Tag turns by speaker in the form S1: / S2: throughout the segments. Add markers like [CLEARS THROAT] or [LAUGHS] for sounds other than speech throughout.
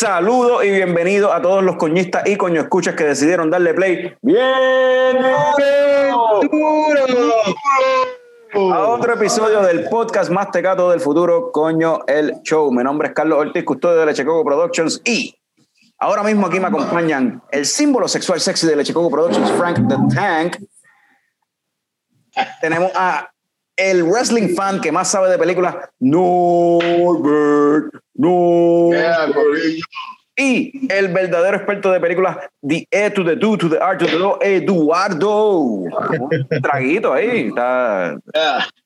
S1: Saludos y bienvenidos a todos los coñistas y coño escuchas que decidieron darle play bien a otro episodio del podcast más tecato del futuro, coño el show. Mi nombre es Carlos Ortiz, custodio de Lechecoco Productions y ahora mismo aquí me acompañan el símbolo sexual sexy de Lechecoco Productions, Frank the Tank. Tenemos a el wrestling fan que más sabe de películas, Norbert, no. Y el verdadero experto de películas, The E to the Do to the R to the Do, Eduardo. Un traguito ahí.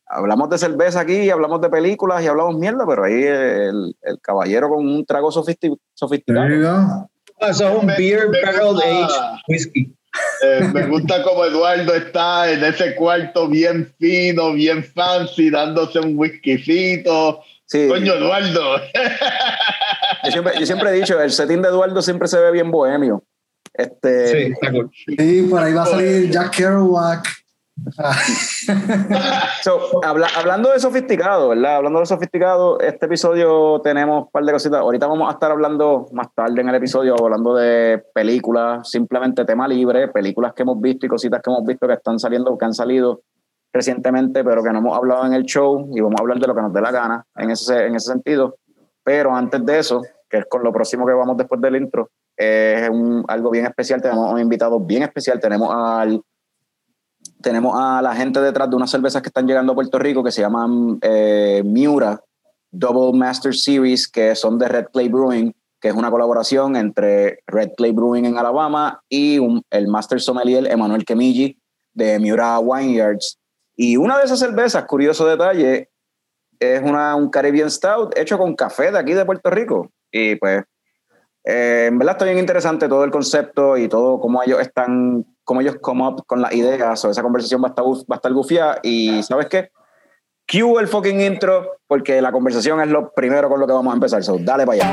S1: Hablamos de cerveza aquí, hablamos de películas y hablamos mierda, pero ahí el, el caballero con un trago sofisticado.
S2: Eso es un beer barrel [LAUGHS] aged whiskey.
S3: Eh, me gusta como Eduardo está en ese cuarto bien fino, bien fancy, dándose un whiskycito. Coño, Eduardo.
S1: Yo siempre, yo siempre, he dicho, el setting de Eduardo siempre se ve bien bohemio. Este,
S4: sí, por ahí va a salir Jack Kerouac. [LAUGHS]
S1: hablando de sofisticado, ¿verdad? Hablando de sofisticado, este episodio tenemos un par de cositas. Ahorita vamos a estar hablando más tarde en el episodio, hablando de películas, simplemente tema libre, películas que hemos visto y cositas que hemos visto que están saliendo, que han salido recientemente, pero que no hemos hablado en el show y vamos a hablar de lo que nos dé la gana en ese, en ese sentido. Pero antes de eso, que es con lo próximo que vamos después del intro, es un, algo bien especial. Tenemos un invitado bien especial. Tenemos al tenemos a la gente detrás de unas cervezas que están llegando a Puerto Rico que se llaman eh, Miura Double Master Series, que son de Red Clay Brewing, que es una colaboración entre Red Clay Brewing en Alabama y el Master Sommelier Emanuel Kemiji de Miura Wineyards. Y una de esas cervezas, curioso detalle, es una, un Caribbean Stout hecho con café de aquí de Puerto Rico. Y pues, eh, en verdad está bien interesante todo el concepto y todo cómo ellos están, cómo ellos come up con las ideas. O esa conversación va a estar, va a estar. Y ¿sabes qué? Cue el fucking intro porque la conversación es lo primero con lo que vamos a empezar. So, dale para allá.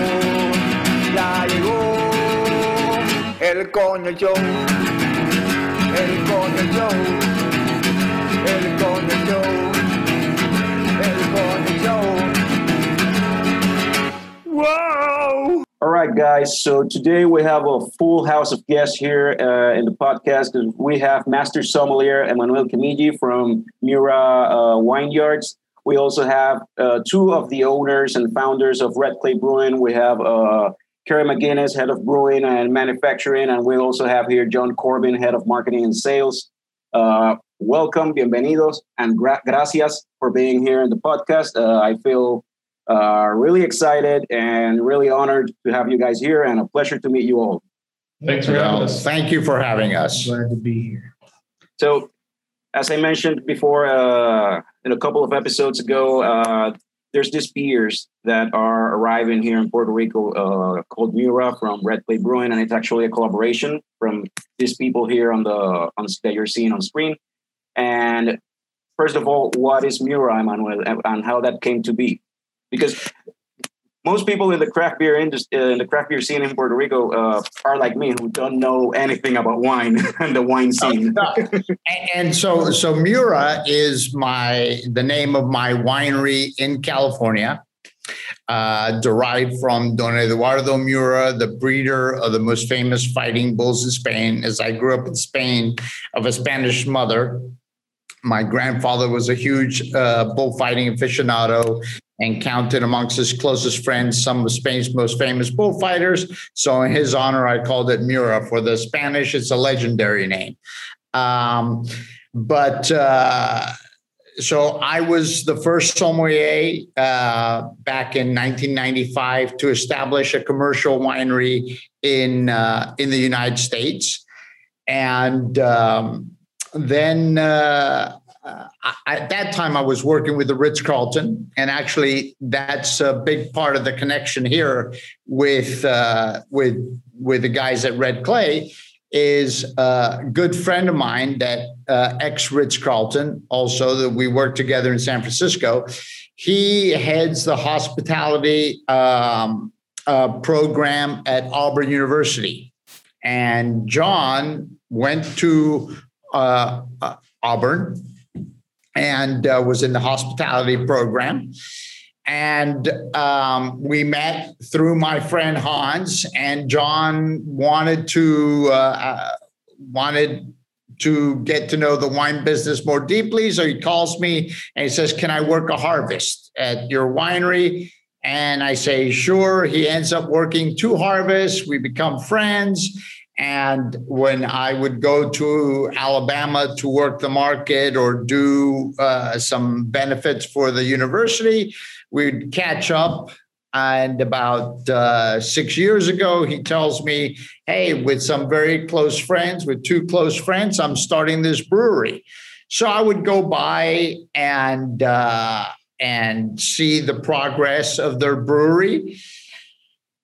S1: el coño show, el coño show, el coño show. Whoa! All right, guys. So today we have a full house of guests here uh, in the podcast because we have Master Sommelier Emmanuel Kemiji from Miura uh, Wineyards. We also have uh, two of the owners and founders of Red Clay Brewing. We have uh, Kerry McGinnis, head of brewing and manufacturing, and we also have here John Corbin, head of marketing and sales. Uh, welcome, bienvenidos, and gra- gracias for being here in the podcast. Uh, I feel uh, really excited and really honored to have you guys here and a pleasure to meet you all.
S3: Thanks for having us.
S2: Thank you for having us.
S4: Glad to be here.
S1: So, as I mentioned before, uh, in a couple of episodes ago, uh, there's these beers that are arriving here in Puerto Rico uh, called Miura from Red Clay Brewing, and it's actually a collaboration from these people here on the on that you're seeing on screen. And first of all, what is Miura, Emmanuel, and how that came to be? because most people in the craft beer industry, uh, in the craft beer scene in Puerto Rico, uh, are like me who don't know anything about wine [LAUGHS] and the wine scene.
S2: and so, so Miura is my the name of my winery in California, uh, derived from Don Eduardo Miura, the breeder of the most famous fighting bulls in Spain. As I grew up in Spain, of a Spanish mother, my grandfather was a huge uh, bullfighting aficionado and counted amongst his closest friends some of Spain's most famous bullfighters. So, in his honor, I called it Miura. For the Spanish, it's a legendary name. Um, but uh, so I was the first sommelier uh, back in 1995 to establish a commercial winery in uh, in the United States, and um, then uh, uh, at that time, I was working with the Ritz Carlton, and actually, that's a big part of the connection here with uh, with with the guys at Red Clay. Is a good friend of mine that uh, ex Ritz Carlton, also that we worked together in San Francisco. He heads the hospitality um, uh, program at Auburn University, and John went to uh, uh Auburn and uh, was in the hospitality program. And um, we met through my friend Hans, and John wanted to uh, uh, wanted to get to know the wine business more deeply. So he calls me and he says, "Can I work a harvest at your winery?" And I say, "Sure." He ends up working two harvests. We become friends and when I would go to Alabama to work the market or do uh, some benefits for the university, we'd catch up. And about uh, six years ago, he tells me, Hey, with some very close friends, with two close friends, I'm starting this brewery. So I would go by and uh, and see the progress of their brewery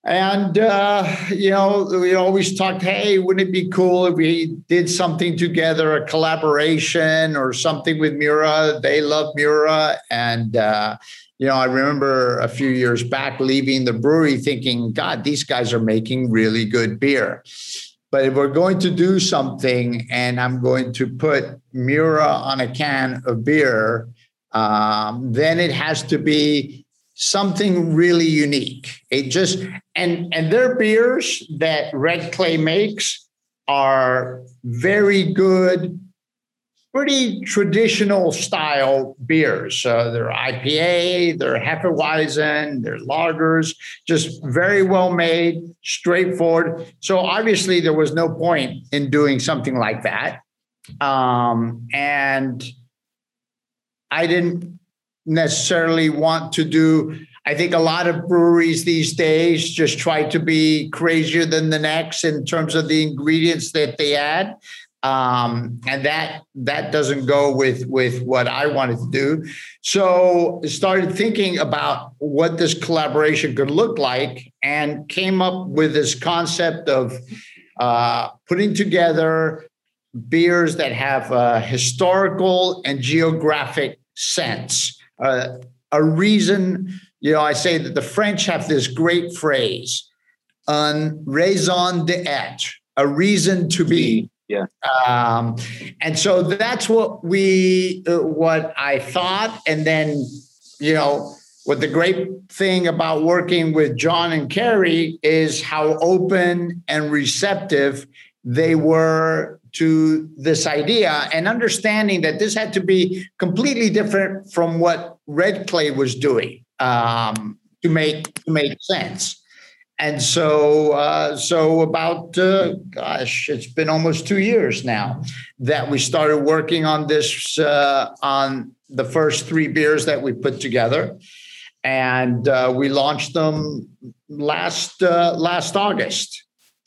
S2: and, uh, you know, we always talked, hey, wouldn't it be cool if we did something together, a collaboration or something with Miura? They love Miura. And, uh, you know, I remember a few years back leaving the brewery thinking, God, these guys are making really good beer. But if we're going to do something and I'm going to put Miura on a can of beer, um, then it has to be something really unique. It just and and their beers that Red Clay makes are very good, pretty traditional style beers. Uh, they're IPA, they're Hefeweizen, they're lagers, just very well made, straightforward. So obviously there was no point in doing something like that. Um, and I didn't necessarily want to do. I think a lot of breweries these days just try to be crazier than the next in terms of the ingredients that they add. Um, and that that doesn't go with with what I wanted to do. So started thinking about what this collaboration could look like, and came up with this concept of uh, putting together beers that have a historical and geographic sense uh, a reason. You know, I say that the French have this great phrase, "un raison d'être," a reason to be.
S1: Yeah.
S2: Um, and so that's what we, uh, what I thought, and then, you know, what the great thing about working with John and Kerry is how open and receptive they were to this idea and understanding that this had to be completely different from what Red Clay was doing um, to make to make sense. And so, uh, so about uh, gosh, it's been almost two years now that we started working on this uh, on the first three beers that we put together, and uh, we launched them last uh, last August.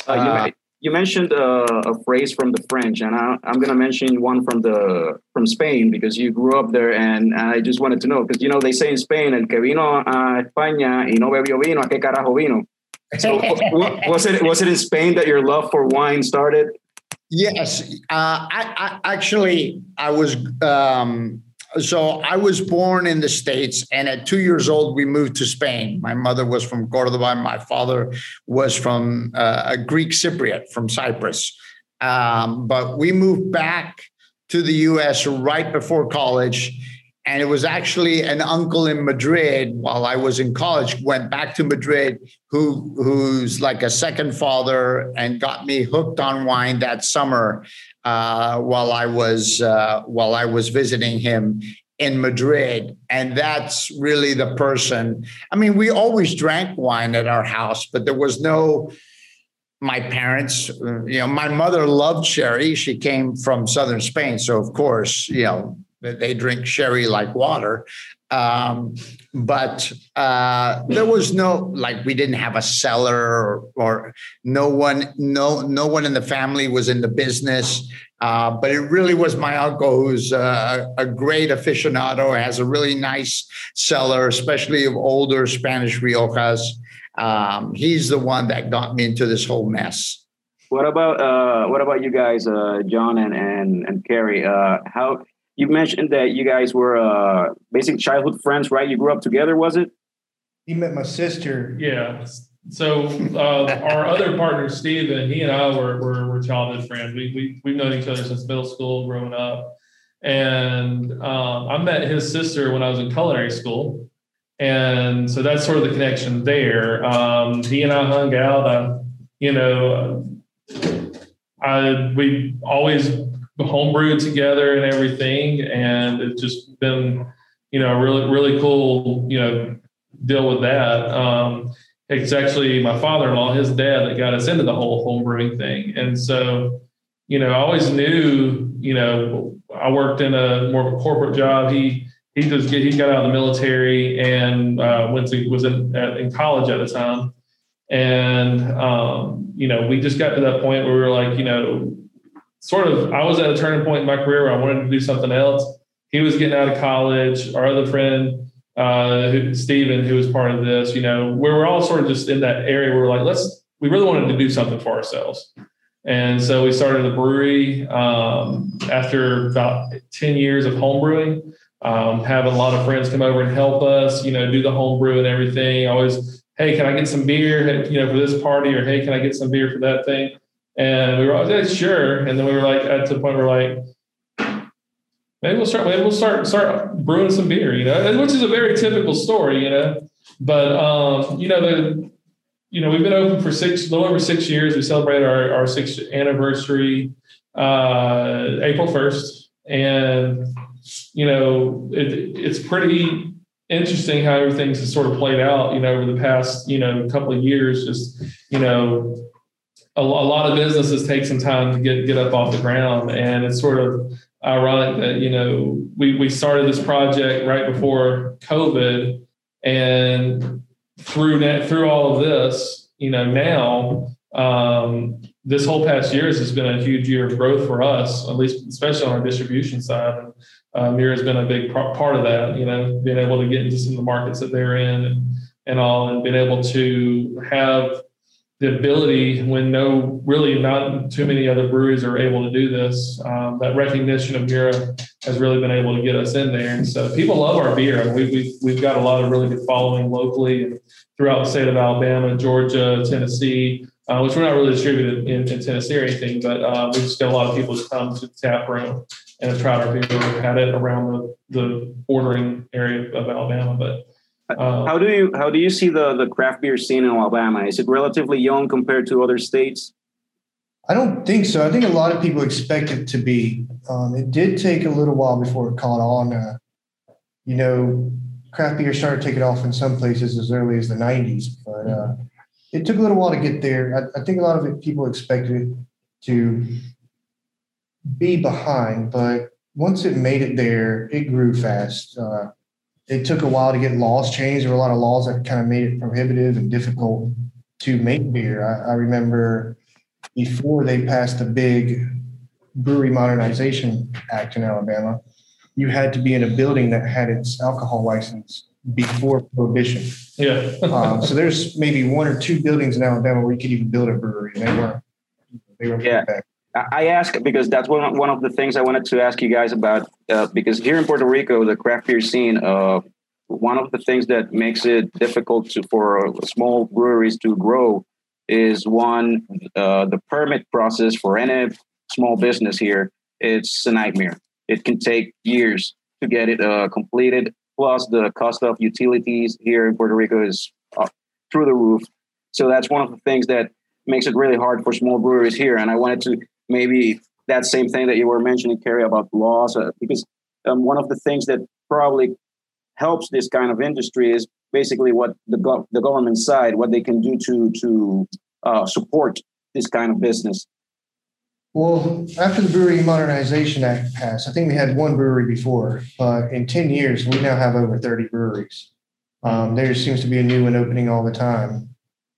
S1: Uh, you mentioned uh, a phrase from the French, and I, am going to mention one from the from Spain because you grew up there, and I just wanted to know because you know they say in Spain, el que vino a España y no bebió vino, a qué carajo vino. So [LAUGHS] was it was it in Spain that your love for wine started?
S2: Yes, uh, I, I, actually I was um, so I was born in the States, and at two years old, we moved to Spain. My mother was from Cordoba, my father was from uh, a Greek Cypriot from Cyprus. Um, but we moved back to the US right before college. And it was actually an uncle in Madrid while I was in college, went back to Madrid, who who's like a second father and got me hooked on wine that summer uh, while I was uh, while I was visiting him in Madrid, and that's really the person. I mean, we always drank wine at our house, but there was no. My parents, you know, my mother loved sherry. She came from southern Spain, so of course, you know, they drink sherry like water. Um, but uh, there was no like we didn't have a cellar or, or, no one no no one in the family was in the business. Uh, but it really was my uncle who's uh, a great aficionado has a really nice cellar especially of older spanish riojas. Um, he's the one that got me into this whole mess.
S1: What about uh, what about you guys uh, john and and, and kerry? Uh, how you mentioned that you guys were uh, basically childhood friends, right? You grew up together, was it?
S4: He met my sister.
S5: Yeah. So uh, our other partner, Steven, he and I were, were, were childhood friends. We, we, we've known each other since middle school, growing up. And um, I met his sister when I was in culinary school. And so that's sort of the connection there. Um, he and I hung out. I, you know, I we always homebrewed together and everything. And it's just been, you know, really, really cool, you know, deal with that. Um, it's actually my father-in-law, his dad, that got us into the whole homebrewing thing. And so, you know, I always knew, you know, I worked in a more of a corporate job. He he just get, he got out of the military and uh, went to was in at, in college at the time, and um, you know, we just got to that point where we were like, you know, sort of I was at a turning point in my career where I wanted to do something else. He was getting out of college. Our other friend, uh, who, Steven, who was part of this, you know, we were all sort of just in that area where we're like, let's, we really wanted to do something for ourselves. And so we started a brewery um, after about 10 years of homebrewing, um, having a lot of friends come over and help us, you know, do the homebrew and everything. Always, hey, can I get some beer, you know, for this party? Or hey, can I get some beer for that thing? And we were like, yeah, sure. And then we were like, at the point we're like, maybe we'll start, maybe we'll start, start brewing some beer, you know, which is a very typical story, you know. But um, you know, the you know, we've been open for six, little over six years. We celebrated our, our sixth anniversary uh, April 1st. And, you know, it, it's pretty interesting how everything's sort of played out, you know, over the past, you know, couple of years, just, you know, a, a, lot of businesses take some time to get get up off the ground, and it's sort of ironic that you know we we started this project right before COVID, and through that through all of this, you know now. Um, this whole past years has been a huge year of growth for us, at least especially on our distribution side. And uh, Miura has been a big part of that. You know, being able to get into some of the markets that they're in and, and all, and being able to have the ability when no really not too many other breweries are able to do this um, that recognition of Miura has really been able to get us in there. And so people love our beer. I mean, we, we've, we've got a lot of really good following locally and throughout the state of alabama georgia tennessee uh, which we're not really distributed in, in tennessee or anything but uh, we just got a lot of people who come to the tap room and have tried our beer. Had it around the, the bordering area of alabama but
S1: uh, how do you how do you see the the craft beer scene in Alabama? Is it relatively young compared to other states?
S4: I don't think so. I think a lot of people expect it to be. Um, it did take a little while before it caught on. Uh, you know, craft beer started taking off in some places as early as the '90s, but uh, it took a little while to get there. I, I think a lot of it, people expected it to be behind, but once it made it there, it grew fast. Uh, it took a while to get laws changed. There were a lot of laws that kind of made it prohibitive and difficult to make beer. I, I remember before they passed the big Brewery Modernization Act in Alabama, you had to be in a building that had its alcohol license before prohibition.
S5: Yeah.
S4: um, so there's maybe one or two buildings in Alabama where you could even build a brewery, and they weren't. They were
S1: yeah. Back. I ask because that's one one of the things I wanted to ask you guys about. Uh, because here in Puerto Rico, the craft beer scene, uh, one of the things that makes it difficult to, for small breweries to grow is one uh, the permit process for any small business here. It's a nightmare. It can take years to get it uh, completed. Plus, the cost of utilities here in Puerto Rico is uh, through the roof. So that's one of the things that makes it really hard for small breweries here. And I wanted to maybe that same thing that you were mentioning, Kerry, about laws, uh, because um, one of the things that probably helps this kind of industry is basically what the go- the government side, what they can do to to uh, support this kind of business.
S4: Well, after the Brewery Modernization Act passed, I think we had one brewery before, but in 10 years, we now have over 30 breweries. Um, there seems to be a new one opening all the time.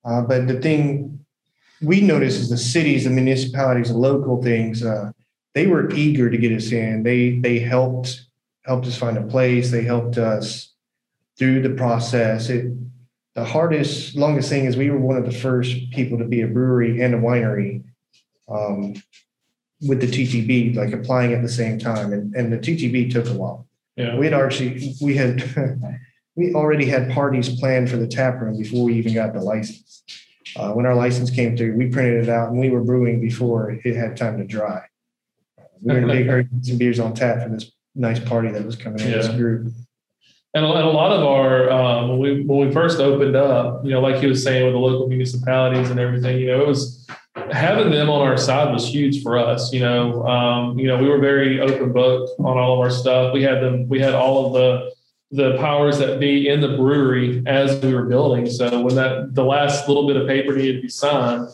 S4: Uh, but the thing we noticed is the cities, the municipalities, the local things, uh, they were eager to get us in. They they helped helped us find a place. They helped us through the process. It the hardest, longest thing is we were one of the first people to be a brewery and a winery um, with the TTB, like applying at the same time. And, and the TTB took a while.
S5: Yeah.
S4: We had actually, we had, [LAUGHS] we already had parties planned for the tap room before we even got the license. Uh, when our license came through, we printed it out and we were brewing before it had time to dry. We were in a big hurry some beers on tap for this nice party that was coming in yeah. this group.
S5: And a, and a lot of our um, when we when we first opened up, you know, like he was saying with the local municipalities and everything, you know, it was having them on our side was huge for us. You know, um, you know, we were very open book on all of our stuff. We had them, we had all of the the powers that be in the brewery as we were building. So when that the last little bit of paper needed to be signed,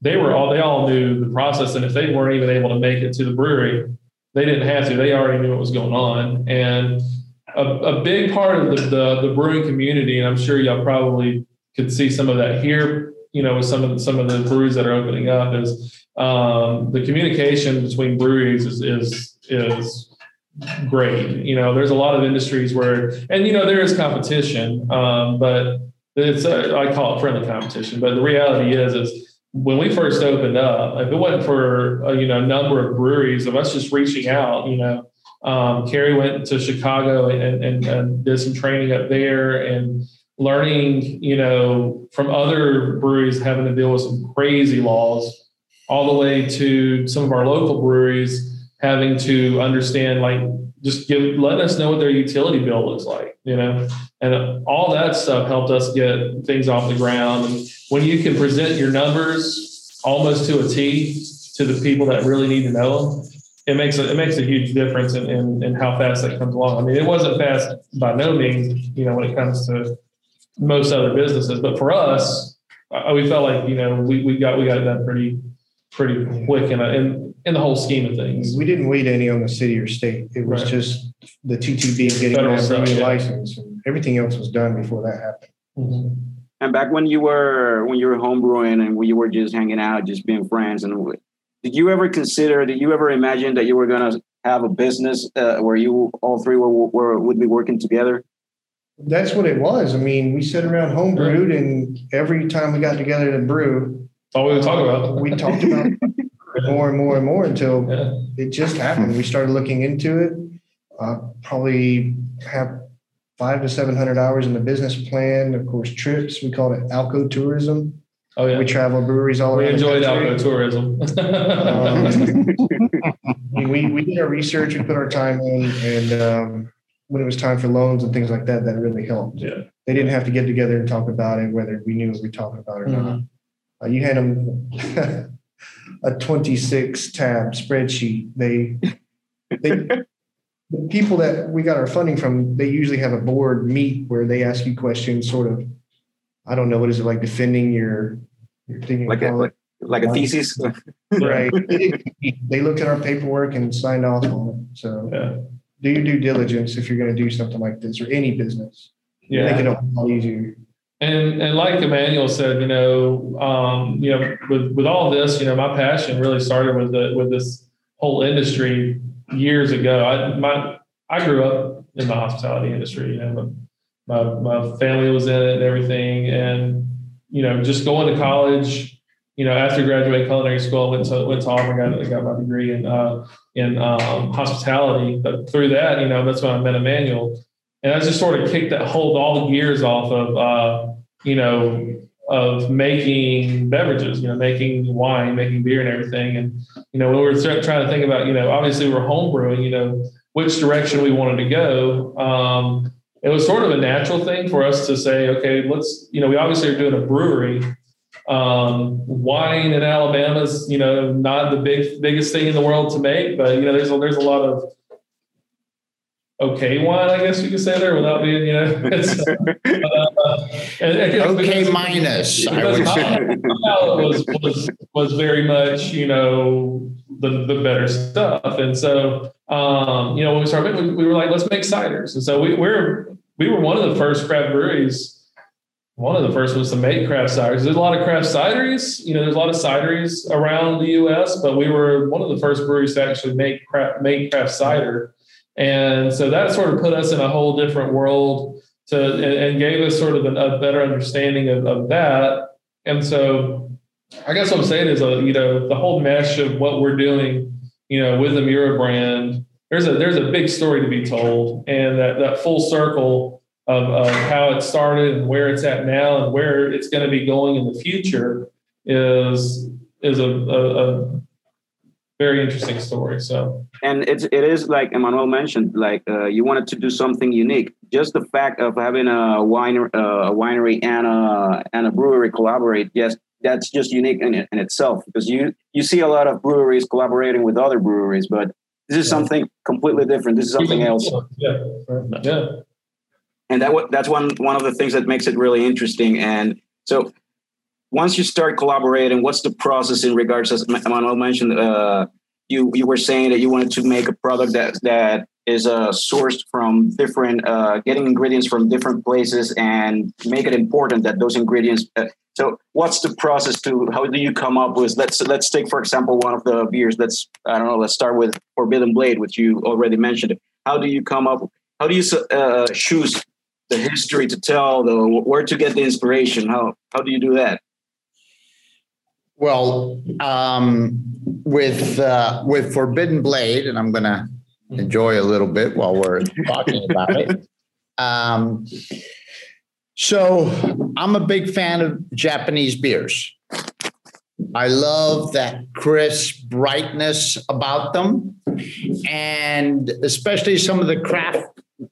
S5: they were all they all knew the process. And if they weren't even able to make it to the brewery, they didn't have to. They already knew what was going on. And a, a big part of the, the, the brewing community, and I'm sure y'all probably could see some of that here. You know, with some of the, some of the breweries that are opening up, is um, the communication between breweries is is is great. You know, there's a lot of industries where, and you know, there is competition, um, but it's a, I call it friendly competition. But the reality is, is when we first opened up, if it wasn't for a, you know a number of breweries of us just reaching out, you know, um, Kerry went to Chicago and, and, and, did some training up there and learning, you know, from other breweries having to deal with some crazy laws, all the way to some of our local breweries having to understand, like, just give letting us know what their utility bill looks like, you know, and all that stuff helped us get things off the ground. And when you can present your numbers almost to a T to the people that really need to know them, it makes a, it makes a huge difference in, in, in how fast that comes along. I mean, it wasn't fast by no means, you know, when it comes to most other businesses, but for us, we felt like you know we, we got we got that pretty pretty quick in, a, in in the whole scheme of things.
S4: We didn't wait any on the city or state. It was right. just the TTB getting Federal that yeah. license, and everything else was done before that happened.
S1: Mm-hmm. And back when you were when you were homebrewing and when you were just hanging out, just being friends, and did you ever consider? Did you ever imagine that you were going to have a business uh, where you all three were, were would be working together?
S4: That's what it was. I mean, we sat around home brewed, and every time we got together to brew,
S5: all we would talk about.
S4: We talked about [LAUGHS] more and more and more until yeah. it just happened. We started looking into it. Uh, probably have five to seven hundred hours in the business plan. Of course, trips. We called it Alco Tourism.
S5: Oh yeah,
S4: we travel breweries all around.
S5: we enjoyed alco tourism.
S4: um, we we did our research, we put our time in, and um, when it was time for loans and things like that, that really helped.
S5: Yeah,
S4: they didn't have to get together and talk about it, whether we knew what we were talking about or mm-hmm. not. Uh, you hand them [LAUGHS] a 26 tab spreadsheet. They they the people that we got our funding from, they usually have a board meet where they ask you questions, sort of I don't know what is it like defending your your thinking
S1: like a, like, like a thesis, [LAUGHS]
S4: right? they looked at our paperwork and signed off on it. So yeah. do your due diligence if you're going to do something like this or any business.
S5: Yeah,
S4: make it a lot easier.
S5: And and like Emmanuel said, you know, um, you know, with with all this, you know, my passion really started with the with this whole industry years ago. I my I grew up in the hospitality industry, you know, my, my family was in it and everything. And, you know, just going to college, you know, after graduating culinary school, I went to, went to Auburn, got, got my degree in, uh, in um, hospitality. But through that, you know, that's when I met Emmanuel. And I just sort of kicked that hold all the gears off of, uh, you know, of making beverages, you know, making wine, making beer and everything. And, you know, when we were trying to think about, you know, obviously we're home brewing, you know, which direction we wanted to go. Um, it was sort of a natural thing for us to say, okay, let's, you know, we obviously are doing a brewery. Um, wine in Alabama is, you know, not the big biggest thing in the world to make, but you know, there's a, there's a lot of okay wine, I guess you could say there, without being, you know, [LAUGHS] uh,
S2: and, and, okay minus.
S5: Because was, was was very much, you know, the, the better stuff. And so, um, you know, when we started, we, we were like, let's make ciders. And so we, we're, we were one of the first craft breweries. One of the first was to make craft ciders. There's a lot of craft cideries. You know, there's a lot of cideries around the U.S., but we were one of the first breweries to actually make craft make craft cider. And so that sort of put us in a whole different world to and, and gave us sort of a, a better understanding of, of that. And so I guess what I'm saying is, uh, you know, the whole mesh of what we're doing, you know, with the Miura brand, there's a there's a big story to be told, and that that full circle of, of how it started and where it's at now and where it's going to be going in the future is is a, a, a very interesting story. So,
S1: and it's it is like Emmanuel mentioned, like uh, you wanted to do something unique. Just the fact of having a winery, uh, a winery and a and a brewery collaborate, yes, that's just unique in, in itself because you you see a lot of breweries collaborating with other breweries, but this is something completely different. This is something else.
S5: Yeah, yeah.
S1: And that that's one one of the things that makes it really interesting. And so once you start collaborating, what's the process in regards, as Manuel mentioned, uh, you you were saying that you wanted to make a product that that is uh, sourced from different, uh, getting ingredients from different places and make it important that those ingredients. Uh, so, what's the process to? How do you come up with? Let's let's take for example one of the beers. Let's I don't know. Let's start with Forbidden Blade, which you already mentioned. How do you come up? How do you uh, choose the history to tell? The where to get the inspiration? How how do you do that?
S2: Well, um, with uh, with Forbidden Blade, and I'm going to enjoy a little bit while we're talking about it. Um, so, I'm a big fan of Japanese beers. I love that crisp brightness about them, and especially some of the craft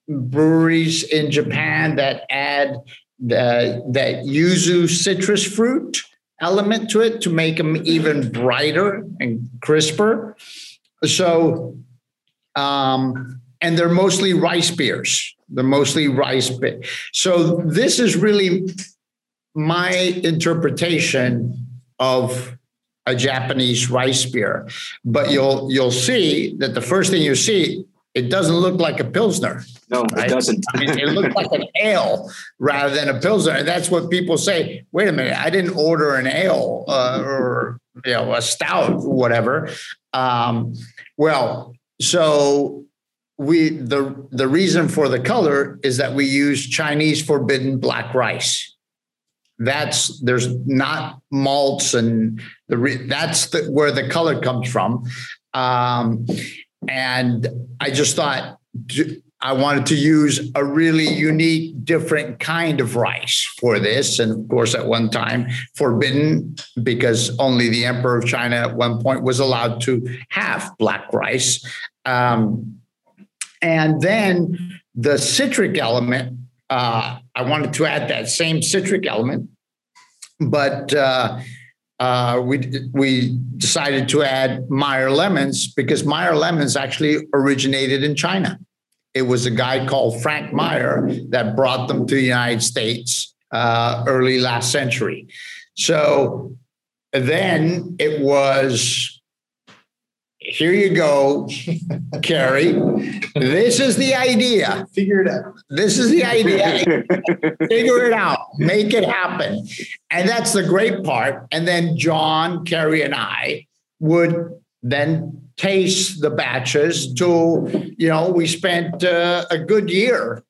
S2: breweries in Japan that add the, that yuzu citrus fruit element to it to make them even brighter and crisper. So, um, and they're mostly rice beers. They're mostly rice beer. So this is really my interpretation of a Japanese rice beer. But you'll you'll see that the first thing you see it doesn't look like a pilsner.
S1: No, right? it doesn't.
S2: I mean, it looks like an [LAUGHS] ale rather than a pilsner, and that's what people say. Wait a minute, I didn't order an ale uh, or you know a stout, or whatever. Um, well, so we the the reason for the color is that we use Chinese forbidden black rice. That's there's not malts and the that's the, where the color comes from. Um, and I just thought I wanted to use a really unique, different kind of rice for this. And of course, at one time, forbidden because only the emperor of China at one point was allowed to have black rice. Um, and then the citric element, uh, I wanted to add that same citric element, but uh, uh, we we decided to add Meyer lemons because Meyer lemons actually originated in China. It was a guy called Frank Meyer that brought them to the United States uh, early last century. So then it was here you go, Kerry. This is the idea.
S4: Figure it out.
S2: This is the idea. Figure it out. Make it happen. And that's the great part. And then John, Kerry, and I would then taste the batches to, you know, we spent uh, a good year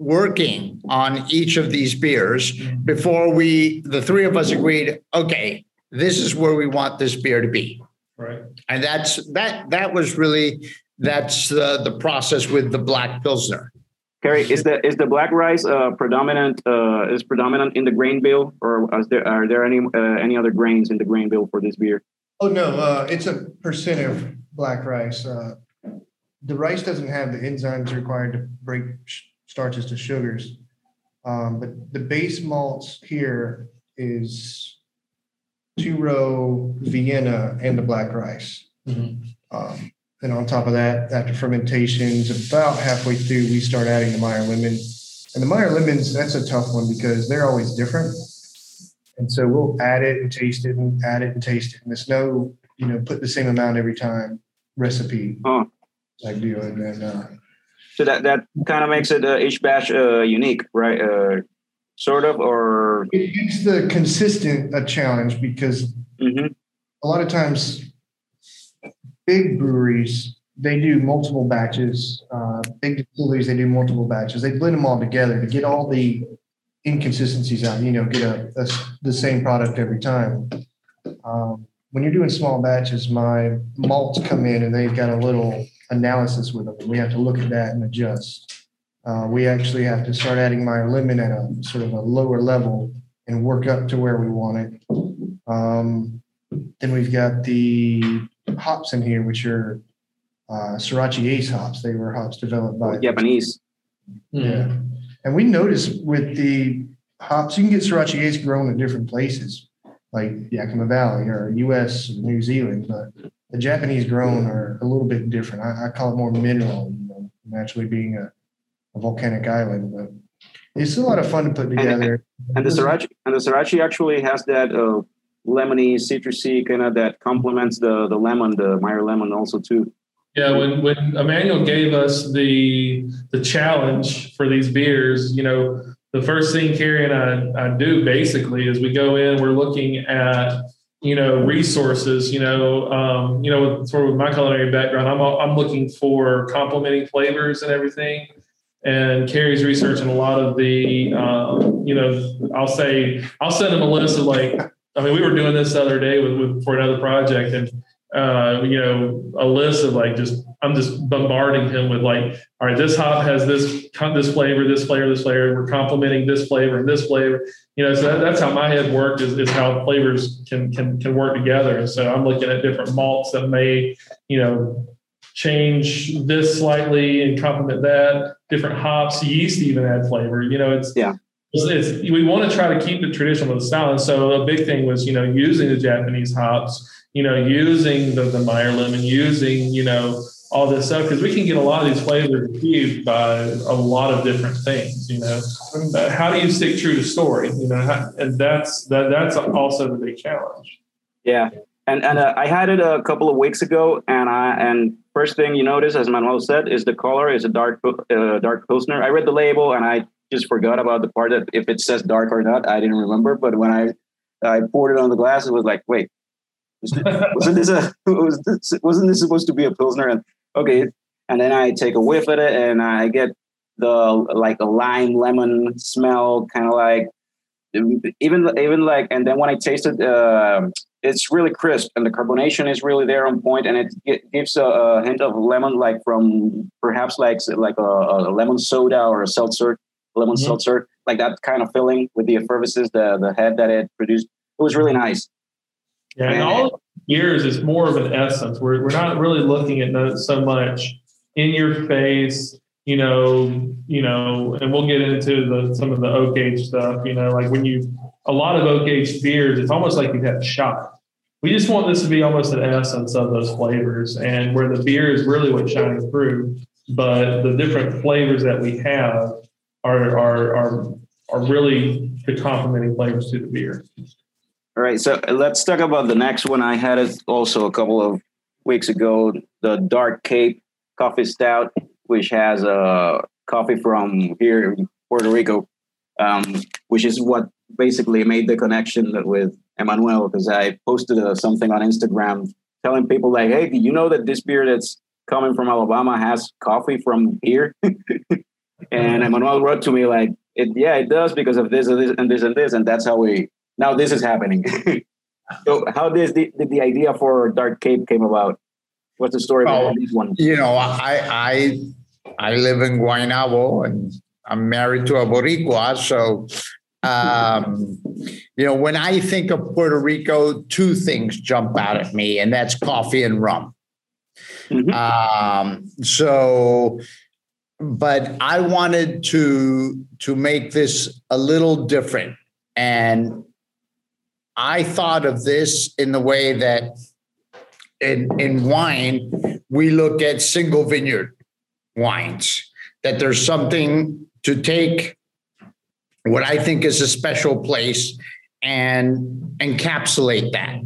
S2: working on each of these beers before we, the three of us agreed, okay, this is where we want this beer to be.
S5: Right.
S2: And that's that that was really that's uh, the process with the black pilsner.
S1: Kerry, is the is the black rice uh, predominant uh, is predominant in the grain bill, or is there are there any uh, any other grains in the grain bill for this beer?
S4: Oh no, uh, it's a percent of black rice. Uh, the rice doesn't have the enzymes required to break starches to sugars, um, but the base malts here is two row Vienna and the black rice. Mm-hmm. Um, and on top of that, after fermentations, about halfway through, we start adding the Meyer lemon. And the Meyer lemons, that's a tough one because they're always different. And so we'll add it and taste it and add it and taste it. And there's no you know, put the same amount every time recipe
S1: oh.
S4: type deal. And then, uh,
S1: so that, that kind of makes it uh, each batch uh, unique, right? Uh, sort of, or
S4: it makes the consistent a challenge because mm-hmm. a lot of times big breweries they do multiple batches. Uh, big distilleries they do multiple batches. They blend them all together to get all the inconsistencies out. You know, get a, a the same product every time. Um, when you're doing small batches, my malts come in and they've got a little analysis with them. And we have to look at that and adjust. Uh, we actually have to start adding Meyer lemon at a sort of a lower level and work up to where we want it. Um, then we've got the hops in here, which are uh, Sorachi Ace hops. They were hops developed by
S1: Japanese.
S4: Yeah. And we noticed with the hops, you can get Sorachi Ace grown in different places, like Yakima Valley or US or New Zealand, but the Japanese grown are a little bit different. I, I call it more mineral, you know, naturally being a, a, volcanic island, but it's a lot of fun to put together.
S1: And, and the Sorachi and the Sorachi actually has that uh, lemony, citrusy kind of that complements the the lemon, the Meyer lemon also too.
S5: Yeah, when when Emmanuel gave us the the challenge for these beers, you know, the first thing Kerry and I, I do basically is we go in, we're looking at you know resources. You know, um, you know, sort of with my culinary background, I'm I'm looking for complementing flavors and everything. And Kerry's researching a lot of the, um, you know, I'll say I'll send him a list of like, I mean, we were doing this the other day with, with for another project, and uh, you know, a list of like just I'm just bombarding him with like, all right, this hop has this this flavor, this flavor, this flavor. We're complementing this flavor and this flavor. You know, so that, that's how my head worked is, is how flavors can can can work together. And so I'm looking at different malts that may, you know, change this slightly and complement that. Different hops, yeast even add flavor. You know, it's
S1: yeah.
S5: It's, it's, we want to try to keep it traditional with the style. And so a big thing was, you know, using the Japanese hops you know, using the, the Meyer lemon, using, you know, all this stuff, because we can get a lot of these flavors achieved by a lot of different things, you know. Uh, how do you stick true to story? You know, how, and that's that that's also the big challenge.
S1: Yeah. And and uh, I had it a couple of weeks ago, and I and first thing you notice, as Manuel said, is the color is a dark uh, dark pilsner. I read the label and I just forgot about the part that if it says dark or not. I didn't remember, but when I I poured it on the glass, it was like, wait, [LAUGHS] wasn't this a was this, wasn't this supposed to be a pilsner? And okay, and then I take a whiff at it, and I get the like a lime lemon smell, kind of like even even like, and then when I tasted uh, it's really crisp, and the carbonation is really there on point, and it, it gives a, a, hint of lemon, like from perhaps like like a, a lemon soda or a seltzer, lemon mm-hmm. seltzer, like that kind of filling with the effervescence, the the head that it produced. It was really nice.
S5: Yeah, and all years is more of an essence. We're we're not really looking at so much in your face, you know, you know, and we'll get into the some of the oak age stuff, you know, like when you a lot of oak age beers, it's almost like you've had a shot. We just want this to be almost an essence of those flavors and where the beer is really what shines through, but the different flavors that we have are are are are really the complementing flavors to the beer.
S1: All right, so let's talk about the next one. I had it also a couple of weeks ago, the Dark Cape Coffee Stout, which has a uh, coffee from here in Puerto Rico, um, which is what basically made the connection with Emmanuel because I posted uh, something on Instagram telling people like, "Hey, do you know that this beer that's coming from Alabama has coffee from here?" [LAUGHS] and Emmanuel wrote to me like, it, "Yeah, it does because of this and this and this and this," and that's how we now this is happening. [LAUGHS] so how did the, did the idea for Dark Cape came about? What's the story behind this one?
S2: You know, I I I live in Guaynabo and I'm married to a Boricua, so um, you know, when I think of Puerto Rico, two things jump out at me, and that's coffee and rum. Mm-hmm. Um, so, but I wanted to to make this a little different, and I thought of this in the way that in, in wine, we look at single vineyard wines, that there's something to take what I think is a special place and encapsulate that.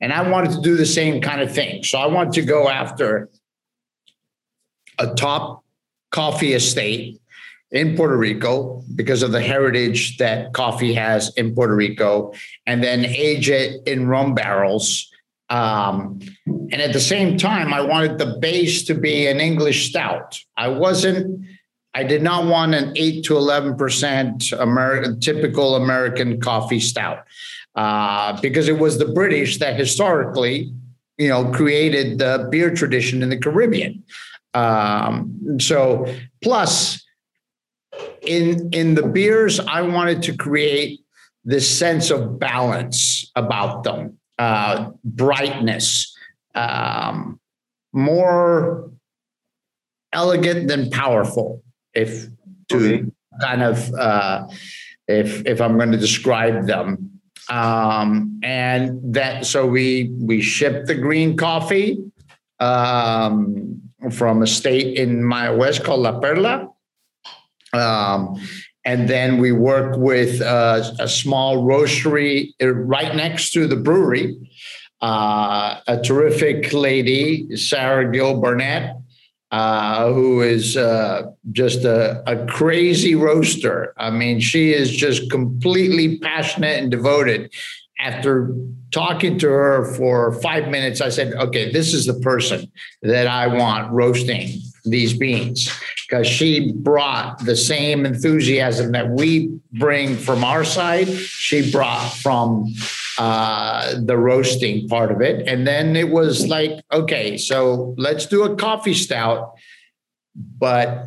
S2: And I wanted to do the same kind of thing. So I wanted to go after a top coffee estate in Puerto Rico because of the heritage that coffee has in Puerto Rico, and then age it in rum barrels. Um, and at the same time, I wanted the base to be an English stout. I wasn't, I did not want an 8 to 11% American, typical American coffee stout uh, because it was the British that historically, you know, created the beer tradition in the Caribbean. Um, so, plus, in in the beers, I wanted to create this sense of balance about them, uh, brightness, um, more elegant than powerful. If to okay. kind of uh, if if I'm going to describe them, um, and that so we we ship the green coffee um, from a state in my west called La Perla. Um, and then we work with a, a small roastery uh, right next to the brewery. Uh, a terrific lady, Sarah Gill Burnett, uh, who is uh, just a, a, crazy roaster. I mean, she is just completely passionate and devoted. After talking to her for five minutes, I said, okay, this is the person that I want roasting these beans because she brought the same enthusiasm that we bring from our side. She brought from uh, the roasting part of it. And then it was like, okay, so let's do a coffee stout, but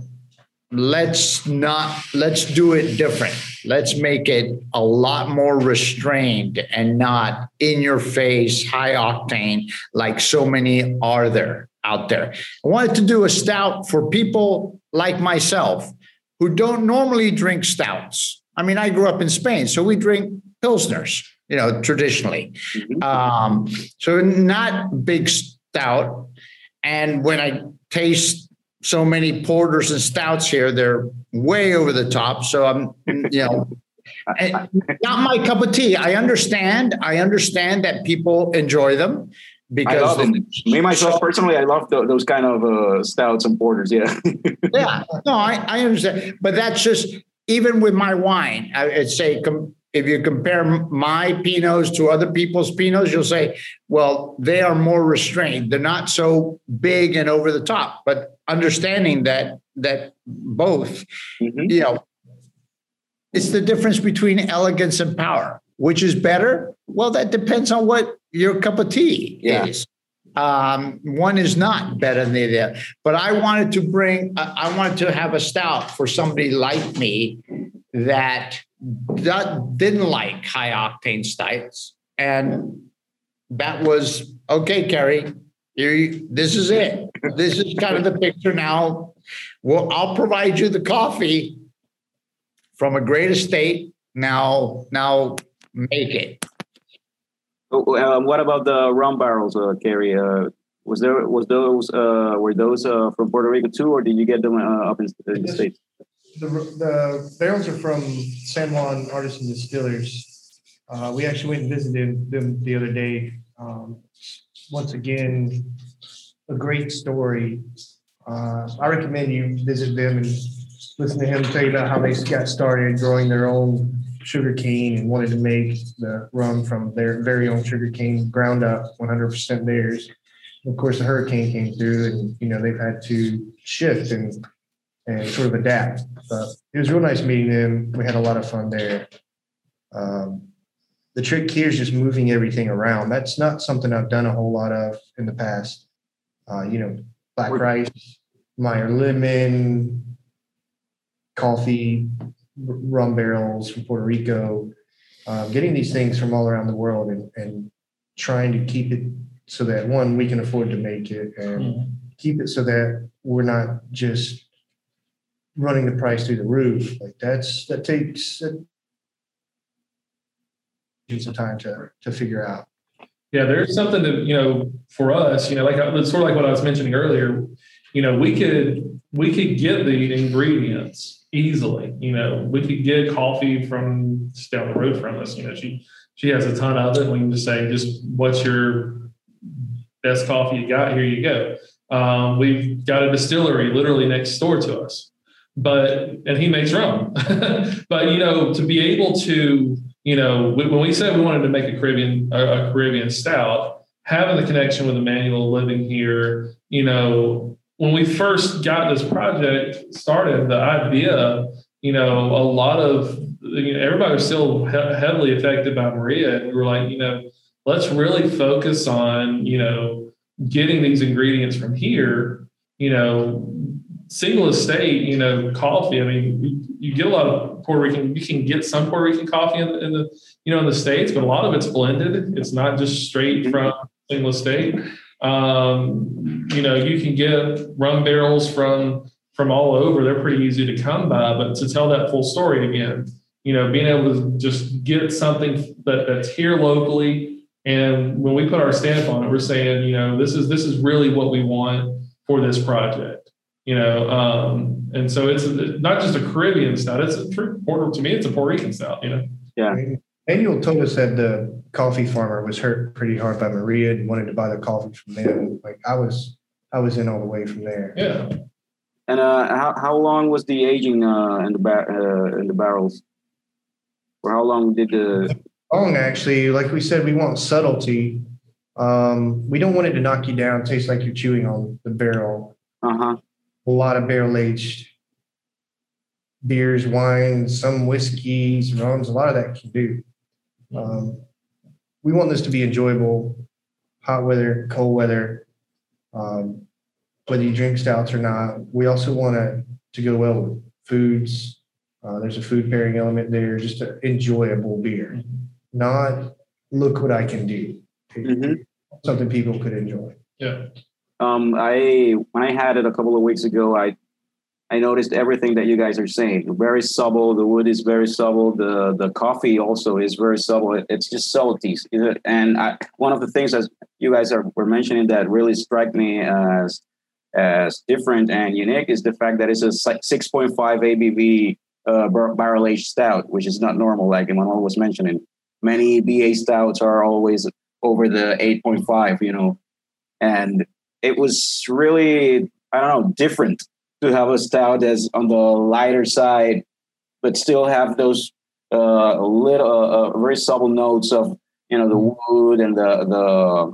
S2: let's not let's do it different. Let's make it a lot more restrained and not in your face high octane like so many are there out there. I wanted to do a stout for people like myself who don't normally drink stouts. I mean i grew up in spain so we drink pilsners you know traditionally mm-hmm. um, so not big stout and when i taste so many porters and stouts here. They're way over the top. So I'm, [LAUGHS] you know, not my cup of tea. I understand. I understand that people enjoy them because I love
S1: them. Me myself personally, I love the, those kind of uh, stouts and porters. Yeah. [LAUGHS]
S2: yeah. No, I, I understand. But that's just even with my wine. I'd say com- if you compare my pinots to other people's pinots you'll say, well, they are more restrained. They're not so big and over the top. But understanding that that both, mm-hmm. you know, it's the difference between elegance and power. Which is better? Well, that depends on what your cup of tea yeah. is. Um, one is not better than the other. But I wanted to bring, I wanted to have a stout for somebody like me that that didn't like high octane stouts. And that was okay, Kerry. Here, this is it. This is kind of the picture now. Well, I'll provide you the coffee from a great estate. Now, now make it.
S1: Oh, uh, what about the rum barrels, uh, Kerry? Uh, was there was those uh, were those uh, from Puerto Rico too, or did you get them uh, up in, in the states?
S4: The, the barrels are from San Juan Artisan Distillers. Uh, we actually went and visited them the other day. Um, once again, a great story. Uh, I recommend you visit them and listen to him tell you about how they got started growing their own sugar cane and wanted to make the rum from their very own sugar cane, ground up, 100% theirs. Of course, the hurricane came through, and you know they've had to shift and and sort of adapt. But it was real nice meeting them. We had a lot of fun there. Um, the trick here is just moving everything around. That's not something I've done a whole lot of in the past. Uh, you know, black rice, Meyer lemon, coffee, rum barrels from Puerto Rico, uh, getting these things from all around the world and, and trying to keep it so that one, we can afford to make it and mm-hmm. keep it so that we're not just running the price through the roof. Like that's that takes that some time to to figure out.
S5: Yeah, there's something that you know for us, you know, like it's sort of like what I was mentioning earlier. You know, we could we could get the ingredients easily. You know, we could get coffee from down the road from us. You know, she she has a ton of it. We can just say, just what's your best coffee you got? Here you go. Um, we've got a distillery literally next door to us, but and he makes rum. [LAUGHS] but you know, to be able to, you know, when we said we wanted to make a Caribbean a, Caribbean stout, having the connection with Emmanuel living here, you know, when we first got this project started, the idea, you know, a lot of you know, everybody was still he- heavily affected by Maria, and we were like, you know, let's really focus on, you know, getting these ingredients from here. You know, single estate, you know, coffee. I mean, you, get a lot of Puerto Rican. You can get some Puerto Rican coffee in, in the, you know, in the states, but a lot of it's blended. It's not just straight from single estate. Um, you know, you can get rum barrels from from all over. They're pretty easy to come by, but to tell that full story again, you know, being able to just get something that, that's here locally. And when we put our stamp on it, we're saying, you know, this is this is really what we want for this project. You know, um, and so it's not just a Caribbean stout. It's a true Puerto to me. It's a Puerto Rican stout. You know.
S1: Yeah.
S4: Manuel told us that the coffee farmer was hurt pretty hard by Maria and wanted to buy the coffee from them. Like I was, I was in all the way from there.
S5: Yeah.
S1: And uh, how how long was the aging uh, in the bar- uh, in the barrels? For how long did the
S4: long actually? Like we said, we want subtlety. Um, we don't want it to knock you down, taste like you're chewing on the barrel.
S1: Uh huh.
S4: A lot of barrel aged beers, wines, some whiskeys, rums. A lot of that can do. Um, we want this to be enjoyable, hot weather, cold weather, um, whether you drink stouts or not. We also want it to go well with foods. Uh, there's a food pairing element there, just an enjoyable beer, not look what I can do.
S1: Mhm.
S4: Something people could enjoy.
S5: Yeah.
S1: Um, I when I had it a couple of weeks ago, I I noticed everything that you guys are saying. Very subtle. The wood is very subtle. The the coffee also is very subtle. It- It's just subtleties. And I, one of the things as you guys are were mentioning that really struck me as as different and unique is the fact that it's a six point five ABV uh, bar- barrel aged stout, which is not normal. Like Emmanuel was mentioning, many BA stouts are always over the eight point five. You know, and it was really I don't know different to have a stout that's on the lighter side, but still have those uh, little uh, uh, very subtle notes of you know the wood and the the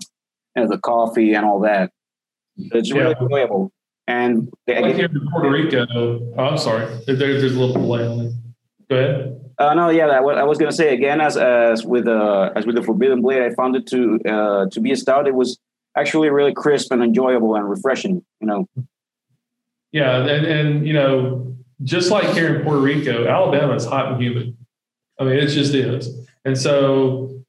S1: you know the coffee and all that. It's really
S5: Yeah.
S1: enjoyable. And
S5: Like here in Puerto Rico. Oh, I'm sorry. There, there's a little delay on it. Go ahead.
S1: Uh, no, yeah, I I was gonna say again, as as with uh, as with the Forbidden Blade, I found it to uh, to be a stout. It was actually really crisp and enjoyable and refreshing. You know,
S5: Yeah, and and you know, just like here in Puerto Rico, Alabama is hot and humid. I mean, it just is. And so,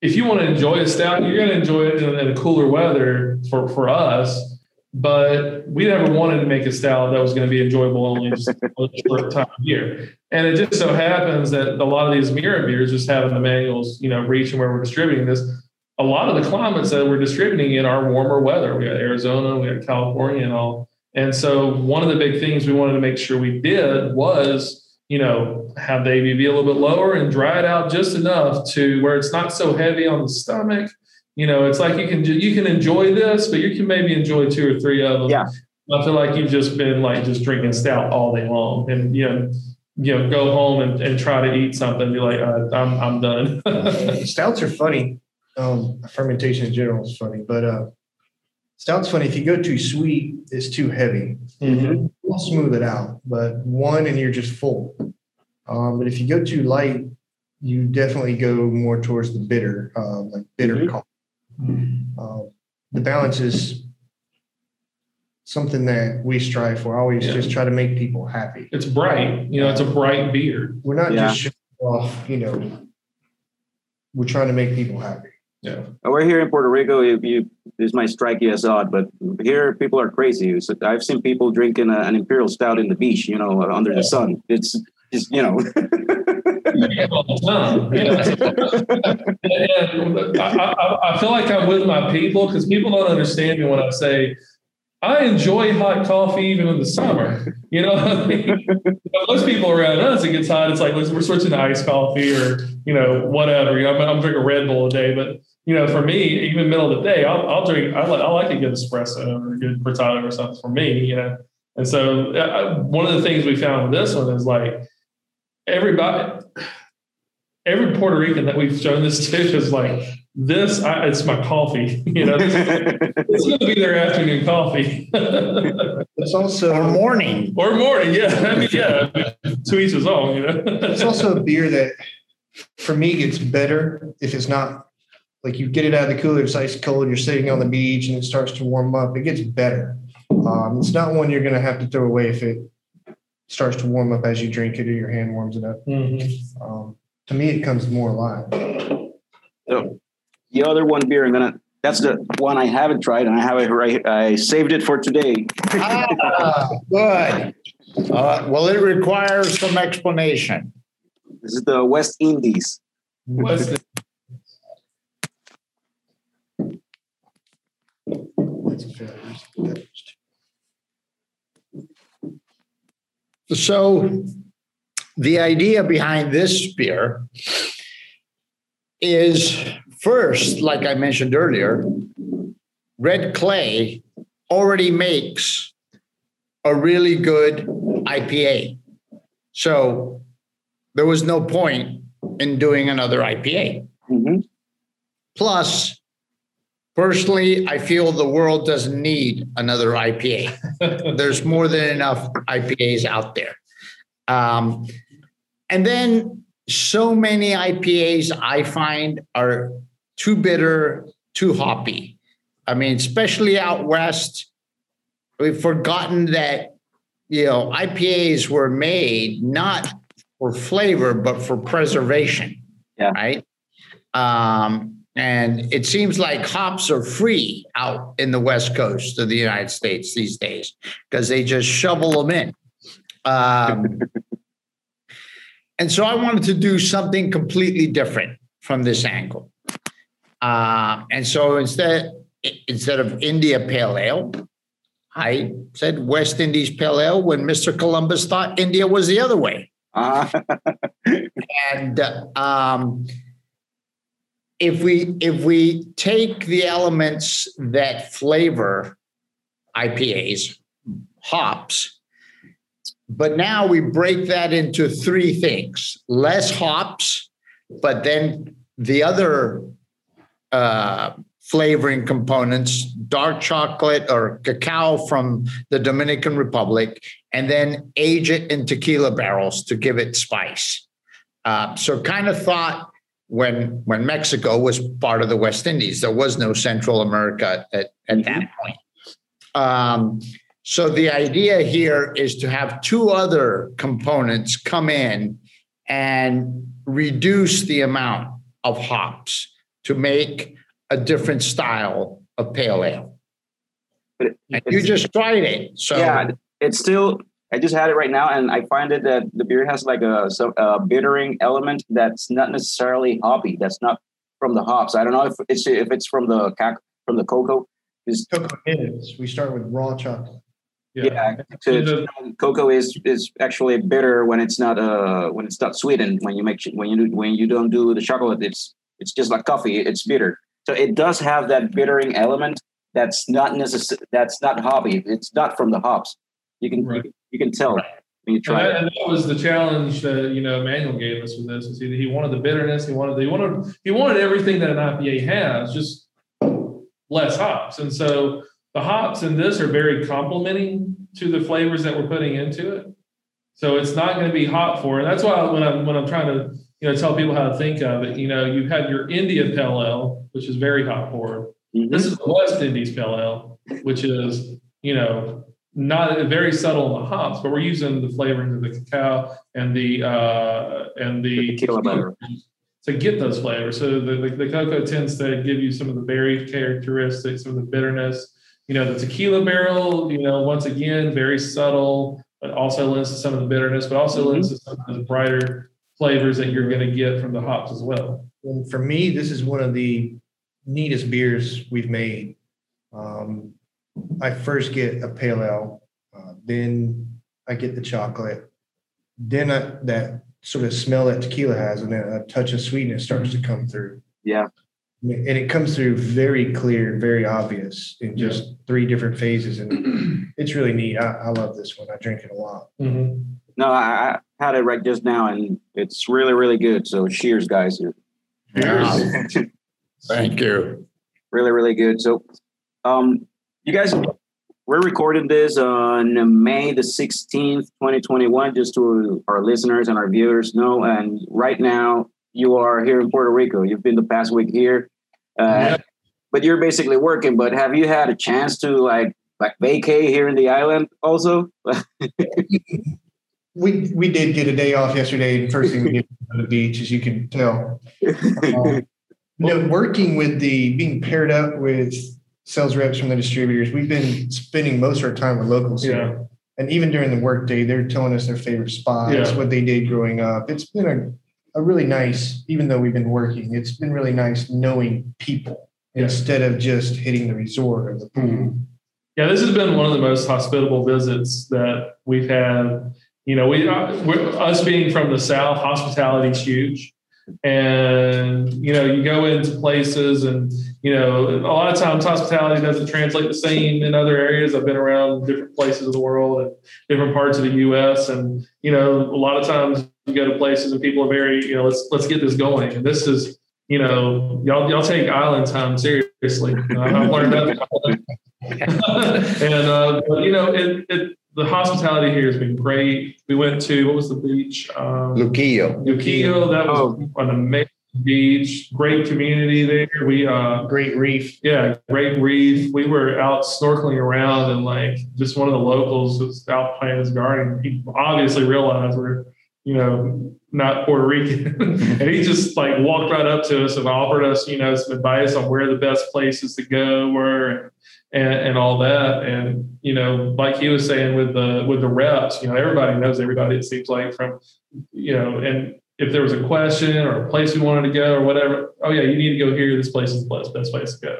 S5: if you want to enjoy a stout, you're going to enjoy it in, in cooler weather for for us. But we never wanted to make a stout that was going to be enjoyable only just a short time of year. And it just so happens that a lot of these Miura beers, just having the manuals, you know, reaching where we're distributing this, a lot of the climates that we're distributing in are warmer weather. We got Arizona, we got California, and all. And so one of the big things we wanted to make sure we did was, you know, have the ABV a little bit lower and dry it out just enough to where it's not so heavy on the stomach. You know, it's like you can you can enjoy this, but you can maybe enjoy two or three of them.
S1: Yeah.
S5: I feel like you've just been like just drinking stout all day long, and you know, you know, go home and, and try to eat something. Be like, uh, I'm I'm done. [LAUGHS]
S4: Stouts are funny. Um, fermentation in general is funny, but uh, stouts funny. If you go too sweet, it's too heavy.
S5: Mhm.
S4: We'll smooth it out, but one and you're just full. Um, but if you go too light, you definitely go more towards the bitter, uh, like bitter
S1: Mhm.
S4: coffee. Um, the balance is something that we strive for. Always
S5: Yeah.
S4: just try to make people happy.
S5: It's bright, you know, it's a bright beer.
S4: We're not
S1: Yeah.
S4: just showing off, you know. We're trying to make people happy.
S5: Yeah.
S1: we're here in Puerto Rico. If you this might strike you as odd, but here people are crazy. So I've seen people drinking a, an imperial stout in the beach. You know, uh, under the sun. It's just you know.
S5: all the time. Yeah. I, I, I feel like I'm with my people because people don't understand me when I say I enjoy hot coffee even in the summer. You know, I most people around us, it gets hot. It's like we're switching to iced coffee or you know whatever. You know, I'm, I'm drinking Red Bull a day, but you know, for me, even middle of the day, I'll, I'll drink. I like, I like a good espresso or a good frittata or something for me. You know, and so uh, one of the things we found with this one is like everybody, every Puerto Rican that we've shown this to [LAUGHS] is like this I, it's my coffee [LAUGHS] you know? [LAUGHS] It's going to be their afternoon coffee. [LAUGHS]
S4: It's also
S2: or morning.
S5: Or morning yeah. I mean yeah to each his own you know?
S4: It's also a beer that for me gets better if it's not like you get it out of the cooler it's ice cold you're sitting on the beach and it starts to warm up it gets better. Um, it's not one you're going to have to throw away if it starts to warm up as you drink it or your hand warms it up. Mm-hmm. um, to me it comes more alive.
S1: So the other one beer I'm gonna that's the one I haven't tried and I have it right. I saved it for today.
S2: ah, good. Uh, well, it requires some explanation.
S1: This is the West Indies. West.
S2: So, the idea behind this beer is First, like I mentioned earlier, red clay already makes a really good IPA. So there was no point in doing another IPA. Mm-hmm. Plus, personally, I feel the world doesn't need another IPA. [LAUGHS] There's more than enough IPAs out there. Um, and then so many IPAs I find are too bitter, too hoppy. I mean, especially out west, we've forgotten that you know IPAs were made not for flavor but for preservation.
S1: Yeah.
S2: Right. Um, and it seems like hops are free out in the west coast of the United States these days because they just shovel them in. Um, [LAUGHS] and so I wanted to do something completely different from this angle. Uh, and so instead, instead of India Pale Ale, I said West Indies Pale Ale when Mr. Columbus thought India was the other way. Uh. [LAUGHS] and um, if we if we take the elements that flavor IPAs, hops, but now we break that into three things: less hops, but then the other uh, flavoring components, dark chocolate or cacao from the Dominican Republic, and then age it in tequila barrels to give it spice. Uh, so, kind of thought when when Mexico was part of the West Indies, there was no Central America at, at that mm-hmm. point. Um, so the idea here is to have two other components come in and reduce the amount of hops to make a different style of pale ale. But and you just tried it, so
S1: yeah, it's still. I just had it right now, and I find it that the beer has like a, a bittering element that's not necessarily hoppy. That's not from the hops. I don't know if it's if it's from the from the cocoa.
S4: Is cocoa is. We start with raw chocolate.
S1: Yeah, yeah to, cocoa is is actually bitter when it's not uh when it's not sweetened. When you make when you do, when you don't do the chocolate, it's it's just like coffee. It's bitter. So it does have that bittering element that's not necessary. That's not hoppy. It's not from the hops. You can right. you, can, you, can tell right. when you try
S5: and that, it. And that was the challenge that you know Emmanuel gave us with this. Is he, he wanted the bitterness. He wanted the, he wanted he wanted everything that an IPA has, just less hops. And so the hops in this are very complementing to the flavors that we're putting into it. So it's not going to be hot for. And that's why when I'm when I'm trying to you know, tell people how to think of it. You know, you have your India Pale Ale, which is very hop forward. Mm-hmm. This is the West Indies Pale Ale, which is, you know, not very subtle in the hops, but we're using the flavorings of the cacao and the uh, and the, the to get those flavors. So the, the, the, cocoa tends to give you some of the berry characteristics, some of the bitterness. You know, the tequila barrel, you know, once again, very subtle, but also lends to some of the bitterness, but also mm-hmm. lends to some of the brighter flavors that you're going to get from the hops as well.
S4: And for me, this is one of the neatest beers we've made. Um, I first get a pale ale, uh, then I get the chocolate, then I, that sort of smell that tequila has, and then a touch of sweetness starts to come through.
S1: Yeah.
S4: And it comes through very clear, very obvious in just three different phases. And [CLEARS THROAT] it's really neat. I, I love this one. I drink it a lot.
S5: Mhm.
S1: No, I, I had it right just now, and it's really, really good. So cheers, guys.
S2: Yeah. [LAUGHS] Thank you.
S1: really, really good. So, um, you guys, we're recording this on May the 16th, 2021, just to our listeners and our viewers know. And right now, you are here in Puerto Rico. You've been the past week here, uh,
S5: Yeah.
S1: but you're basically working. But have you had a chance to like like vacay here in the island also? [LAUGHS]
S4: We we did get a day off yesterday, and first thing we did was go to the beach, as you can tell. [LAUGHS] Um, no, working with the being paired up with sales reps from the distributors, we've been spending most of our time with locals
S5: Yeah.
S4: here. And even during the workday, they're telling us their favorite spots,
S5: Yeah.
S4: what they did growing up. It's been a, a really nice, even though we've been working, it's been really nice knowing people
S5: Yeah.
S4: instead of just hitting the resort or the pool.
S5: Yeah, this has been one of the most hospitable visits that we've had. You know, we us being from the South, hospitality's huge, and you know, you go into places, and you know, a lot of times hospitality doesn't translate the same in other areas. I've been around different places of the world and different parts of the U.S., and you know, a lot of times you go to places and people are very, you know, let's let's get this going, and this is. You know, y'all y'all take island time seriously. I've learned that. [LAUGHS] and uh, but you know, it, it the hospitality here has been great. We went to what was the beach? Um,
S2: Luquillo.
S5: Luquillo. That was
S1: Oh.
S5: an amazing beach. Great community there. We uh,
S4: Great reef.
S5: yeah, great reef. We were out snorkeling around, and like just one of the locals was out playing his garden. He obviously realized we're you know not Puerto Rican, [LAUGHS] and he just like walked right up to us and offered us you know some advice on where the best places to go were. And, and all that, and you know, like he was saying with the with the reps, you know, everybody knows everybody. It seems like from, you know, and if there was a question or a place we wanted to go or whatever, oh yeah, you need to go here. This place is the best, place to go.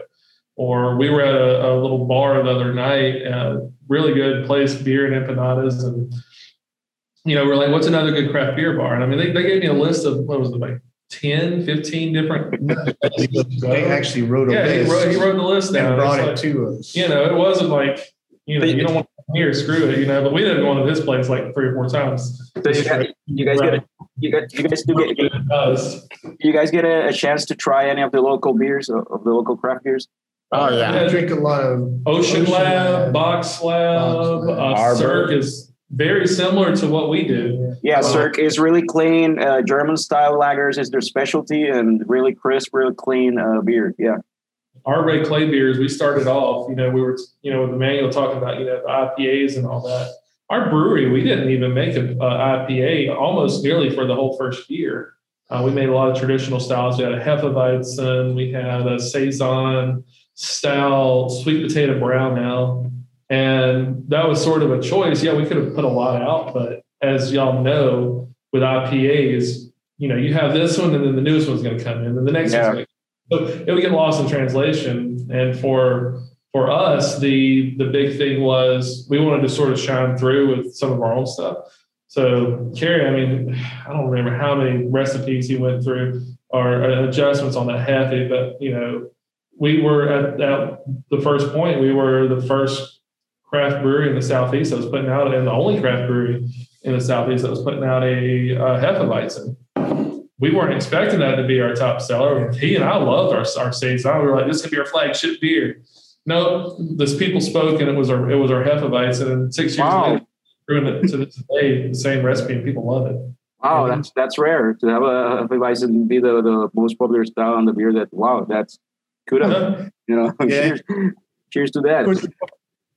S5: Or we were at a, a little bar the other night, really good place, beer and empanadas, and you know, we're like, what's another good craft beer bar? And I mean, they, they gave me a list of what was it like 10, 15 different. [LAUGHS]
S4: They actually wrote a
S5: yeah, he
S4: list
S5: wrote, he wrote the list down.
S4: and brought
S5: It's
S4: it
S5: like,
S4: to us.
S5: you know, it wasn't like, you know,
S1: But-
S5: you don't want to come here, screw it, you know, but we didn't go to this place like three or four times.
S1: So you, got, you guys get a, you guys you guys do get
S5: It does.
S1: you guys get a, a chance to try any of the local beers of of the local craft beers?
S2: Oh, yeah.
S4: I drink a lot of
S5: Ocean,
S4: Ocean
S5: Lab,
S4: Lab,
S5: Box Lab,
S4: Box Lab.
S5: uh,
S2: Arbor.
S5: Very similar to what we do.
S1: Yeah, Cirque is really clean. Uh, German style lagers is their specialty, and really crisp, really clean uh, beer. Yeah,
S5: Our Red Clay beers, we started off, you know, we were, you know, with Emmanuel talking about, you know, the IPAs and all that. Our brewery, we didn't even make an a IPA almost nearly for the whole first year. Uh, we made a lot of traditional styles. We had a Hefeweizen, we had a Saison style sweet potato brown ale. And that was sort of a choice. Yeah, we could have put a lot out, but as y'all know, with IPAs, you know, you have this one and then the newest one's going to come in and the next
S1: Yeah.
S5: one's going to so it would get lost in translation. And for for us, the the big thing was we wanted to sort of shine through with some of our own stuff. So Kerry, I mean, I don't remember how many recipes he went through or adjustments on that heavy, but you know, we were at, at the first point. We were the first craft brewery in the southeast that was putting out, and the only craft brewery in the southeast that was putting out a, a Hefeweizen we weren't expecting that to be our top seller. He and I loved our our saison. We were like, this could be our flagship beer. No, this people spoke, and it was our it was our Hefeweizen. And six years
S1: Wow.
S5: later, doing it to this day, the same recipe, and people love it.
S1: wow,
S5: Yeah.
S1: that's that's rare to have a Hefeweizen be the, the most popular style on the beer. That wow, that's kudos. You know, [LAUGHS]
S4: Yeah.
S1: cheers, cheers to that.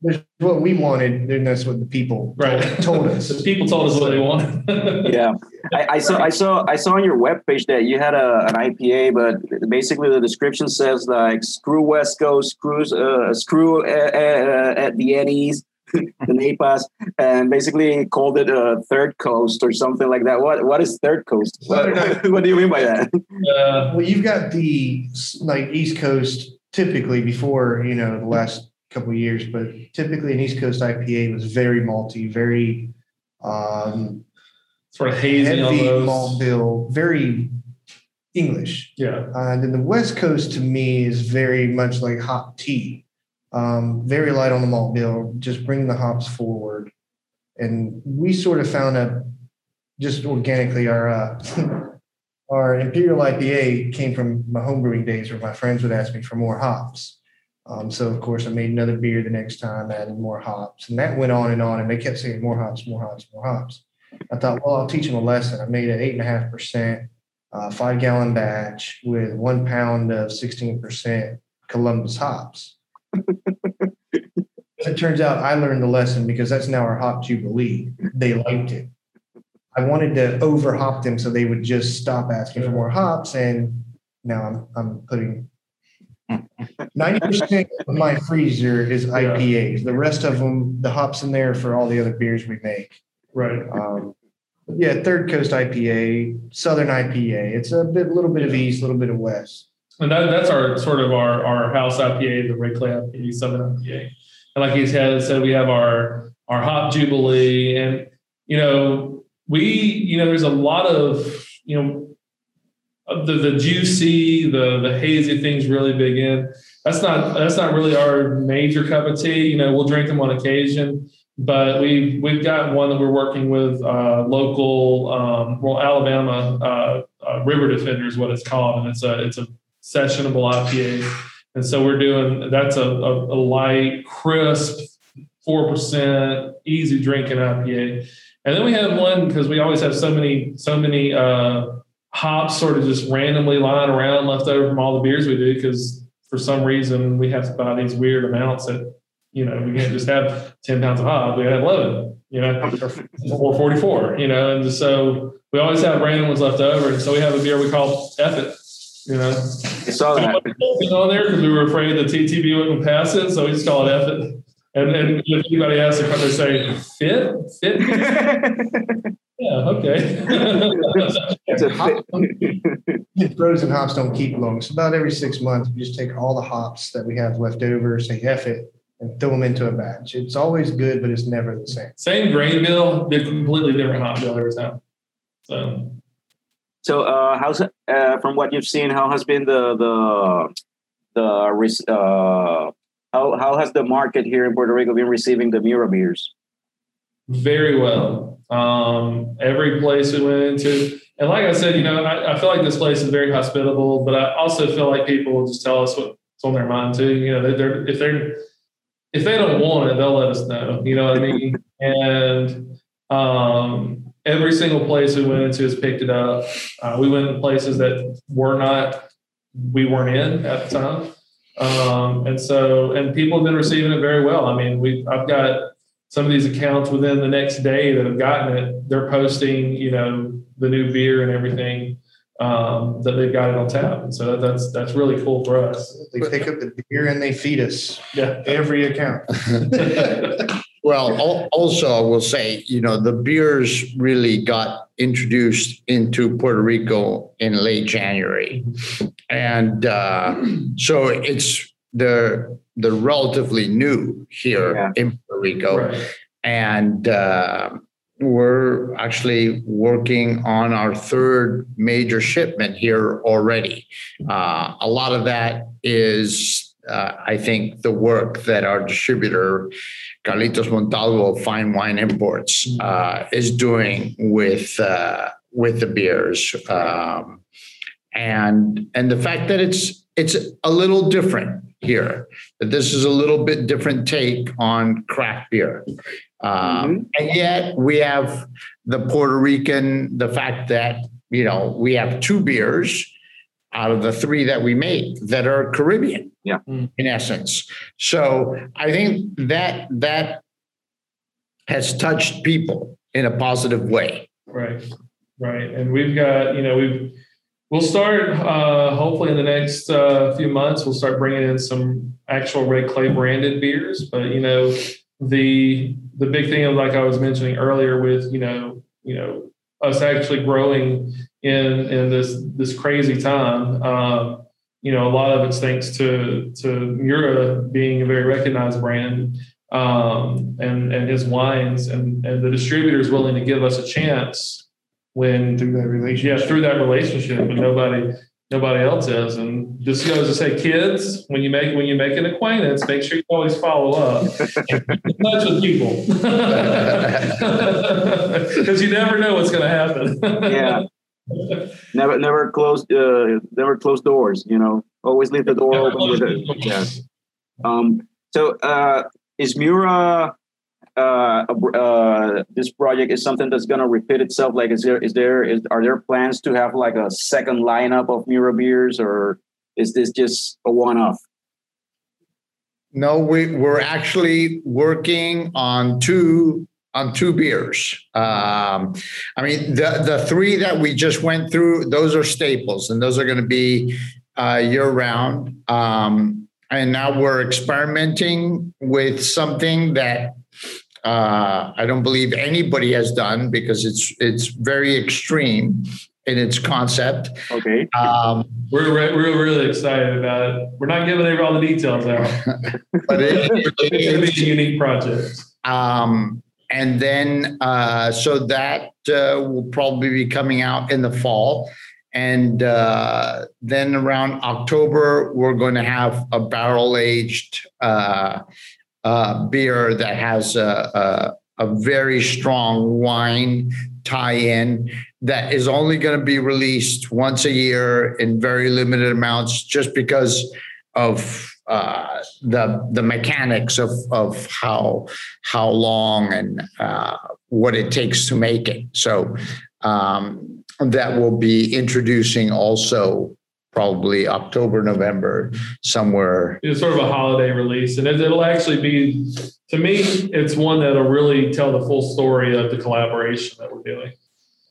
S4: Of course, there's what we wanted, then that's what the people
S5: Right.
S4: told us. [LAUGHS]
S5: The people told us what they wanted. [LAUGHS]
S1: yeah, I, I saw I saw I saw on your webpage that you had a, an IPA, but basically the description says like screw West Coast, screws uh, screw uh, uh, at the Eddies, [LAUGHS] the Napas, and basically called it a third coast or something like that. What what is third coast? What, what do you mean by that?
S5: Uh,
S4: Well, you've got the like East Coast typically before, you know, the last couple years, but typically an East Coast IPA was very malty, very um,
S5: sort of hazy,
S4: heavy
S5: almost.
S4: malt bill, very English.
S5: Yeah,
S4: Uh, and then the West Coast to me is very much like hot tea, um, very light on the malt bill, just bring the hops forward. And we sort of found out just organically our uh, [LAUGHS] our Imperial IPA came from my homebrewing days where my friends would ask me for more hops. Um, so of course I made another beer the next time, added more hops, and that went on and on. And they kept saying more hops, more hops, more hops. I thought, well, I'll teach them a lesson. I made an eight and a half percent uh, five gallon batch with one pound of 16% Columbus hops. [LAUGHS] it turns out I learned the lesson because that's now our hop jubilee. They liked it. I wanted to over hop them so they would just stop asking for more hops. And now I'm, I'm putting 90% of my freezer is IPAs. The rest of them, the hops in there for all the other beers we make.
S5: right.
S4: Um, yeah, Third Coast IPA, Southern IPA. It's a bit, little bit of East, a little bit of West.
S5: And that, that's our sort of our, our house IPA, the Red Clay IPA, Southern IPA. And like he said, said we have our our hop jubilee, and you know we you know there's a lot of you know the the juicy, the the hazy things really big in. That's not that's not really our major cup of tea. You know we'll drink them on occasion, but we we've got one that we're working with uh, local um, well Alabama uh, uh, River Defender is what it's called, and it's a it's a sessionable IPA. And so we're doing that's a, a, a light, crisp, four percent, easy drinking IPA. And then we have one because we always have so many so many uh, hops sort of just randomly lying around left over from all the beers we do because for some reason we have to buy these weird amounts that you know we can't just have ten pounds of hops. We have eleven, you know, or forty four, you know, and so we always have random ones left over. And so we have a beer we call F it. You know,
S1: I saw that.
S5: on there because we were afraid the TTB wouldn't pass it, so we just call it F it. And then if anybody asks, they come and say, "Fit, fit." [LAUGHS] yeah, okay.
S1: It's a [LAUGHS]
S4: Hop- Frozen hops don't keep long. So about every six months, we just take all the hops that we have left over, say F it, and throw them into a batch. It's always good, but it's never the same.
S5: Same grain bill, they're completely different hop bill every time. So
S1: So, uh, how's uh, from what you've seen? How has been the the the res- uh, how how has the market here in Puerto Rico been receiving the Miura beers?
S5: Very well. Um, every place we went into, and like I said, you know, I, I feel like this place is very hospitable, but I also feel like people will just tell us what's on their mind too. You know, they're if they're if they don't want it, they'll let us know. You know what I mean? [LAUGHS] and um, every single place we went into has picked it up. Uh, we went to places that were not we weren't in at the time. Um, and so, and people have been receiving it very well. I mean, we I've got some of these accounts within the next day that have gotten it. They're posting, you know, the new beer and everything um, that they've got it on tap. And so that's that's really cool for us.
S4: They pick up the beer and they feed us
S5: Yeah.
S4: every account. [LAUGHS] [LAUGHS]
S2: Well, also, I will say, you know, the beers really got introduced into Puerto Rico in late January. And uh, so it's the the relatively new here
S1: Yeah.
S2: in Puerto Rico.
S5: Right.
S2: And uh, we're actually working on our third major shipment here already. Uh, a lot of that is, uh, I think, the work that our distributor, Carlitos Montalvo of Fine Wine Imports, uh, is doing with uh, with the beers, um, and and the fact that it's it's a little different here. That this is a little bit different take on craft beer. Um, and yet we have the Puerto Rican, the fact that, you know, we have two beers out of the three that we make that are Caribbean.
S1: Yeah.
S2: In essence. So I think that that has touched people in a positive way.
S5: Right, right. And we've got, you know, we've, we'll start, uh, hopefully in the next uh, few months, we'll start bringing in some actual Red Clay branded beers. But, you know, the, the big thing, like I was mentioning earlier with, you know, you know, us actually growing in, in this, this crazy time, um, you know, a lot of it's thanks to to Miura being a very recognized brand um, and and his wines, and and the distributor is willing to give us a chance when
S4: through that relationship.
S5: Yeah, through that relationship, but nobody nobody else is. And just goes to say, kids, when you make when you make an acquaintance, make sure you always follow up. [LAUGHS] touch with people [LAUGHS] because you never know what's going to happen. [LAUGHS]
S1: yeah. Never, never close, uh, never close doors. You know, always leave the door yeah, open with it. Yeah. Um. So, uh, is Miura uh, uh, this project is something that's to repeat itself? Like, is there is there is are there plans to have like a second lineup of Miura beers, or is this just a one off?
S2: No, we we're actually working on two on two beers. Um, I mean, the the three that we just went through, those are staples, and those are going to be uh, year round. Um, and now we're experimenting with something that uh, I don't believe anybody has done because it's it's very extreme in its concept.
S1: Okay.
S5: Um, we're, we're really excited about it. We're not giving all the details out, [LAUGHS] but it, it's going to be a unique project.
S2: Um, and then, uh, so that uh, will probably be coming out in the fall. And uh, then around October, we're going to have a barrel aged uh, beer that has a, a, a very strong wine tie in that is only going to be released once a year in very limited amounts just because of uh, the the mechanics of of how how long and uh, what it takes to make it. So um, that will be introducing also probably October, November, somewhere.
S5: It's sort of a holiday release, and it, will actually be, to me, it's one that'll really tell the full story of the collaboration that we're doing,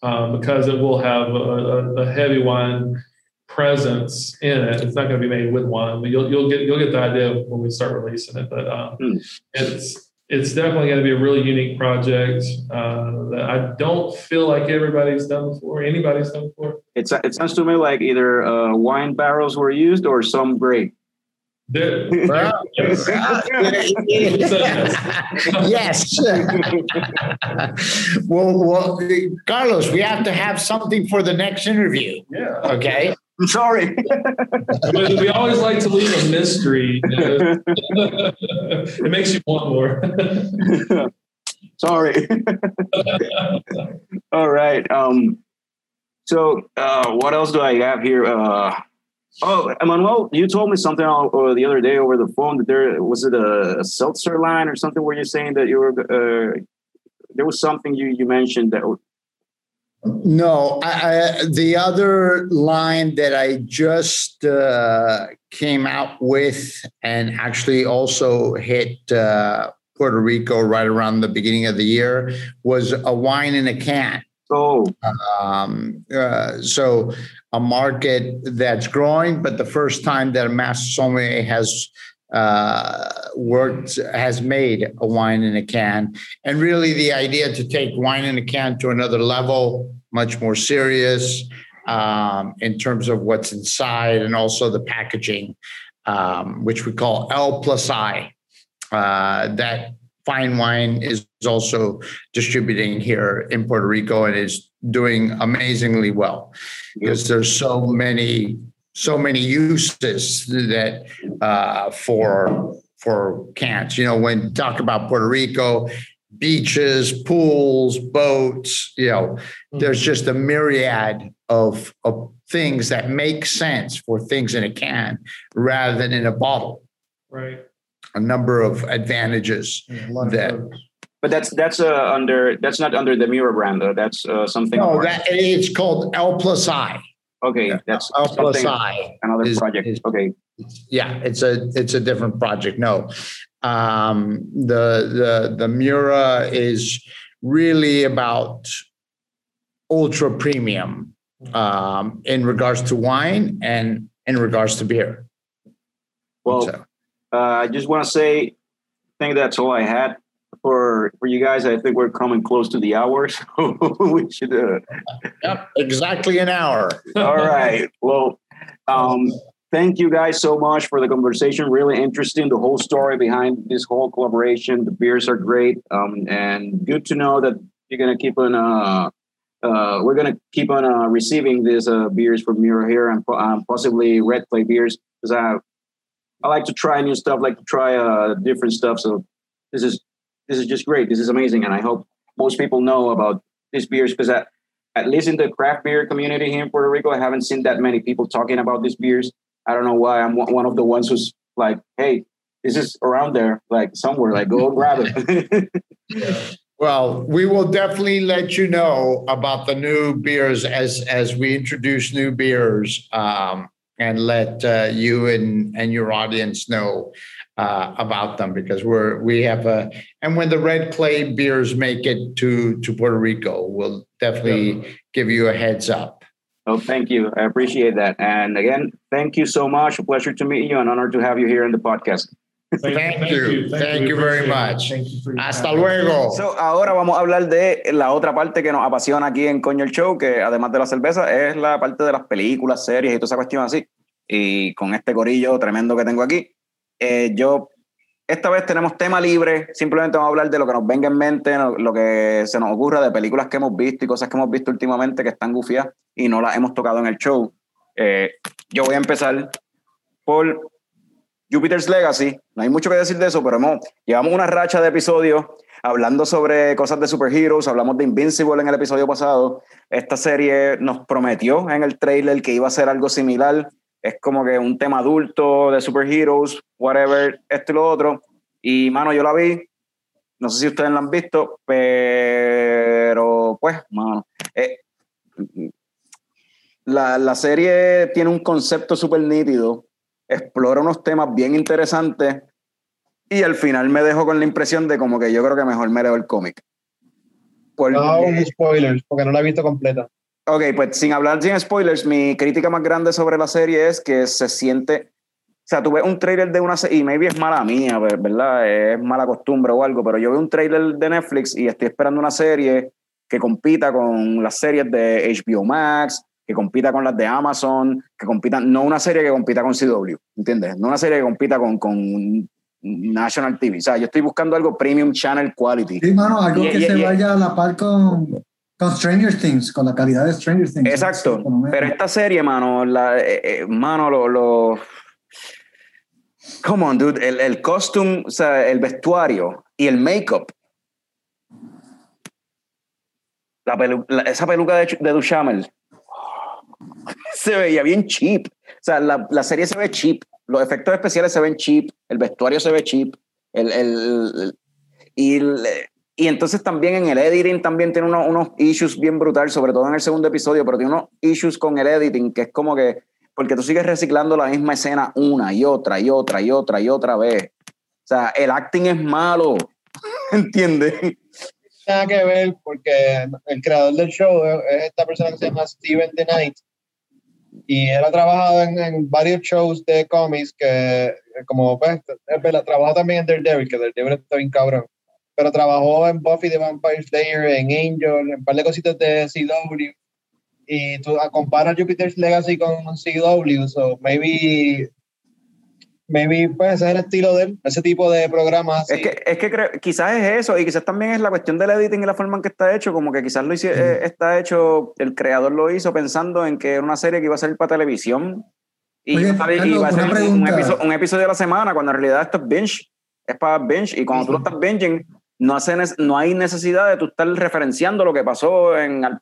S5: um, because it will have a, a, a, heavy wine presence in it. It's not going to be made with wine, but you'll you'll get you'll get the idea when we start releasing it. But um, hmm. it's it's definitely going to be a really unique project uh, that I don't feel like everybody's done before. Anybody's done before.
S1: It's it sounds to me like either uh, wine barrels were used or some grape.
S2: yes. [LAUGHS] yes. [LAUGHS] well, well, Carlos, we have to have something for the next interview.
S5: Yeah.
S2: Okay.
S1: I'm sorry.
S5: we always like to leave a mystery. [LAUGHS] it makes you want more. [LAUGHS]
S1: sorry. [LAUGHS] All right. Um, so, uh, what else do I have here? Uh, oh, Emmanuel, you told me something uh, the other day over the phone that there was it a, a seltzer line or something where you're saying that you were uh, there was something you you mentioned that
S2: no, I, I, the other line that I just uh, came out with and actually also hit uh, Puerto Rico right around the beginning of the year was a wine in a can.
S1: Oh,
S2: um, uh, so a market that's growing, but the first time that a master sommelier has uh, worked has made a wine in a can, and really the idea to take wine in a can to another level, much more serious um, in terms of what's inside and also the packaging, um, which we call L plus I. Uh, that fine wine is also distributing here in Puerto Rico and is doing amazingly well. Because there's so many so many uses that uh, for for cans. You know, when talk about Puerto Rico, beaches, pools, boats, you know, mm-hmm. there's just a myriad of, of things that make sense for things in a can rather than in a bottle.
S5: Right.
S2: A number of advantages yeah, that.
S1: But that's that's uh, under that's not under the Miura brand though. That's uh, something.
S2: No, that it's called L plus I.
S1: Okay, that's L plus I. Another is, project. Is, okay.
S2: Yeah, it's a it's a different project. No, um, the the the Miura is really about ultra premium um, in regards to wine and in regards to beer.
S1: Well, so. uh, I just want to say, I think that's all I had for for you guys. I think we're coming close to the hour, [LAUGHS] so we should. Uh...
S2: Yep, exactly an hour.
S1: all right. Well, um, thank you guys so much for the conversation. Really interesting, the whole story behind this whole collaboration. The beers are great, um, and good to know that you're gonna keep on. Uh, uh, we're gonna keep on uh, receiving these uh, beers from Miura here and um, possibly Red Clay beers because I I like to try new stuff, like to try uh, different stuff. So this is this is just great. This is amazing, and I hope most people know about these beers because at, at least in the craft beer community here in Puerto Rico, I haven't seen that many people talking about these beers. I don't know why. I'm one of the ones who's like, hey, this is around there, like somewhere, like go [LAUGHS] grab it.
S2: yeah. Well, we will definitely let you know about the new beers as as we introduce new beers, um, and let uh, you and and your audience know uh, about them because we're we have a and when the red clay beers make it to to Puerto Rico, we'll definitely yeah. give you a heads up.
S1: Oh, thank you. I appreciate that. And again, thank you so much. A pleasure to meet you. An honor to have you here in the podcast.
S2: Thank, thank you. Thank, thank you very much. Hasta luego.
S1: So, ahora vamos a hablar de la otra parte que nos apasiona aquí en Coño el Show, que además de la cerveza, es la parte de las películas, series y toda esa cuestión así. Y con este corillo tremendo que tengo aquí, eh, yo, esta vez tenemos tema libre, simplemente vamos a hablar de lo que nos venga en mente, lo, que se nos ocurra, de películas que hemos visto y cosas que hemos visto últimamente que están gufias y no las hemos tocado en el show. Eh, yo voy a empezar por Jupiter's Legacy. No hay mucho que decir de eso, pero llevamos una racha de episodios hablando sobre cosas de superheroes, hablamos de Invincible en el episodio pasado. Esta serie nos prometió en el trailer que iba a ser algo similar es como que un tema adulto de superheroes, whatever, esto y lo otro. Y, mano, yo la vi, no sé si ustedes la han visto, pero, pues, mano, eh, la, la, serie tiene un concepto súper nítido, explora unos temas bien interesantes y al final me dejo con la impresión de como que yo creo que mejor me leo el cómic.
S6: No, spoilers, porque no la he visto completa.
S1: Ok, pues sin hablar sin spoilers, mi crítica más grande sobre la serie es que se siente. O sea, tú ves un trailer de una serie, y maybe es mala mía, ¿verdad? Es mala costumbre o algo, pero yo veo un trailer de Netflix y estoy esperando una serie que compita con las series de HBO Max, que compita con las de Amazon, que compita, no una serie que compita con CW, ¿entiendes? No una serie que compita con, con National TV. O sea, yo estoy buscando algo premium channel quality.
S7: Sí, mano, algo que se vaya a la par con con Stranger Things, con la calidad de Stranger Things.
S1: Exacto. Pero esta serie, mano, la, eh, eh, mano, lo, lo, Come on, dude. El, el costume, o sea, el vestuario y el make-up. La esa peluca de, de Duchamel [SIGHS] se veía bien cheap. O sea, la, la, serie se ve cheap. Los efectos especiales se ven cheap. El vestuario se ve cheap. El, el, y y entonces también en el editing también tiene unos, unos issues bien brutales, sobre todo en el segundo episodio, pero tiene unos issues con el editing que es como que, porque tú sigues reciclando la misma escena una y otra y otra y otra y otra vez. O sea, el acting es malo, [LAUGHS] ¿entiendes?
S6: Nada que ver, porque el creador del show es esta persona que se llama Steven The Knight, y él ha trabajado en, varios shows de cómics que, como pues, trabajó también en Daredevil, que Daredevil está bien cabrón pero trabajó en Buffy the Vampire Slayer, en Angel, en un par de cositas de CW. Y tú comparas Jupiter's Legacy con CW, so maybe maybe pues ese es el estilo de él, ese tipo de programas.
S1: Es que, es que quizás es eso, y quizás también es la cuestión del editing y la forma en que está hecho, como que quizás lo eh, está hecho, el creador lo hizo pensando en que era una serie que iba a ser para televisión. Y, iba a ser un, episodio, un, episodio, a la semana, cuando en realidad esto es binge, es para binge, y cuando tú lo estás binging, no, hace, no hay necesidad de tú estar referenciando lo que pasó en el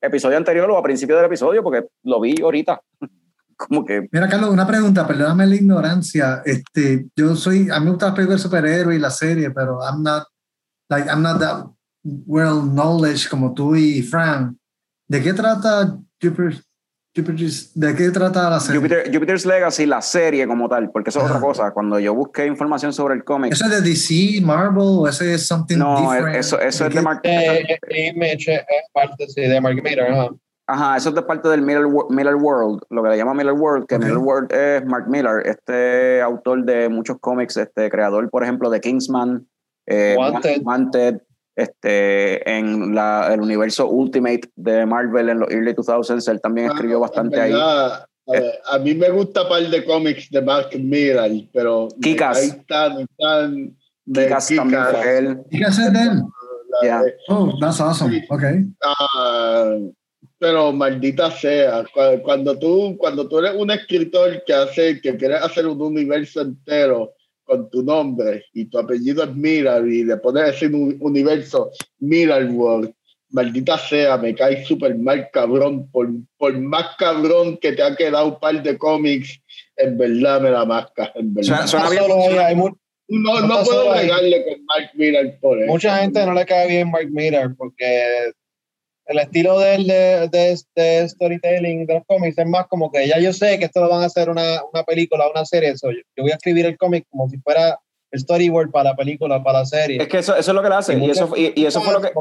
S1: episodio anterior o a principio del episodio, porque lo vi ahorita. [LAUGHS] Como que...
S7: Mira, Carlos, una pregunta, perdóname la ignorancia. Este, yo soy, a mí me gusta las películas de superhéroes y la serie, pero I'm not, like, I'm not that well knowledge como tú y Frank. ¿De qué trata Jupiter, ¿De qué trata la serie?
S1: Jupiter's Legacy, la serie como tal, porque eso es otra cosa. Cuando yo busqué información sobre el cómic.
S7: ¿Eso es de DC, Marvel o ese es something
S1: no, different? eso, eso es de Mark.
S6: Eh, Image es parte de Mark Miller, ajá.
S1: Ajá, eso es de parte del Miller, Miller World, lo que le llama Miller World, que Miller World es Mark Miller, este autor de muchos cómics, este creador, por ejemplo, de Kingsman, eh, Wanted. Wanted este, en la, el universo Ultimate de Marvel en los early 2000s, él también escribió bastante ahí.
S3: A, mí me gusta un par de cómics de Mark Miller, pero
S1: Kikas.
S3: ahí están, están
S1: Kikas, también fue él.
S7: Kikas es de él. Yeah. Oh, that's awesome. Okay.
S3: Uh, pero maldita sea, cuando tú, cuando tú eres un escritor que hace, que quiere hacer un universo entero con tu nombre y tu apellido es Miller y le pones ese universo Miller World, maldita sea, me cae súper mal cabrón, por, por más cabrón que te ha quedado un par de cómics, en verdad me la masca, en verdad. no, no puedo negarle con Mark Miller por eso.
S8: Mucha gente no le cae bien Mark Miller porque el estilo de, de, de, storytelling de los cómics es más como que ya yo sé que esto lo van a hacer una, una película, una serie. Eso, yo, voy a escribir el cómic como si fuera el storyboard para la película, para la serie.
S1: Es que eso, eso es lo que le hace. Y, eso, y, eso fue lo que.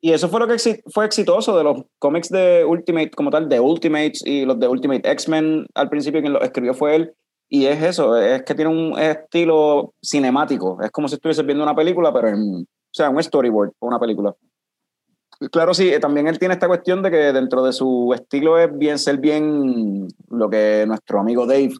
S1: y eso fue lo que fue exitoso de los cómics de Ultimate, como tal, de Ultimates y los de Ultimate X-Men. Al principio, quien lo escribió fue él. Y es eso, es que tiene un estilo cinemático. Es como si estuviese viendo una película, pero en. O sea, un storyboard o una película. Claro, sí, también él tiene esta cuestión de que dentro de su estilo es bien ser bien lo que nuestro amigo Dave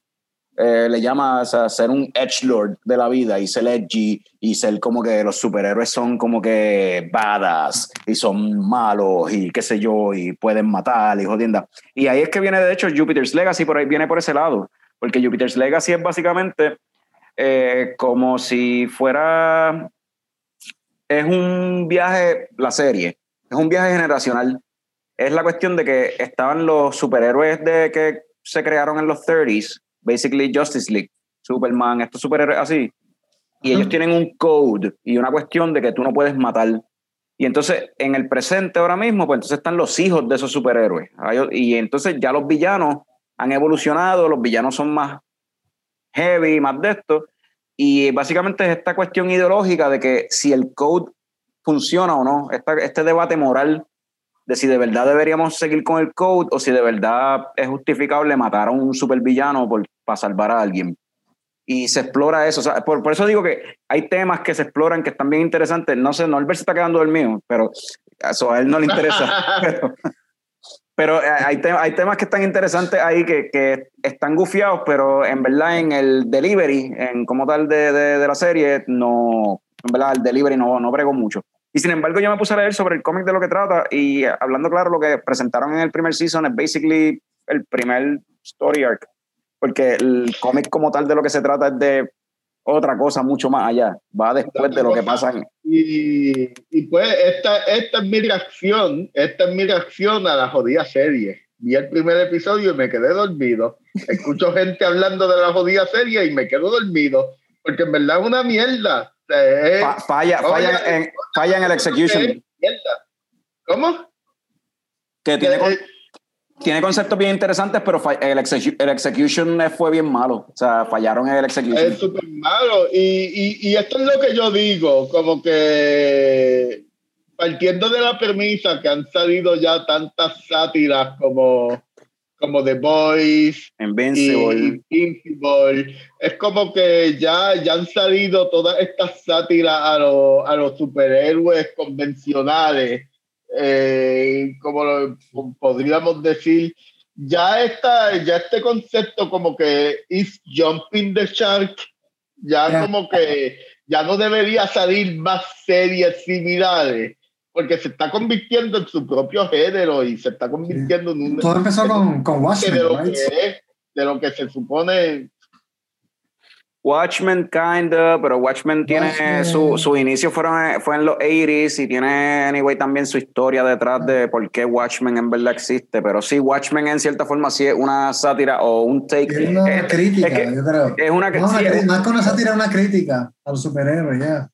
S1: eh, le llama ser un edge lord de la vida y ser edgy y ser como que los superhéroes son como que badass y son malos y qué sé yo y pueden matar y jodienda. Y ahí es que viene de hecho Jupiter's Legacy, por ahí viene por ese lado, porque Jupiter's Legacy es básicamente eh, como si fuera, es un viaje, la serie es un viaje generacional. Es la cuestión de que estaban los superhéroes de que se crearon en los 30s, basically Justice League, Superman, estos superhéroes así. Y ellos tienen un code y una cuestión de que tú no puedes matar. Y entonces, en el presente ahora mismo, pues entonces están los hijos de esos superhéroes. Y entonces ya los villanos han evolucionado, los villanos son más heavy, más de esto. Y básicamente es esta cuestión ideológica de que si el code funciona o no, este debate moral de si de verdad deberíamos seguir con el code o si de verdad es justificable matar a un supervillano por, para salvar a alguien. Y se explora eso. por, por, eso digo que hay temas que se exploran que están bien interesantes. No sé, Norbert se está quedando dormido, pero eso a él no le interesa. [LAUGHS] pero, eh, hay, hay temas que están interesantes ahí que, que, están gufiados, pero en verdad en el delivery, en como tal de, de, de la serie, no, en verdad el delivery no, no brego mucho. Y sin embargo, yo me puse a leer sobre el cómic de lo que trata y hablando claro, lo que presentaron en el primer season es basically el primer story arc, porque el cómic como tal de lo que se trata es de otra cosa mucho más allá, va después de lo que pasa.
S3: Y, y, pues esta, esta es mi reacción, esta es mi reacción a la jodida serie. Vi el primer episodio y me quedé dormido. Escucho gente hablando de la jodida serie y me quedo dormido, porque en verdad es una mierda
S1: falla, falla, en, falla en el execution.
S3: ¿Cómo?
S1: Que tiene, eh, tiene conceptos bien interesantes, pero el, el, execution fue bien malo. O sea, fallaron en el execution.
S3: Es súper malo. Y, y, y esto es lo que yo digo, como que partiendo de la premisa que han salido ya tantas sátiras como como The Boys,
S1: Invincible.
S3: Invincible. Es como que ya, ya han salido todas estas sátiras a, a los superhéroes convencionales, eh, como, podríamos decir. Ya, está, ya este concepto como que is jumping the shark, ya como que ya no debería salir más series similares porque se está convirtiendo en su propio género y se está convirtiendo en un...
S7: Todo empezó con, con Watchmen,
S3: de lo, que es, de lo que se supone...
S1: Watchmen, kinda, pero Watchmen tiene su, su inicio fueron, fue en los 80s y tiene, anyway, también su historia detrás de por qué Watchmen en verdad existe. Pero sí, Watchmen en cierta forma sí es una sátira o un take.
S7: Es una crítica, yo creo.
S1: Es una,
S7: no,
S1: sí,
S7: más que una sátira, es una crítica a los superhéroes, ya.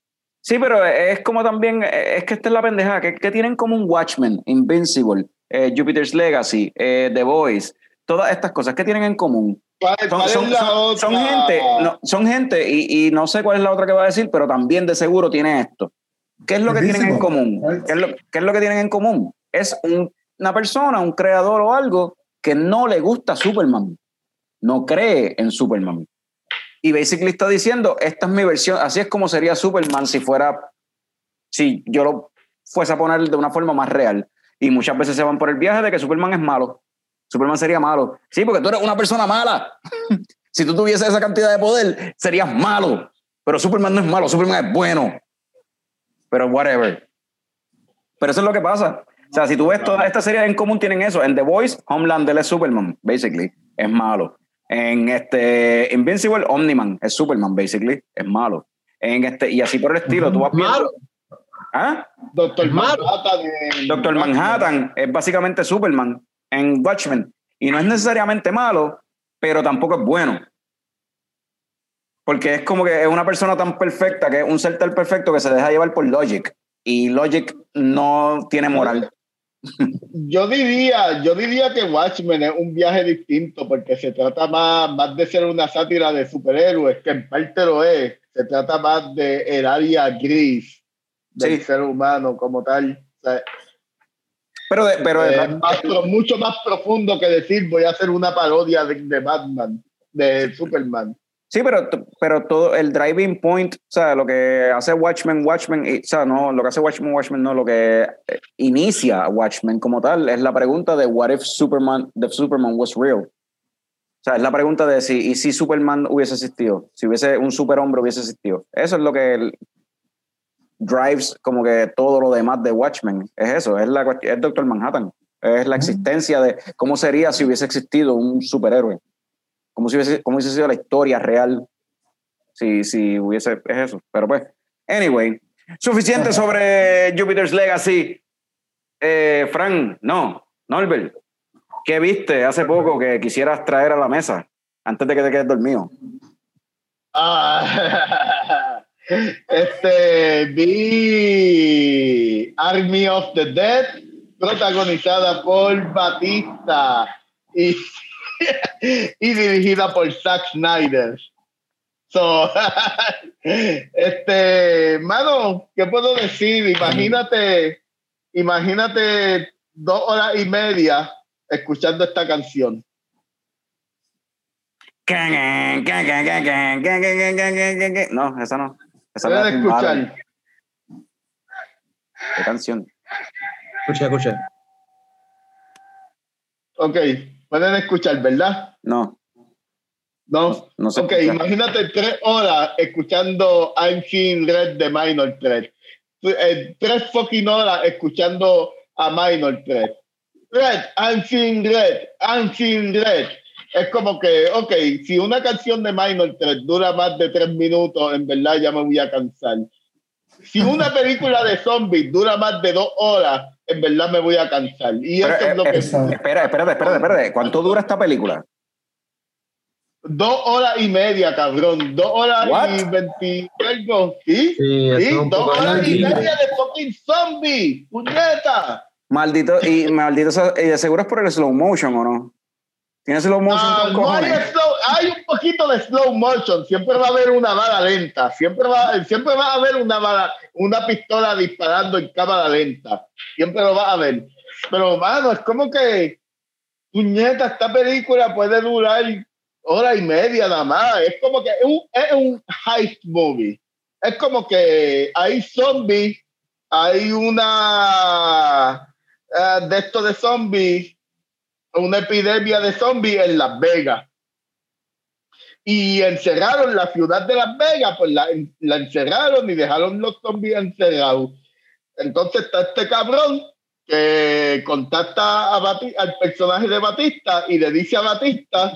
S1: Sí, pero es como también, es que esta es la pendeja, que, que tienen como un Watchmen, Invincible, eh, Jupiter's Legacy, eh, The Voice, todas estas cosas que tienen en común. Son, gente, son gente y, no sé cuál es la otra que va a decir, pero también de seguro tiene esto. ¿Qué es lo que tienen en común? ¿Qué es lo, ¿Qué es lo, que tienen en común? Es una persona, un creador o algo que no le gusta Superman, no cree en Superman. Y basically está diciendo, esta es mi versión, así es como sería Superman si fuera, si yo lo fuese a poner de una forma más real. Y muchas veces se van por el viaje de que Superman es malo. Superman sería malo. Sí, porque tú eres una persona mala. [LAUGHS] si tú tuvieses esa cantidad de poder, serías malo. Pero Superman no es malo, Superman es bueno. Pero whatever. Pero eso es lo que pasa. O sea, si tú ves todas estas series en común tienen eso. En The Voice, Homelander es Superman, basically. Es malo. En este Invincible, Omniman es Superman, basically. Es malo. En este, y así por el estilo, tú vas viendo. ¿Ah?
S3: Doctor Manhattan.
S1: Doctor Manhattan es básicamente Superman en Watchmen. Y no es necesariamente malo, pero tampoco es bueno. Porque es como que es una persona tan perfecta, que es un ser tan perfecto que se deja llevar por Logic. Y Logic no tiene moral.
S3: Yo diría, yo diría que Watchmen es un viaje distinto porque se trata más, más de ser una sátira de superhéroes, que en parte lo es. Se trata más de el área gris del ser humano como tal.
S1: pero pero
S3: es mucho más profundo que decir voy a hacer una parodia de Batman, de Superman.
S1: Sí, pero, pero todo el driving point, o sea, lo que hace Watchmen, Watchmen, o sea, no, lo que hace Watchmen, Watchmen, no, lo que eh, inicia Watchmen como tal, es la pregunta de what if Superman, the Superman was real. O sea, es la pregunta de si, y si Superman hubiese existido, si hubiese un superhombre hubiese existido. Eso es lo que drives como que todo lo demás de Watchmen. Es eso, es, la, es Doctor Manhattan. Es la existencia de cómo sería si hubiese existido un superhéroe como si hubiese, como hubiese sido la historia real si, si hubiese, es eso. Pero pues, anyway, suficiente sobre Jupiter's Legacy. Eh, Frank, no, Norbert, ¿qué viste hace poco que quisieras traer a la mesa antes de que te quedes dormido?
S3: Ah, [LAUGHS] este, vi Army of the Dead, protagonizada por Batista. Y [LAUGHS] y dirigida por Zack Snyder. So, [LAUGHS] este, mano, ¿qué puedo decir? Imagínate, imagínate dos horas y media escuchando esta canción.
S1: No, esa no. Esa
S3: no escuchar.
S1: ¿Qué canción?
S8: Escucha, escucha.
S3: Ok. Pueden escuchar, ¿verdad?
S1: No.
S3: No.
S1: No sé.
S3: Ok, imagínate tres horas escuchando I'm Seeing Red de Minor 3. Eh, tres fucking horas escuchando a Minor 3. Red, I'm Seeing Red, I'm Seeing Red. Es como que, ok, si una canción de Minor 3 dura más de tres minutos, en verdad ya me voy a cansar. Si una película de zombies dura más de dos horas, en verdad me voy a cansar. Y eso es lo
S1: eh,
S3: que.
S1: Espera, espérate, espérate, espérate. ¿Cuánto dura esta película?
S3: Dos horas y media, cabrón. Dos horas y veinticinco. ¿Sí? Sí, ¿Sí? dos horas y media de fucking zombie. ¡Puñeta!
S1: Maldito, y maldito, y de seguro es por el slow motion, ¿o no? ¿Tiene slow motion?
S3: no hay, slow, hay, un poquito de slow motion. Siempre va a haber una bala lenta. Siempre va, siempre va a haber una bala, una pistola disparando en cámara lenta. Siempre lo va a ver. Pero, mano, es como que, puñeta, esta película puede durar hora y media nada más. Es como que es un, es un heist movie. Es como que hay zombies, hay una uh, de esto de zombies una epidemia de zombies en Las Vegas. Y encerraron la ciudad de Las Vegas, pues la, la encerraron y dejaron los zombies encerrados. Entonces está este cabrón que contacta a al personaje de Batista y le dice a Batista,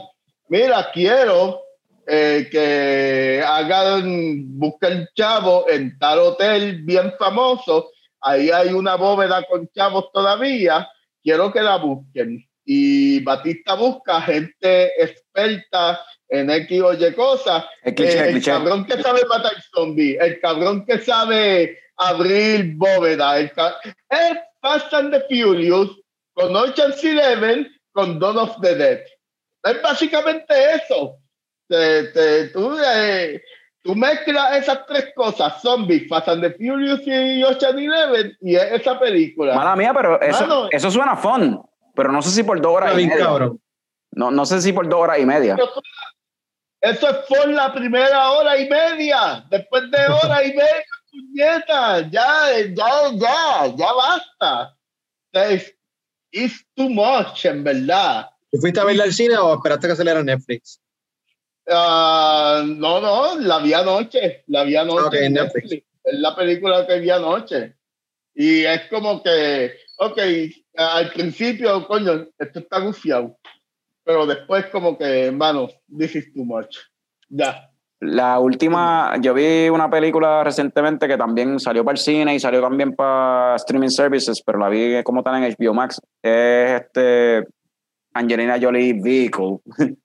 S3: mira, quiero eh, que hagan, busquen chavo en tal hotel bien famoso, ahí hay una bóveda con chavos todavía, quiero que la busquen y Batista busca gente experta en X o Y cosas. El, eh, cabrón que sabe matar zombies, el cabrón que sabe abrir bóveda, el, el Fast and the Furious con Ocean's Eleven con Dawn of the Dead. Es básicamente eso. tú, eh, tú, mezclas esas tres cosas, zombies, Fast and the Furious y Ocean's Eleven, y es esa película.
S1: Mala mía, pero eso, eso suena fun. Pero no sé si por dos horas y media. No, no sé si por dos horas y media.
S3: Eso es por la primera hora y media. Después de [LAUGHS] hora y media, puñeta, ya, ya, ya, ya basta. Es it's too much, en verdad.
S8: ¿Tú fuiste a verla al cine o esperaste que saliera Netflix?
S3: Ah, no, no, la vi anoche. La vi anoche
S8: Ok, en
S3: en
S8: Netflix.
S3: Netflix. Es la película que vi anoche. Y es como que, ok, al principio, coño, esto está gufiado. Pero después, como que, hermano, this is too much. Ya.
S1: La última, yo vi una película recientemente que también salió para el cine y salió también para streaming services, pero la vi como tal en HBO Max. Es este Angelina Jolie Vehicle. [LAUGHS]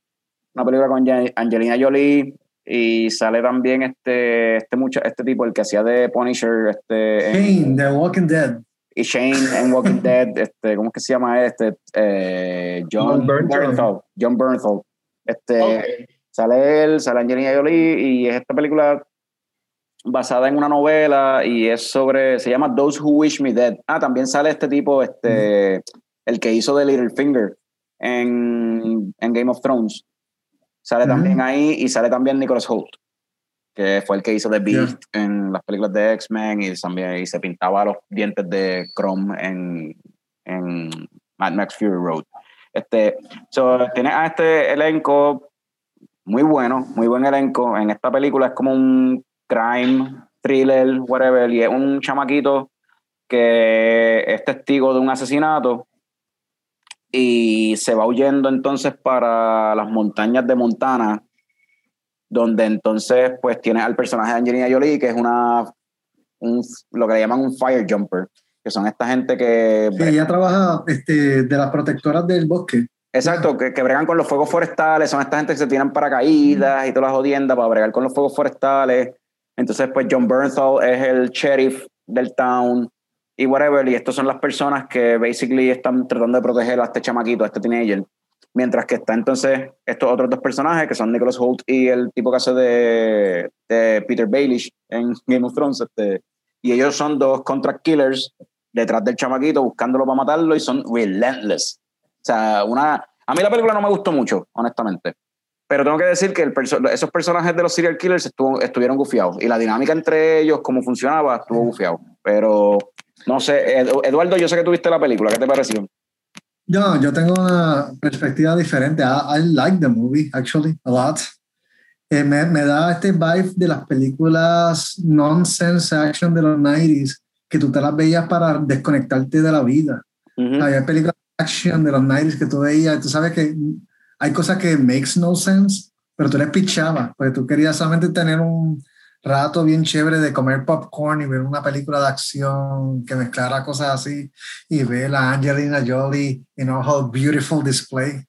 S1: una película con Ange- Angelina Jolie y sale también este este mucho este tipo el que hacía de Punisher este en-
S7: Shane, The Walking Dead.
S1: Y Shane en Walking Dead este cómo es que se llama este Eh, John
S8: Bernthal.
S1: John Bernthal este
S3: Ok.
S1: sale él, sale Angelina Jolie y es esta película basada en una novela y es sobre, se llama Those Who Wish Me Dead. Ah, también sale este tipo, este, el que hizo The Little Finger en, en Game of Thrones. Sale
S7: Ujú.
S1: también ahí y sale también Nicholas Holt, que fue el que hizo The Beast en las películas de X-Men y también y se pintaba los dientes de Chrome en, en Mad Max Fury Road. Este, so, tiene a este elenco muy bueno, muy buen elenco. En esta película es como un crime, thriller, whatever, y es un chamaquito que es testigo de un asesinato y se va huyendo entonces para las montañas de Montana, donde entonces pues tiene al personaje de Angelina Jolie, que es una, un, lo que le llaman un fire jumper, que son esta gente que...
S7: Sí, ella trabaja este, de las protectoras del bosque.
S1: Exacto, que, que bregan con los fuegos forestales, son esta gente que se tiran paracaídas y todas las jodiendas para bregar con los fuegos forestales. Entonces, pues John Bernthal es el sheriff del town y whatever, y estos son las personas que basically están tratando de proteger a este chamaquito, a este teenager. Mientras que está entonces estos otros dos personajes que son Nicholas Holt y el tipo que hace de, de Peter Baelish en Game of Thrones. Este, y ellos son dos contract killers detrás del chamaquito buscándolo para matarlo y son relentless. O sea, una, a mí la película no me gustó mucho, honestamente. Pero tengo que decir que el perso- esos personajes de los serial killers estuvo- estuvieron gufiados. Y la dinámica entre ellos, cómo funcionaba, estuvo gufiado. Pero no sé, Edu- Eduardo, yo sé que tuviste la película. ¿Qué te pareció?
S7: Yo, yo tengo una perspectiva diferente. I, I like the movie, actually, a lot. Eh, me, me da este vibe de las películas nonsense action de los 90s, que tú te las veías para desconectarte de la vida.
S1: Ujú.
S7: Había películas action de los 90s que tú veías, tú sabes que hay cosas que makes no sense, pero tú les pichabas, porque tú querías solamente tener un rato bien chévere de comer popcorn y ver una película de acción que mezclara cosas así y ver a Angelina Jolie in all her beautiful display.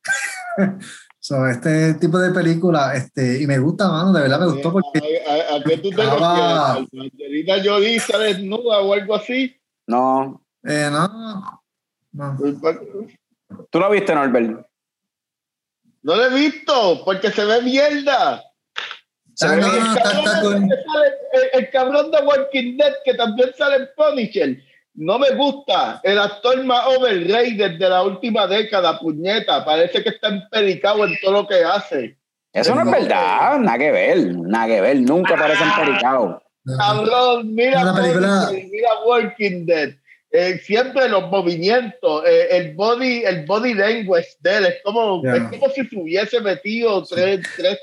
S7: [LAUGHS] so, este tipo de película, este, y me gusta, mano, de verdad me gustó porque
S3: ¿A, a- a qué tú te refieres? ¿Angelina Jolie está desnuda o algo así?
S1: No.
S7: eh, no, no.
S1: ¿Tú la viste, Norbert?
S3: No lo he visto porque se ve mierda.
S7: Ah, no,
S3: el,
S7: está-
S3: cabrón
S7: está
S3: de-
S7: con-
S3: sale- el- el cabrón de Walking Dead que también sale en Punisher. No me gusta. El actor más overrated de la última década, puñeta. Parece que está empericado en todo lo que hace.
S1: Eso no es verdad. Nada que ver. Nada que ver. Nunca parecen pericados.
S3: Cabrón, mira,
S7: película-
S3: Punisher, mira Walking Dead. Eh, siempre los movimientos, eh, el body, el body language de él, es como,
S7: Ya.
S3: es como si se hubiese metido tres, tres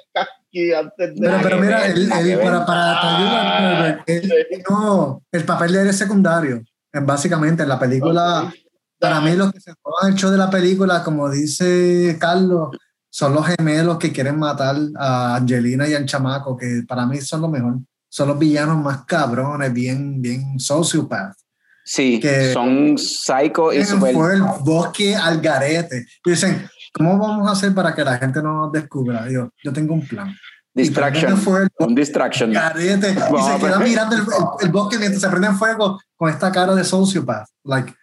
S3: casquis antes de
S7: Pero, pero mira,
S1: ver.
S7: para, para él no, el papel de él es secundario. Es básicamente en la película, para mí los que se roban el show de la película, como dice Carlos, son los gemelos que quieren matar a Angelina y al chamaco, que para mí son los mejor. Son los villanos más cabrones, bien, bien sociopath.
S1: Sí,
S7: Que-
S1: son psycho y super.
S7: Fue el bosque al garete. Y dicen, ¿cómo vamos a hacer para que la gente no nos descubra? Yo, yo tengo un plan.
S1: Distraction.
S7: el
S1: Un distraction.
S7: garete y se queda mirando el, el- el bosque mientras se prende en fuego con esta cara de sociopath. Like,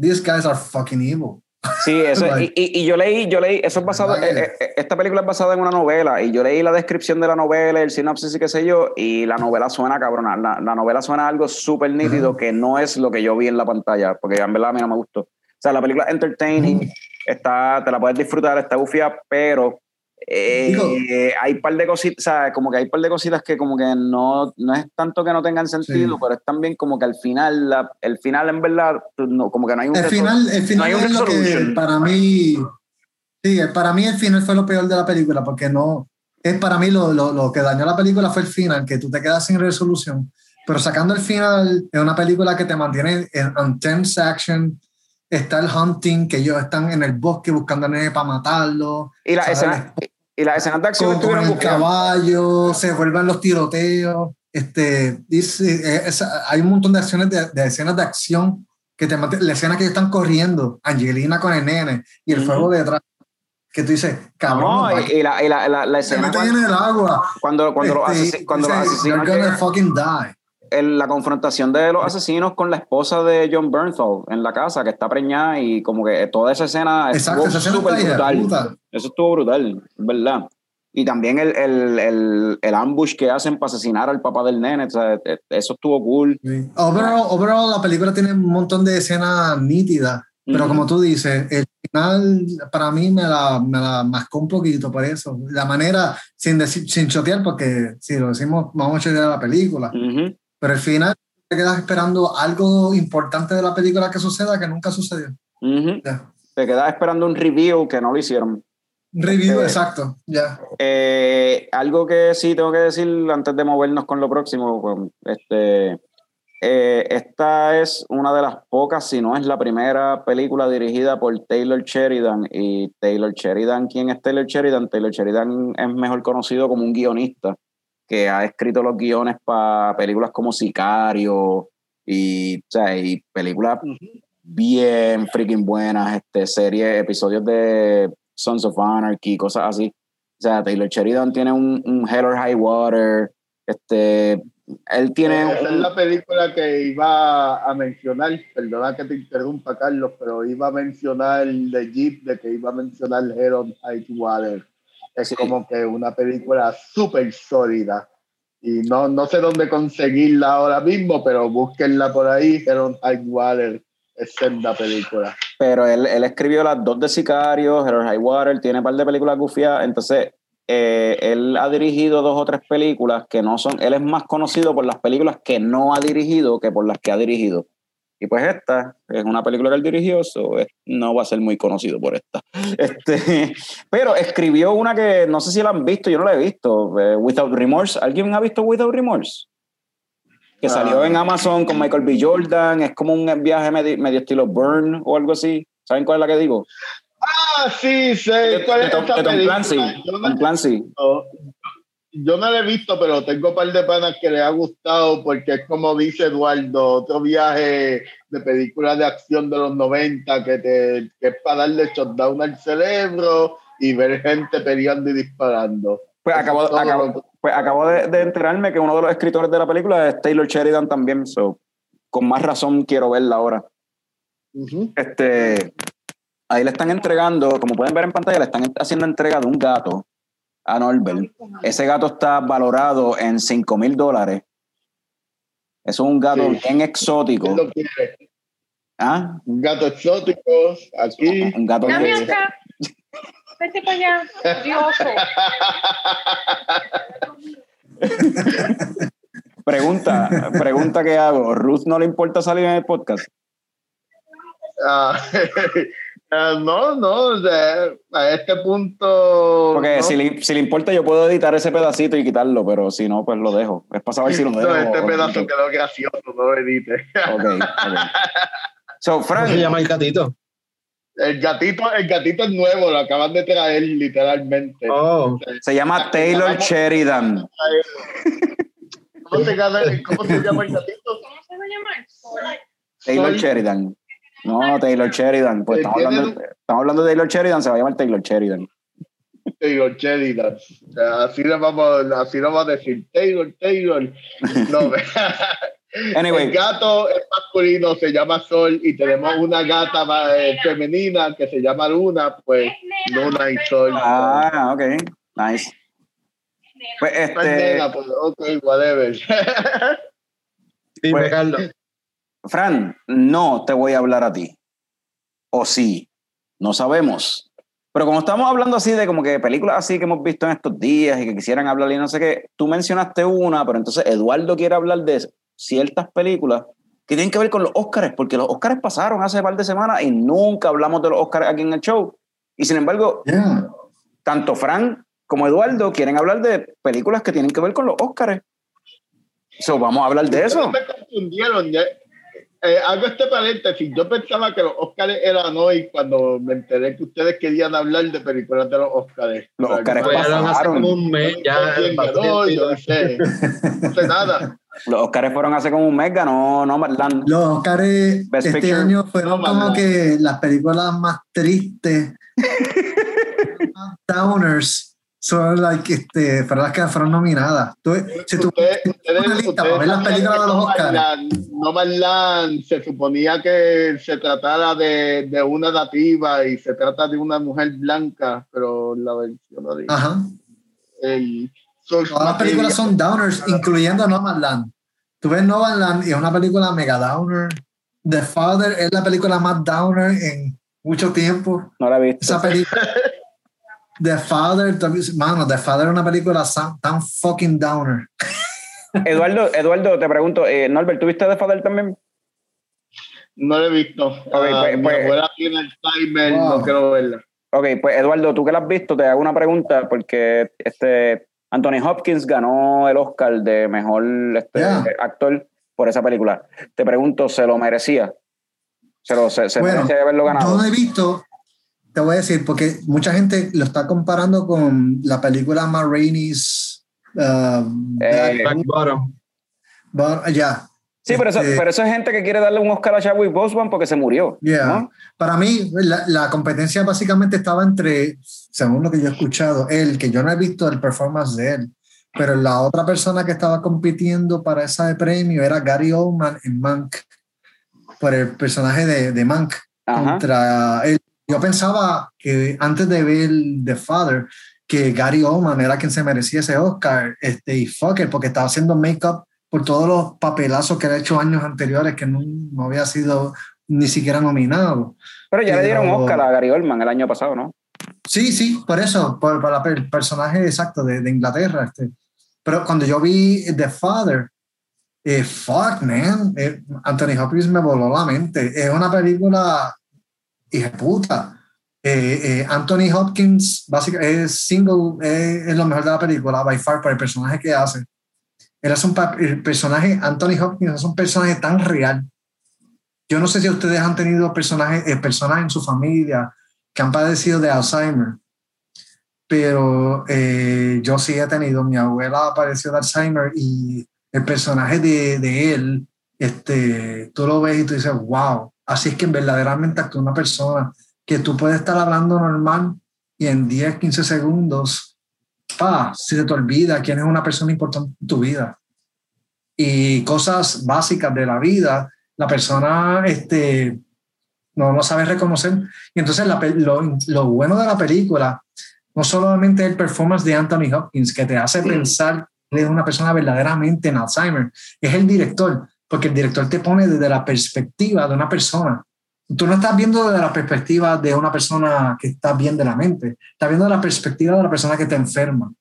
S7: these guys are fucking evil.
S1: Sí, [LAUGHS] eso, y, y, y yo leí, yo leí, eso es basado, eh, eh, esta película es basada en una novela y yo leí la descripción de la novela, el sinopsis y qué sé yo, y la novela suena cabrona, la, la novela suena algo súper nítido que no es lo que yo vi en la pantalla, porque en verdad a mí no me gustó. O sea, la película es entertaining, está, te la puedes disfrutar, está bufia, pero eh,
S7: Digo-
S1: hay par de cositas, o sea, como que hay par de cositas que como que no, no es tanto que no tengan sentido,
S7: Sí.
S1: pero es también como que al final, la, el final en verdad, no, como que no hay un
S7: El final, el
S1: no
S7: final
S1: hay un
S7: es lo que para mí Sí, para mí el final fue lo peor de la película, porque no, es para mí lo, lo, lo, que dañó la película fue el final, que tú te quedas sin resolución. Pero sacando el final, es una película que te mantiene en, en tense action. Está el hunting, que ellos están en el bosque buscando a nene para matarlo.
S1: Y la escena, y las escenas de acción
S7: con, el caballo, se vuelven los tiroteos. Este, dice, es, hay un montón de acciones de, de, escenas de acción que te la escena que ellos están corriendo, Angelina con el nene y el uh -huh. fuego detrás que tú dices, cabrón.
S1: No, y, y, la, y la, la, la escena.
S7: Cuando, en el agua.
S1: Cuando, cuando
S7: este,
S1: los, cuando
S7: dice,
S1: los asesinos.
S7: You're gonna fucking die.
S1: El, la confrontación de los asesinos con la esposa de John Bernthal en la casa, que está preñada, y como que toda esa escena
S7: Exacto,
S1: estuvo
S7: esa escena
S1: súper brutal.
S7: brutal.
S1: Eso estuvo brutal, ¿verdad? Y también el, el, el, el, ambush que hacen para asesinar al papá del nene, o sea, eso estuvo cool.
S7: Sí. Overall, overall, la película tiene un montón de escenas nítidas, pero -huh. como tú dices, el final para mí me la, me la mascó un poquito por eso. La manera, sin, decir, sin chotear, porque si lo decimos, vamos a chotear la película,
S1: uh -huh.
S7: Pero el final te quedas esperando algo importante de la película que suceda que nunca sucedió.
S1: Uh -huh. yeah. Te quedas esperando un review que no lo hicieron.
S7: Review, este, exacto, ya.
S1: Eh, algo que sí tengo que decir antes de movernos con lo próximo, pues, este, eh, esta es una de las pocas, si no es la primera película dirigida por Taylor Sheridan. Y Taylor Sheridan, ¿quién es Taylor Sheridan? Taylor Sheridan es mejor conocido como un guionista que ha escrito los guiones para películas como Sicario y, o sea, y películas bien freaking buenas, este, series, episodios de Sons of Anarchy, cosas así. O sea, Taylor Sheridan tiene un, un Hell or High Water, este, él tiene...
S3: Esa es la película que iba a mencionar, perdona que te interrumpa Carlos, pero iba a mencionar de Jeep, de que iba a mencionar Hell on High Water. Es sí. como que una película súper sólida. Y no, no sé dónde conseguirla ahora mismo, pero búsquenla por ahí, Hell on High Water es senda película.
S1: Pero él, él escribió las dos de Sicario, Hell High Water, tiene un par de películas gufiadas, entonces eh, él ha dirigido dos o tres películas que no son, él es más conocido por las películas que no ha dirigido que por las que ha dirigido. Y pues esta es una película que él dirigió, so no va a ser muy conocido por esta. [LAUGHS] Este, pero escribió una que no sé si la han visto, yo no la he visto, eh, Without Remorse. ¿Alguien ha visto Without Remorse? Que salió en Amazon con Michael B. Jordan, es como un viaje medio, medio estilo Burn o algo así. ¿Saben cuál es la que digo?
S3: Ah, sí, sé. ¿Cuál
S1: de,
S3: es
S1: Tom,
S3: esa
S1: de Tom
S3: película?
S1: Clancy. Tom Clancy.
S3: no, yo no la he visto, pero tengo un par de panas que le ha gustado porque es como dice Eduardo, otro viaje de películas de acción de los 90 que, te, que es para darle shutdown al cerebro y ver gente peleando y disparando.
S1: Pues acabo, acabo, pues acabo de, de enterarme que uno de los escritores de la película es Taylor Sheridan también, so, con más razón quiero verla ahora.
S3: Ujú.
S1: Este, ahí le están entregando, como pueden ver en pantalla, le están haciendo entrega de un gato a Norbert. Ese gato está valorado en 5 mil dólares. Es un gato
S3: Sí.
S1: bien exótico.
S3: ¿Quién lo quiere?
S1: ¿Ah?
S3: Un gato exótico, aquí.
S1: Un gato
S9: acá. Vete para allá. [LAUGHS]
S1: Pregunta, pregunta que hago. ¿Ruth no le importa salir en el podcast?
S3: Ah, [LAUGHS] ah, no, no, o sea, a este punto.
S1: Porque
S3: no.
S1: si, le, si le importa, yo puedo editar ese pedacito y quitarlo, pero si no, pues lo dejo. Es para saber si lo dejo.
S3: No, este
S1: o no.
S3: pedazo quedó gracioso, no lo edite.
S1: Ok, ok. [LAUGHS] So,
S8: ¿Cómo se
S1: Frank,
S8: llama el gatito?
S3: El gatito, el gatito es nuevo, lo acaban de traer literalmente.
S8: Oh,
S1: se llama Taylor Sheridan.
S3: ¿Cómo se, llama, ¿Cómo se llama el gatito?
S9: ¿Cómo se va a llamar?
S1: Taylor
S3: Soy-
S1: Sheridan. No, Taylor Sheridan. Pues estamos hablando, estamos hablando de Taylor Sheridan, se va a llamar Taylor Sheridan.
S3: Taylor Sheridan. Así le vamos, así lo vamos a decir. Taylor, Taylor. No, [LAUGHS] [LAUGHS]
S1: Anyway.
S3: El gato es masculino, se llama Sol, y tenemos una gata eh, femenina que se llama Luna, pues Luna y Sol.
S1: Ah, ok. Nice. Pues
S3: Pues,
S1: este,
S3: nena, pues, ok, whatever. [LAUGHS]
S8: dime,
S1: Pues-
S8: Carlos.
S1: Fran, no te voy a hablar a ti. O sí, no sabemos. Pero como estamos hablando así de como que películas así que hemos visto en estos días y que quisieran hablar y no sé qué, tú mencionaste una, pero entonces Eduardo quiere hablar de ciertas películas que tienen que ver con los Oscars, porque los Oscars pasaron hace un par de semanas y nunca hablamos de los Oscars aquí en el show. Y sin embargo,
S7: Yeah.
S1: tanto Fran como Eduardo quieren hablar de películas que tienen que ver con los Óscares. So, vamos a hablar de eso.
S3: Me confundieron. Eh, hago este paréntesis. Yo pensaba que los Óscares eran hoy cuando me enteré que ustedes querían hablar de películas de los Óscares.
S1: Los Óscares
S6: Fueron hace
S1: pasaron.
S6: como un mes,
S3: no sé. No [LAUGHS] sé nada.
S1: Los Óscares fueron hace como un mes, ganó Nomadland.
S7: Los Oscars este
S1: Picture.
S7: año fueron
S3: No,
S7: como que las películas más tristes, más [LAUGHS] downers, son like, este, las que fueron nominadas. Tú- si tú tú
S3: ustedes-
S7: una lista para ver las películas de los Oscars,
S3: Nomadland- se suponía que se tratara de, de una nativa y se trata de una mujer blanca, pero la versión original.
S7: ajá,
S3: el
S7: todas las películas son downers, incluyendo Nomadland. Tú ves Nomadland y es una película mega downer. The Father es la película más downer en mucho tiempo.
S1: No la he visto.
S7: Esa película. [LAUGHS] The Father, también- mano, The Father es una película tan, fucking downer. [LAUGHS]
S1: Eduardo, Eduardo, te pregunto, eh, Norbert, ¿tuviste de Father también?
S3: No lo he visto. Ah,
S1: pues-
S3: mi
S1: pues-
S3: abuela tiene Alzheimer,
S7: Wow.
S3: no quiero verla.
S1: Ok, pues Eduardo, tú que la has visto, te hago una pregunta porque este Anthony Hopkins ganó el Oscar de mejor este,
S7: Yeah.
S1: actor por esa película. Te pregunto, ¿se lo merecía? ¿Se, lo, se, se
S7: Bueno,
S1: merece haberlo
S7: Yo
S1: ganado?
S7: no he visto, te voy a decir, porque mucha gente lo está comparando con la película Ma Rainey's. uh,
S6: Bottom.
S7: But, ya.
S1: Sí, pero eso,
S7: Este,
S1: pero eso es gente que quiere darle un Oscar a Chadwick Boseman porque se murió.
S7: Yeah.
S1: ¿no?
S7: Para mí, la, la competencia básicamente estaba entre, según lo que yo he escuchado, él, que yo no he visto el performance de él, pero la otra persona que estaba compitiendo para ese premio era Gary Oldman en Mank, por el personaje de, de Mank
S1: Ajá.
S7: contra él. Yo pensaba que antes de ver The Father, que Gary Oldman era quien se merecía ese Oscar, este, y fuck it, porque estaba haciendo make-up por todos los papelazos que había hecho años anteriores que no, no había sido ni siquiera nominado.
S1: Pero ya le dieron
S7: Pero-
S1: Oscar a Gary Oldman el año pasado, ¿no?
S7: Sí, sí, por eso, por, el personaje exacto de, de Inglaterra. Este. Pero cuando yo vi The Father, eh, fuck, man, eh, Anthony Hopkins me voló la mente. Es una película hija puta. Eh, eh, Anthony Hopkins básicamente es single, eh, es lo mejor de la película, by far, por el personaje que hace. Él es un el personaje, Anthony Hopkins es un personaje tan real. Yo no sé si ustedes han tenido personajes, eh, personas en su familia que han padecido de Alzheimer, pero eh, yo sí he tenido, mi abuela padeció de Alzheimer y el personaje de, de él, este, tú lo ves y tú dices, wow, así es que verdaderamente actúa una persona que tú puedes estar hablando normal y en 10, 15 segundos, pa, se te olvida quién es una persona importante en tu vida. Y cosas básicas de la vida, la persona este, no lo sabe reconocer. Y entonces la lo, lo bueno de la película, no solamente el performance de Anthony Hopkins, que te hace pensar que es una persona verdaderamente en Alzheimer, es el director, porque el director te pone desde la perspectiva de una persona. Tú no estás viendo desde la perspectiva de una persona que está bien de la mente, estás viendo la perspectiva de la persona que te enferma.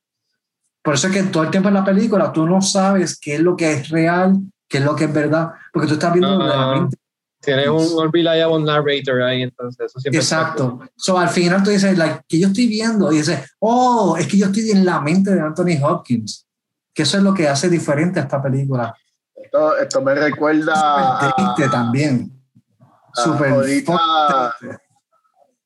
S7: Por eso es que todo el tiempo en la película tú no sabes qué es lo que es real, qué es lo que es verdad, porque tú estás viendo desde la
S6: Ah.
S7: mente.
S6: Tienes un reliable narrator ahí, entonces eso siempre está
S7: Exacto. So, al final tú dices, like, que yo estoy viendo? Y dices, oh, es que yo estoy en la mente de Anthony Hopkins. Que eso es lo que hace diferente a esta película.
S3: Esto, esto me recuerda
S7: Súper
S3: a,
S7: también.
S3: a-
S7: Súper
S3: ahorita,
S7: fucking triste.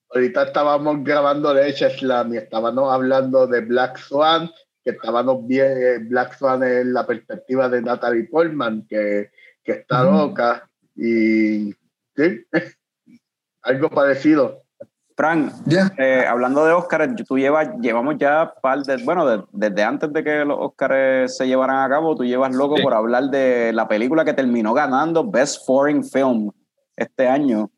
S3: ahorita estábamos grabando Leche Slam y estábamos hablando de Black Swan, que estábamos bien, Black Swan en la perspectiva de Natalie Portman, que, que está loca y sí, [LAUGHS] algo parecido.
S1: Frank,
S7: Ya.
S1: eh, hablando de Oscars, tú llevas, llevamos ya par de, bueno, de- desde antes de que los Oscars se llevaran a cabo, tú llevas loco
S6: Sí.
S1: por hablar de la película que terminó ganando Best Foreign Film este año.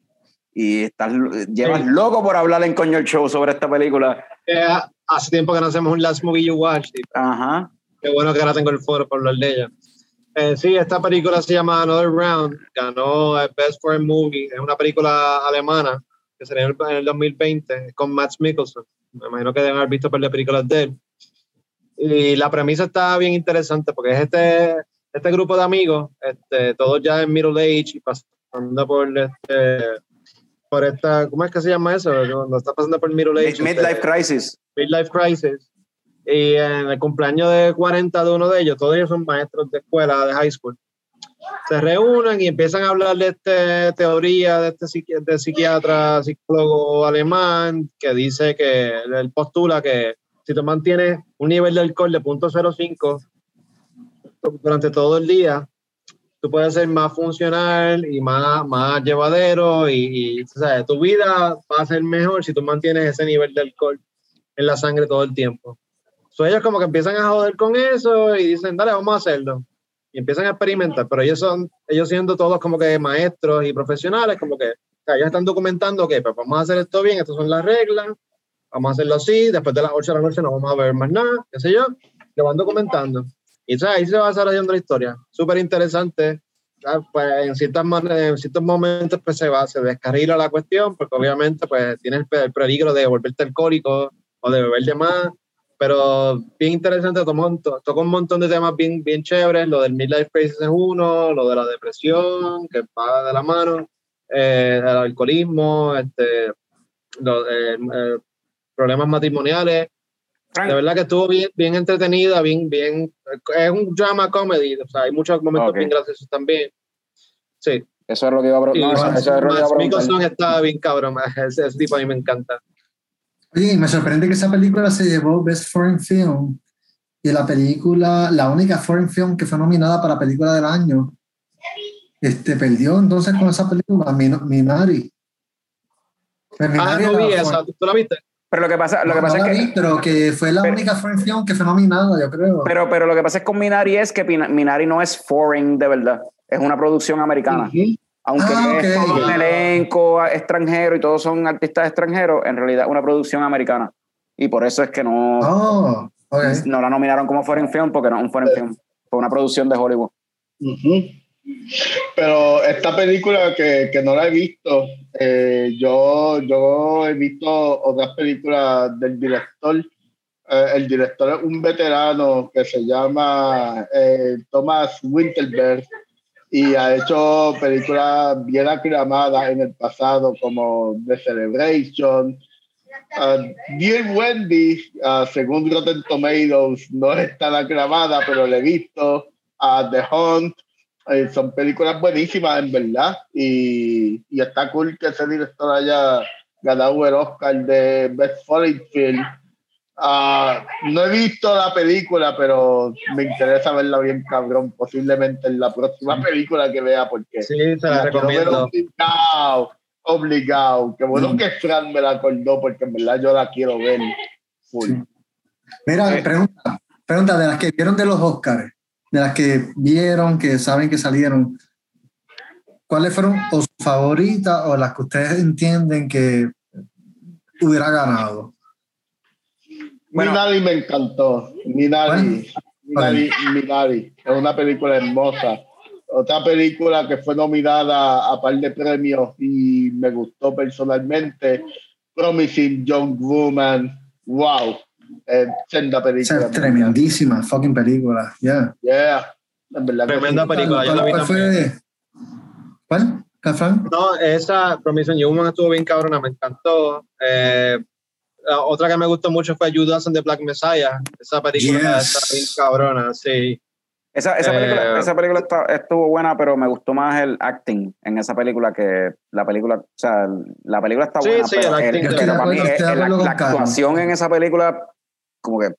S1: Y estás, llevas
S6: Sí.
S1: loco por hablar en Coño el Show sobre esta película.
S6: Eh, hace tiempo que no hacemos un Last Movie You Watch.
S1: Ajá.
S6: Qué bueno que ahora tengo el foro para hablar de ella. Eh, sí, esta película se llama Another Round. Ganó Best Foreign Movie. Es una película alemana que salió en el, en el 2020 con Matt Mikkelsen. Me imagino que deben haber visto de películas de él. Y la premisa está bien interesante porque es este, este grupo de amigos, este, todos ya en middle age y pasando por este, por esta, ¿cómo es que se llama eso? Cuando está pasando por Middle Age.
S1: Midlife
S6: este,
S1: Crisis.
S6: Midlife Crisis. Y en el cumpleaños de 40 de uno de ellos, todos ellos son maestros de escuela, de high school. Se reúnen y empiezan a hablar de esta teoría de este psiqui- de psiquiatra, psicólogo alemán, que dice que él postula que si tú mantienes un nivel de alcohol de 0.05 durante todo el día, tú puedes ser más funcional y más, más llevadero y, y, o sea, tu vida va a ser mejor si tú mantienes ese nivel de alcohol en la sangre todo el tiempo. So, ellos como que empiezan a joder con eso y dicen, dale, vamos a hacerlo. Empiezan a experimentar, pero ellos son, ellos siendo todos como que maestros y profesionales, como que ellos están documentando que pues vamos a hacer esto bien, estas son las reglas, vamos a hacerlo así, después de las 8 de la noche no vamos a ver más nada, qué sé yo, lo van documentando. Y sea, ahí se va desarrollando la historia. Súper interesante. Pues en, ciertas en ciertos momentos pues se va, se descarrila la cuestión, porque obviamente pues tienes el peligro de volverte alcohólico o de beber de más, pero bien interesante, toca un montón, de temas bien, bien chéveres, lo del midlife crisis es uno, lo de la depresión, que va de la mano, eh, el alcoholismo, este, lo- eh, eh, problemas matrimoniales,
S1: Frank,
S6: de verdad que estuvo bien, bien entretenida, bien, bien. Es un drama comedy, o sea, hay muchos momentos
S1: Ok.
S6: bien graciosos también. Sí.
S1: eso es lo que iba a, no, eso,
S6: Mads-
S1: eso es lo que iba a
S6: Mads
S1: preguntar.
S6: Mikkelsen está bien cabrón, [LAUGHS] ese, ese tipo a mí me encanta.
S7: Y me sorprende que esa película se llevó Best Foreign Film y la película, la única foreign film que fue nominada para película del año, este, perdió entonces con esa película, Min- Minari. Pues
S6: Ah, no vi
S7: foreign-
S6: esa, ¿tú la viste?
S1: Pero lo que pasa, lo que pasa
S7: no
S1: es que
S7: vi, pero que fue la
S1: pero-
S7: única foreign film que fue nominada, yo creo.
S1: Pero, pero lo que pasa es con Minari es que Minari no es foreign de verdad. Es una producción americana. Aunque
S7: Ah,
S1: es todo un elenco extranjero y todos son artistas extranjeros, en realidad es una producción americana. Y por eso es que no,
S7: oh,
S1: no la nominaron como foreign film, porque no es un foreign film. Fue una producción de Hollywood.
S3: Pero esta película que, que no la he visto, eh, yo, yo he visto otras películas del director. Eh, el director es un veterano que se llama eh, Thomas Winterberg y ha hecho películas bien aclamadas en el pasado como The Celebration. Uh, Dear Wendy, uh, según Rotten Tomatoes, no es tan aclamada, pero la he visto. Uh, The Hunt, eh, son películas buenísimas, en verdad. Y, y está cool que ese director haya ganado el Oscar de Best Foreign Film. Ah, no he visto la película, pero me interesa verla bien cabrón. Posiblemente en la próxima película que vea, porque
S6: Sí, te la recomiendo.
S3: obligado. Obligado. Qué bueno
S7: Mm.
S3: que Fran me la acordó, porque en verdad yo la quiero ver full.
S7: Sí. Mira,
S1: Eh.
S7: pregunta, pregunta de las que vieron de los Oscars, de las que vieron, que saben que salieron, ¿cuáles fueron o sus favoritas o las que ustedes entienden que hubiera ganado?
S1: Bueno.
S3: Minari me encantó. Minari. Minari, Minari. Es una película hermosa. Otra película que fue nominada a par de premios y me gustó personalmente. Promising Young Woman. Wow. Eh, senda película.
S7: es tremendísima fucking película, ya.
S3: Yeah. En verdad que
S6: Tremenda
S3: sí.
S6: película, yo la
S7: ¿Cuál,
S6: vi
S7: fue? ¿Cuál? ¿Cafán?
S6: No, esa Promission Young Woman estuvo bien cabrona, me encantó. Eh, la otra que me gustó mucho fue Judas and the Black Messiah. Esa película
S7: Yes.
S6: está bien cabrona, sí.
S1: Esa, esa
S6: Eh,
S1: película, esa película está- estuvo buena, pero me gustó más el acting en esa película que la película. O sea, la película está
S6: Sí,
S1: buena,
S6: sí,
S1: pero,
S6: el
S1: el-
S6: acting
S1: pero
S6: de-
S1: para mí eh, la, la actuación en esa película, como que.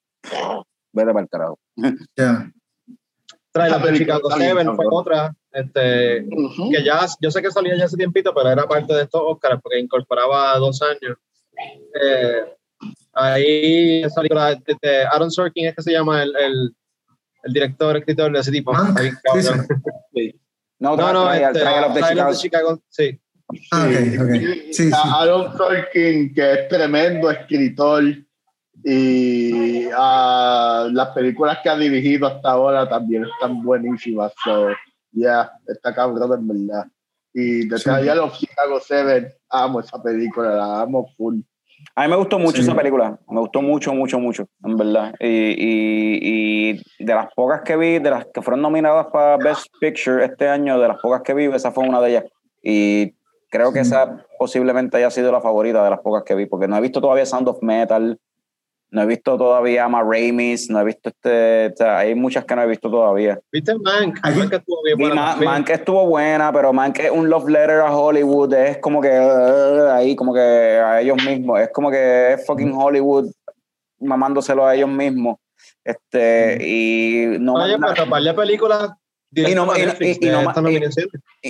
S1: Vete para el carajo.
S7: Ya.
S6: Trailer
S3: Esa
S6: de
S3: película
S6: 7 fue otra. Este,
S3: Ujú.
S6: que ya, yo sé que salía ya hace tiempito, pero era parte de estos Oscars porque incorporaba dos años. Eh, ahí esa película de, de Aaron Sorkin es que se llama el, el, el director, escritor de ese tipo. Bien cabrón.
S7: dice.
S1: No,
S6: No, no,
S1: Trial,
S6: este,
S1: Trial of the
S6: of the
S1: Chicago.
S6: Chicago, sí.
S7: Ah, ok, ok. Sí, sí.
S3: Aaron Sorkin, que es tremendo escritor, y ah, las películas que ha dirigido hasta ahora también están buenísimas. So, yeah, está cabrón en verdad. Y de
S7: Sí.
S3: Trial of Chicago 7, amo esa película, la amo full.
S1: A mí me gustó mucho
S7: Sí.
S1: esa película. Me gustó mucho, mucho, mucho, en verdad. Y, y, y de las pocas que vi, de las que fueron nominadas para Best Picture este año, de las pocas que vi, esa fue una de ellas. Y Creo que esa posiblemente haya sido la favorita de las pocas que vi, porque no he visto todavía Sound of Metal, no he visto todavía Ma Ramis, no he visto este, o sea, hay muchas que no he visto todavía.
S6: ¿Viste Mank? Mank estuvo bien buena.
S1: Mank estuvo buena, pero Mank es un love letter a Hollywood, es como que uh, ahí, como que a ellos mismos, es como que es fucking Hollywood mamándoselo a ellos mismos. Este, y no
S6: pero para la película
S1: Y no- y- y- y no-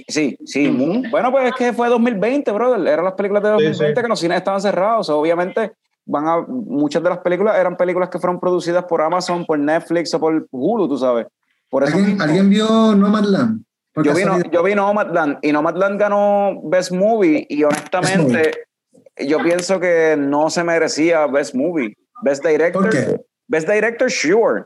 S1: Sí, sí. mu- Bueno, pues es que fue 2020, brother. Eran las películas de
S6: Sí,
S1: 2020
S6: sí.
S1: que los cines estaban cerrados. obviamente, van a, muchas de las películas eran películas que fueron producidas por Amazon, por Netflix o por Hulu, tú sabes. Por eso
S7: ¿Alguien. ¿Alguien vio Nomadland?
S1: Yo, vi, no- yo vi Nomadland y Nomadland ganó Best Movie y honestamente yo pienso que no se merecía Best Movie. Best Director.
S7: ¿Por qué?
S1: Best Director, sure.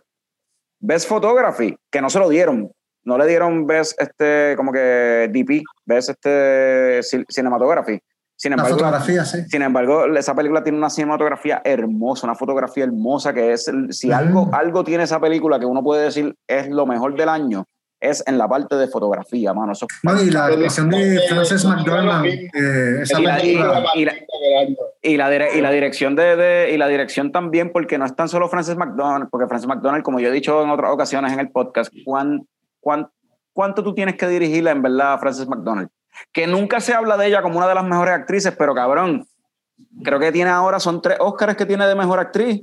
S1: Best Photography, que no se lo dieron. No le dieron Best este, como que DP, Best este, ci- Cinematography. Sin
S7: La
S1: embargo,
S7: fotografía, sí.
S1: sin embargo, esa película tiene una cinematografía hermosa, una fotografía hermosa que es, si
S7: Ujú.
S1: algo, algo tiene esa película que uno puede decir es lo mejor del año, es en la parte de fotografía, mano. Eso
S7: No, y la actuación de Frances McDormand,
S1: Y la- la- la, la dirección de, de- y la dirección también, porque no es tan solo Frances McDonald, porque Frances McDonald, como yo he dicho en otras ocasiones en el podcast, ¿cuán, cuán- cuánto tú tienes que dirigirla en verdad a Frances McDonald? Que nunca se habla de ella como una de las mejores actrices, pero cabrón, creo que tiene ahora, son tres Oscars que tiene de mejor actriz.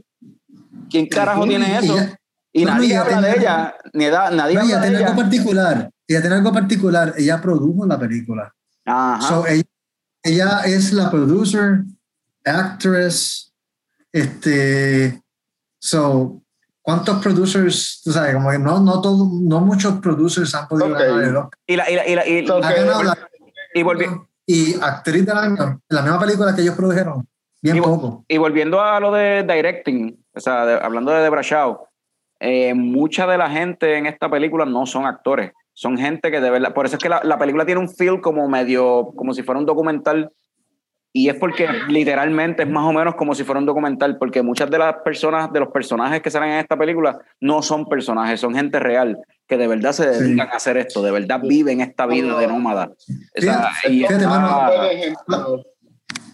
S1: ¿Quién carajo
S7: Y-
S1: tiene eso?
S7: ella-
S1: Y
S7: no, no,
S1: nadie
S7: ella
S1: habla de ella, ni da- nadie
S7: No, ella
S1: habla de
S7: tiene
S1: ella.
S7: algo particular. Ella tiene algo particular. Ella produjo la película.
S1: Ajá.
S7: So, ella, ella es la producer, actress, este, so, ¿cuántos producers, tú sabes, como que no, no todos, no muchos producers han podido
S3: Ok.
S7: ganar el Oscar.
S1: y la, y la- y la- y-
S7: Ha ganado la-
S1: y volvi-
S7: y actriz del año, la misma película que ellos produjeron, bien
S1: Y-
S7: poco.
S1: Y volviendo a lo de directing, o sea, de- hablando de Debra Shaw, eh, mucha de la gente en esta película no son actores, son gente que de verdad, por eso es que la, la película tiene un feel como medio, como si fuera un documental, y es porque literalmente es más o menos como si fuera un documental, porque muchas de las personas, de los personajes que salen en esta película, no son personajes, son gente real, que de verdad se
S7: Sí.
S1: dedican a hacer esto, de verdad viven esta vida de nómada.
S7: Fíjate,
S1: y
S7: fíjate, mano.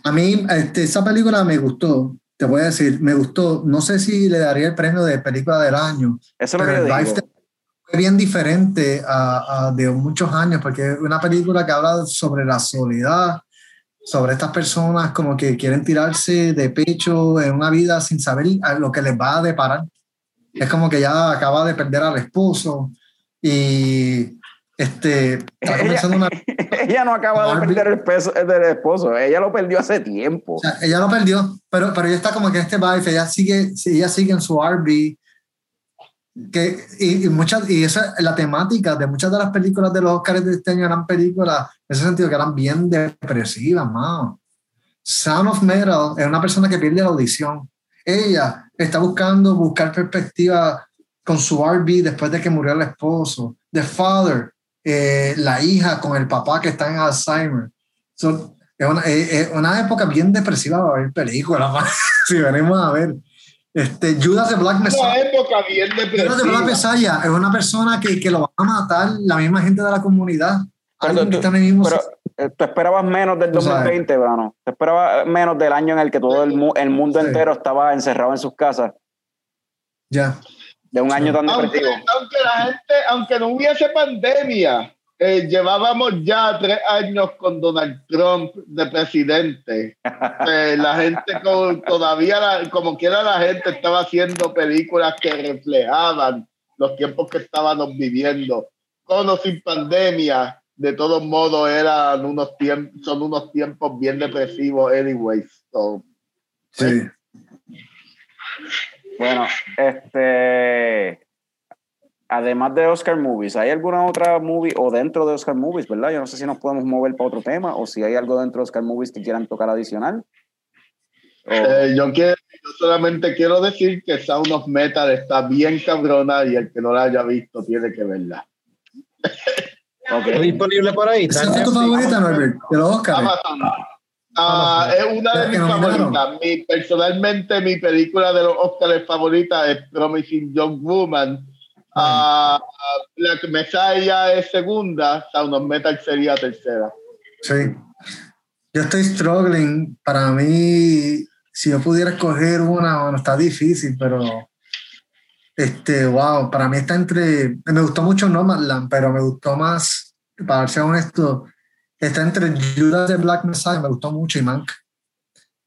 S7: A mí, este, esa película me gustó, te voy a decir, me gustó, no sé si le daría el premio de película del año,
S1: eso es lo
S7: pero
S1: que
S7: el
S1: digo.
S7: fue bien diferente a, a de muchos años, porque es una película que habla sobre la soledad, sobre estas personas como que quieren tirarse de pecho en una vida sin saber lo que les va a deparar. Es como que ya acaba de perder al esposo y este, está
S1: Ella-
S7: comenzando una... [LAUGHS]
S1: ella no acaba de perder el peso del esposo, ella lo perdió hace tiempo.
S7: O sea, ella lo perdió, pero, pero ella está como que en este vibe, ella sigue, ella sigue en su RB. Que, y, y, muchas, y esa la temática de muchas de las películas de los Oscars de este año eran películas, en ese sentido, que eran bien depresivas, mano. Sound of Metal es una persona que pierde la audición. Ella está buscando buscar perspectiva con su RB después de que murió el esposo. The Father, eh, la hija con el papá que está en Alzheimer. So, es una, es- una época bien depresiva para ver películas, [LAUGHS] si venimos a ver. Este, Judas de Black
S3: Una
S7: Messiah.
S3: época bien
S7: Judas de Black. Messiah es una persona que, que lo va a matar la misma gente de la comunidad.
S1: Pero
S7: Alguien
S1: tú-
S7: mismo
S1: Pero eh, tú esperabas menos del
S7: Tú sabes.
S1: 2020, Brano. Tú esperabas menos del año en el que todo el, mu- el mundo
S7: Sí.
S1: entero estaba encerrado en sus casas.
S7: Ya.
S1: De un año tan
S3: Aunque,
S1: depresivo.
S3: aunque la gente, aunque no hubiese pandemia, eh, llevábamos ya tres años con Donald Trump de presidente. Eh, la gente con- todavía, la- como quiera, la gente estaba haciendo películas que reflejaban los tiempos que estábamos viviendo. Con o sin pandemia, de todos modos, eran unos tiempos, son unos tiempos bien depresivos, anyways. So,
S7: Sí.
S1: Bueno, este. Además de Oscar Movies, ¿hay alguna otra movie o dentro de Oscar Movies, verdad? Yo no sé si nos podemos mover para otro tema o si hay algo dentro de Oscar Movies que quieran tocar adicional. O-
S3: Eh, yo, quiero, yo solamente quiero decir que Sound of Metal está bien cabrona y el que no la haya visto tiene que verla. [LAUGHS]
S1: ok.
S6: ¿Está disponible por ahí? ¿Está
S7: ¿Esa es tu favorita, Norbert? De los Oscars.
S3: Amazon. Ah, es una de
S7: ¿La
S3: mis favoritas. Mi, personalmente, mi película de los Oscars favorita es Promising Young Woman. Ah, Black Messiah es segunda, Sound of Metal sería tercera.
S7: Sí. Yo estoy struggling. Para mí, si yo pudiera escoger una, bueno, está difícil, pero este, wow, para mí está entre. Me gustó mucho Nomadland, pero me gustó más, para ser honesto, está entre Judas de Black Messiah, me gustó mucho, y Mank.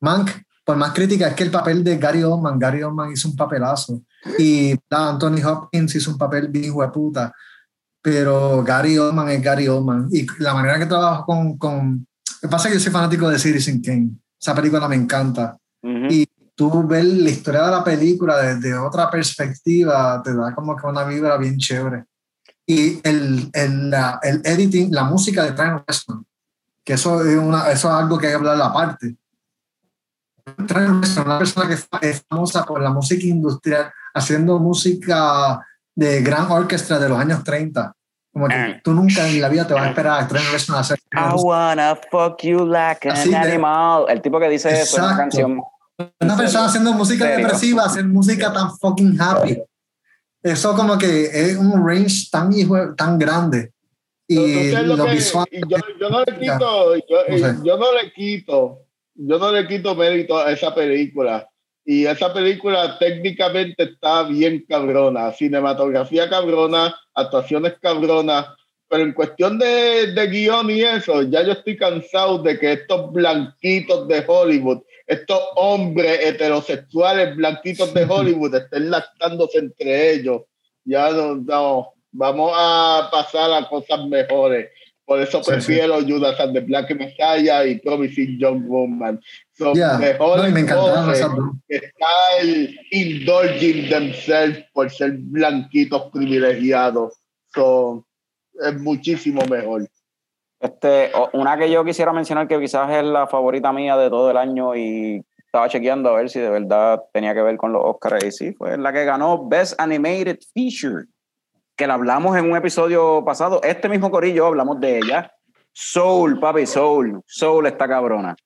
S7: Mank, por más crítica, es que el papel de Gary Oldman, Gary Oldman hizo un papelazo. Y ah, Anthony Hopkins hizo un papel bien hijo de puta. Pero Gary Oldman es Gary Oldman. Y la manera que trabajo con. con lo que pasa es que yo soy fanático de Citizen Kane. Esa película me encanta.
S1: Ujú.
S7: Y tú ver la historia de la película desde otra perspectiva te da como que una vibra bien chévere. Y el, el, la- el editing, la música de Trent Reznor, que eso es, una, eso es algo que hay que hablar aparte. Trent Reznor, una persona que es famosa por la música industrial, haciendo música de gran orquesta de los años 30. Como
S1: Ah.
S7: que tú nunca en la vida te vas a esperar a Trent Reznor a hacer
S1: I wanna fuck you like an animal. El tipo que dice eso en una
S7: Exacto.
S1: canción.
S7: una persona haciendo música
S1: Serio.
S7: depresiva, hacer música tan fucking happy. Eso como que es un range tan tan grande. Y
S3: lo
S7: lo
S3: que-
S7: visual.
S3: y yo, yo no le quito, yo,
S7: No sé.
S3: yo no le quito, yo no le quito mérito a esa película. Y esa película técnicamente está bien cabrona, cinematografía cabrona, actuaciones cabronas, pero en cuestión de, de guion y eso, ya yo estoy cansado de que estos blanquitos de Hollywood, estos hombres heterosexuales blanquitos de Hollywood estén lactándose entre ellos. Ya no, no, vamos a pasar a cosas mejores. Por eso
S7: Sí,
S3: prefiero Judas and the Black Messiah y Promising Young Woman. Son
S7: Ya,
S3: mejores
S7: no, me
S3: que indulging themselves por ser blanquitos privilegiados. So, es muchísimo mejor.
S1: Este, una que yo quisiera mencionar que quizás es la favorita mía de todo el año y estaba chequeando a ver si de verdad tenía que ver con los Oscars y sí, fue la que ganó Best Animated Feature, que la hablamos en un episodio pasado, este mismo corillo hablamos de ella. Soul, papi, Soul, Soul está cabrona.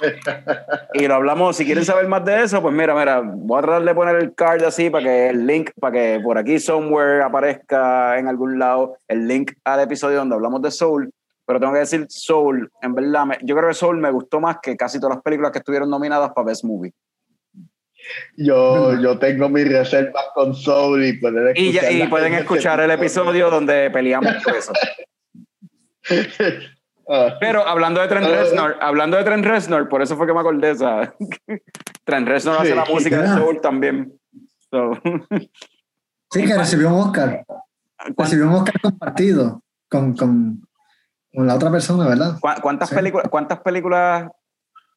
S1: [LAUGHS] Y lo hablamos, si quieren saber más de eso, pues mira, mira, voy a tratar de poner el card así para que el link, para que por aquí somewhere aparezca en algún lado el link al episodio donde hablamos de Soul. Pero tengo que decir, Soul, en verdad, yo creo que Soul me gustó más que casi todas las películas que estuvieron nominadas para Best Movie.
S3: Yo, yo tengo mis reservas con Soul y pueden
S1: Y, ya-
S3: escuchar
S1: y
S3: la-
S1: pueden escuchar el episodio donde peleamos por eso. [LAUGHS]
S3: Ah,
S1: Pero hablando de Trent Reznor, hablando de Trent Reznor, por eso fue que me acordé esa. [LAUGHS] Trent Reznor hace la música de. Soul también. So,
S7: Sí, que recibió un Oscar. Recibió un Oscar compartido con, con, con la otra persona, ¿verdad?
S1: ¿Cu- ¿Cuántas,
S7: Sí.
S1: películas, ¿Cuántas películas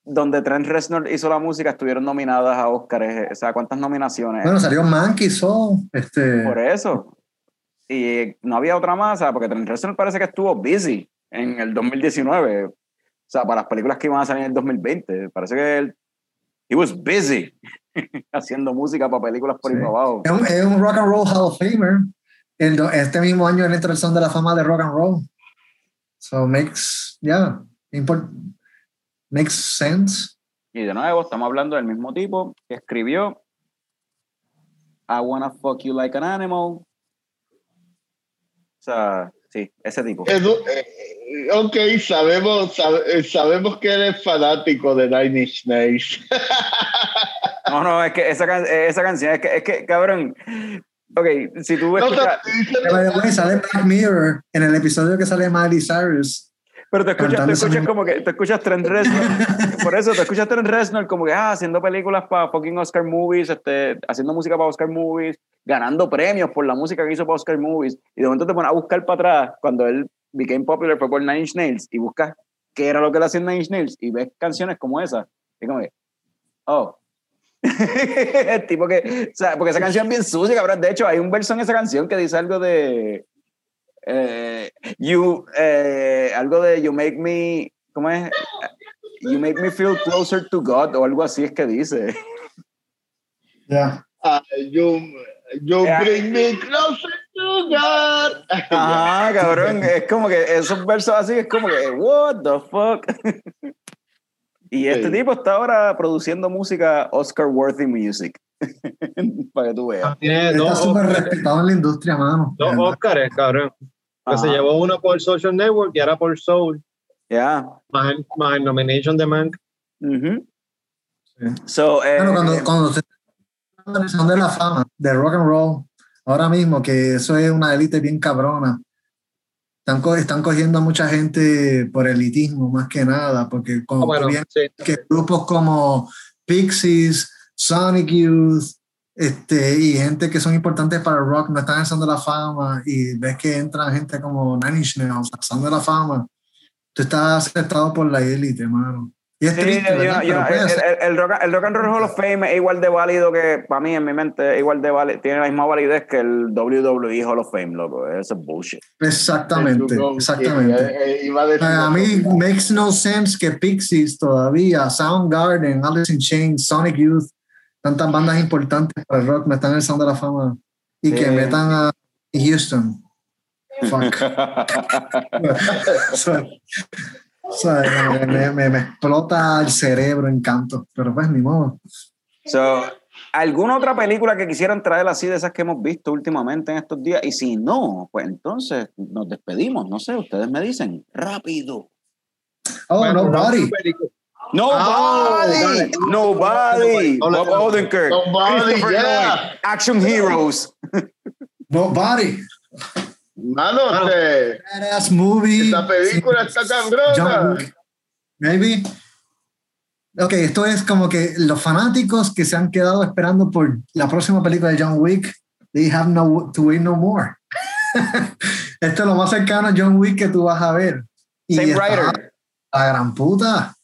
S1: donde Trent Reznor hizo la música estuvieron nominadas a Oscars? O sea, ¿cuántas nominaciones?
S7: Bueno, salió Monkey Soul. Este,
S1: Por eso. Y no había otra más, sea, porque Trent Reznor parece que estuvo busy en el 2019. O sea, para las películas que iban a salir en el 2020. Parece que él. He was busy [LAUGHS] haciendo música para películas por
S7: Sí.
S1: abajo.
S7: es, un, es un Rock and Roll Hall of Famer. El este mismo año él entró al Son de la Fama de Rock and Roll. So makes, yeah, import, makes sense.
S1: Y de nuevo, estamos hablando del mismo tipo que escribió I wanna fuck you like an animal. O sea, sí, ese tipo.
S3: Edu- eh, ok, sabemos, sabe- eh, sabemos que eres fanático de Nine Inch Nails. [LAUGHS]
S1: No, no, es que esa, can- esa canción, es que, es que, cabrón. Ok, si tú
S3: No te
S1: escuchas,
S7: the way, sale Black Mirror en el episodio que sale Miley Cyrus.
S1: Pero te escuchas, te escuchas como que, te escuchas Trent Reznor, por eso te escuchas Trent Reznor como que, ah, haciendo películas para fucking Oscar Movies, este, haciendo música para Oscar Movies, ganando premios por la música que hizo para Oscar Movies, y de momento te pones a buscar para atrás, cuando él became popular fue por Nine Inch Nails, y buscas qué era lo que él hacía Nine Inch Nails, y ves canciones como esa, y como que, oh. [LAUGHS] El tipo que, o sea, porque esa canción es bien sucia, cabrón. De hecho, hay un verso en esa canción que dice algo de, eh, you, eh, algo de you make me, ¿cómo es? You make me feel closer to God o algo así es que dice.
S7: Yeah.
S3: Ah, you, you
S1: Yeah.
S3: bring me closer to God.
S1: Ajá, cabrón. Es como que esos versos así es como que, what the fuck. Y este
S3: Sí.
S1: tipo está ahora produciendo música Oscar worthy music. [LAUGHS] Para que tú veas.
S6: Tiene
S7: Está
S6: dos,
S7: súper
S6: Oscars-
S7: respetado en la industria, mano.
S6: dos Oscars, cabrón. Que se llevó uno por Social Network y ahora por Soul.
S1: Ya.
S6: Más, el- más el nomination de Mank.
S1: Ujú. So, eh,
S7: Bueno, cuando, cuando se son de la fama, de rock and roll, ahora mismo, que eso es una élite bien cabrona. Están, co- están cogiendo a mucha gente por elitismo, más que nada, porque
S6: Ah,
S7: como
S6: bueno,
S7: bien
S6: sí.
S7: que grupos como Pixies, Sonic Youth, este, y gente que son importantes para el rock no están de la Fama, y ves que entran gente como Nine Inch Nails, a Son de la Fama, tú estás aceptado por la élite, mano. Y es
S1: Sí,
S7: triste,
S1: yo- yo- el, el- el rock, el Rock and Roll Hall of Fame es igual de válido que, para mí, en mi mente, es igual de válido, tiene la misma validez que el WWE Hall of Fame, loco. Eso es bullshit.
S7: Exactamente, exactamente.
S3: Eh, eh, a
S7: mí makes no sense que Pixies todavía, Soundgarden, Alice in Chains, Sonic Youth, tantas bandas importantes para el rock el Sound de la Fama y que
S1: Sí.
S7: metan a Houston. Fuck. O sea, o sea, me, me- me- me explota el cerebro en canto, pero pues ni modo.
S1: So, ¿Alguna otra película que quisieran traer así de esas que hemos visto últimamente en estos días? Y si no, pues entonces nos despedimos. No sé, ustedes me dicen. Rápido.
S7: Oh,
S6: Bueno,
S7: nobody.
S6: una película-
S1: Nobody.
S6: Ah,
S1: Nobody.
S6: no, no,
S1: Bob
S6: no.
S1: Odenkirk.
S3: Nobody,
S1: Christopher
S3: yeah.
S1: Lloyd, Action Heroes.
S7: Nobody.
S3: Mano, te-
S7: Badass movie.
S3: esta película está cabrona.
S7: Wick. Maybe. Ok, esto es como que los fanáticos que se han quedado esperando por la próxima película de John Wick, they have no to wait no more. [LAUGHS] esto es lo más cercano a John Wick que tú vas a ver. Y
S1: Same writer.
S7: La gran puta.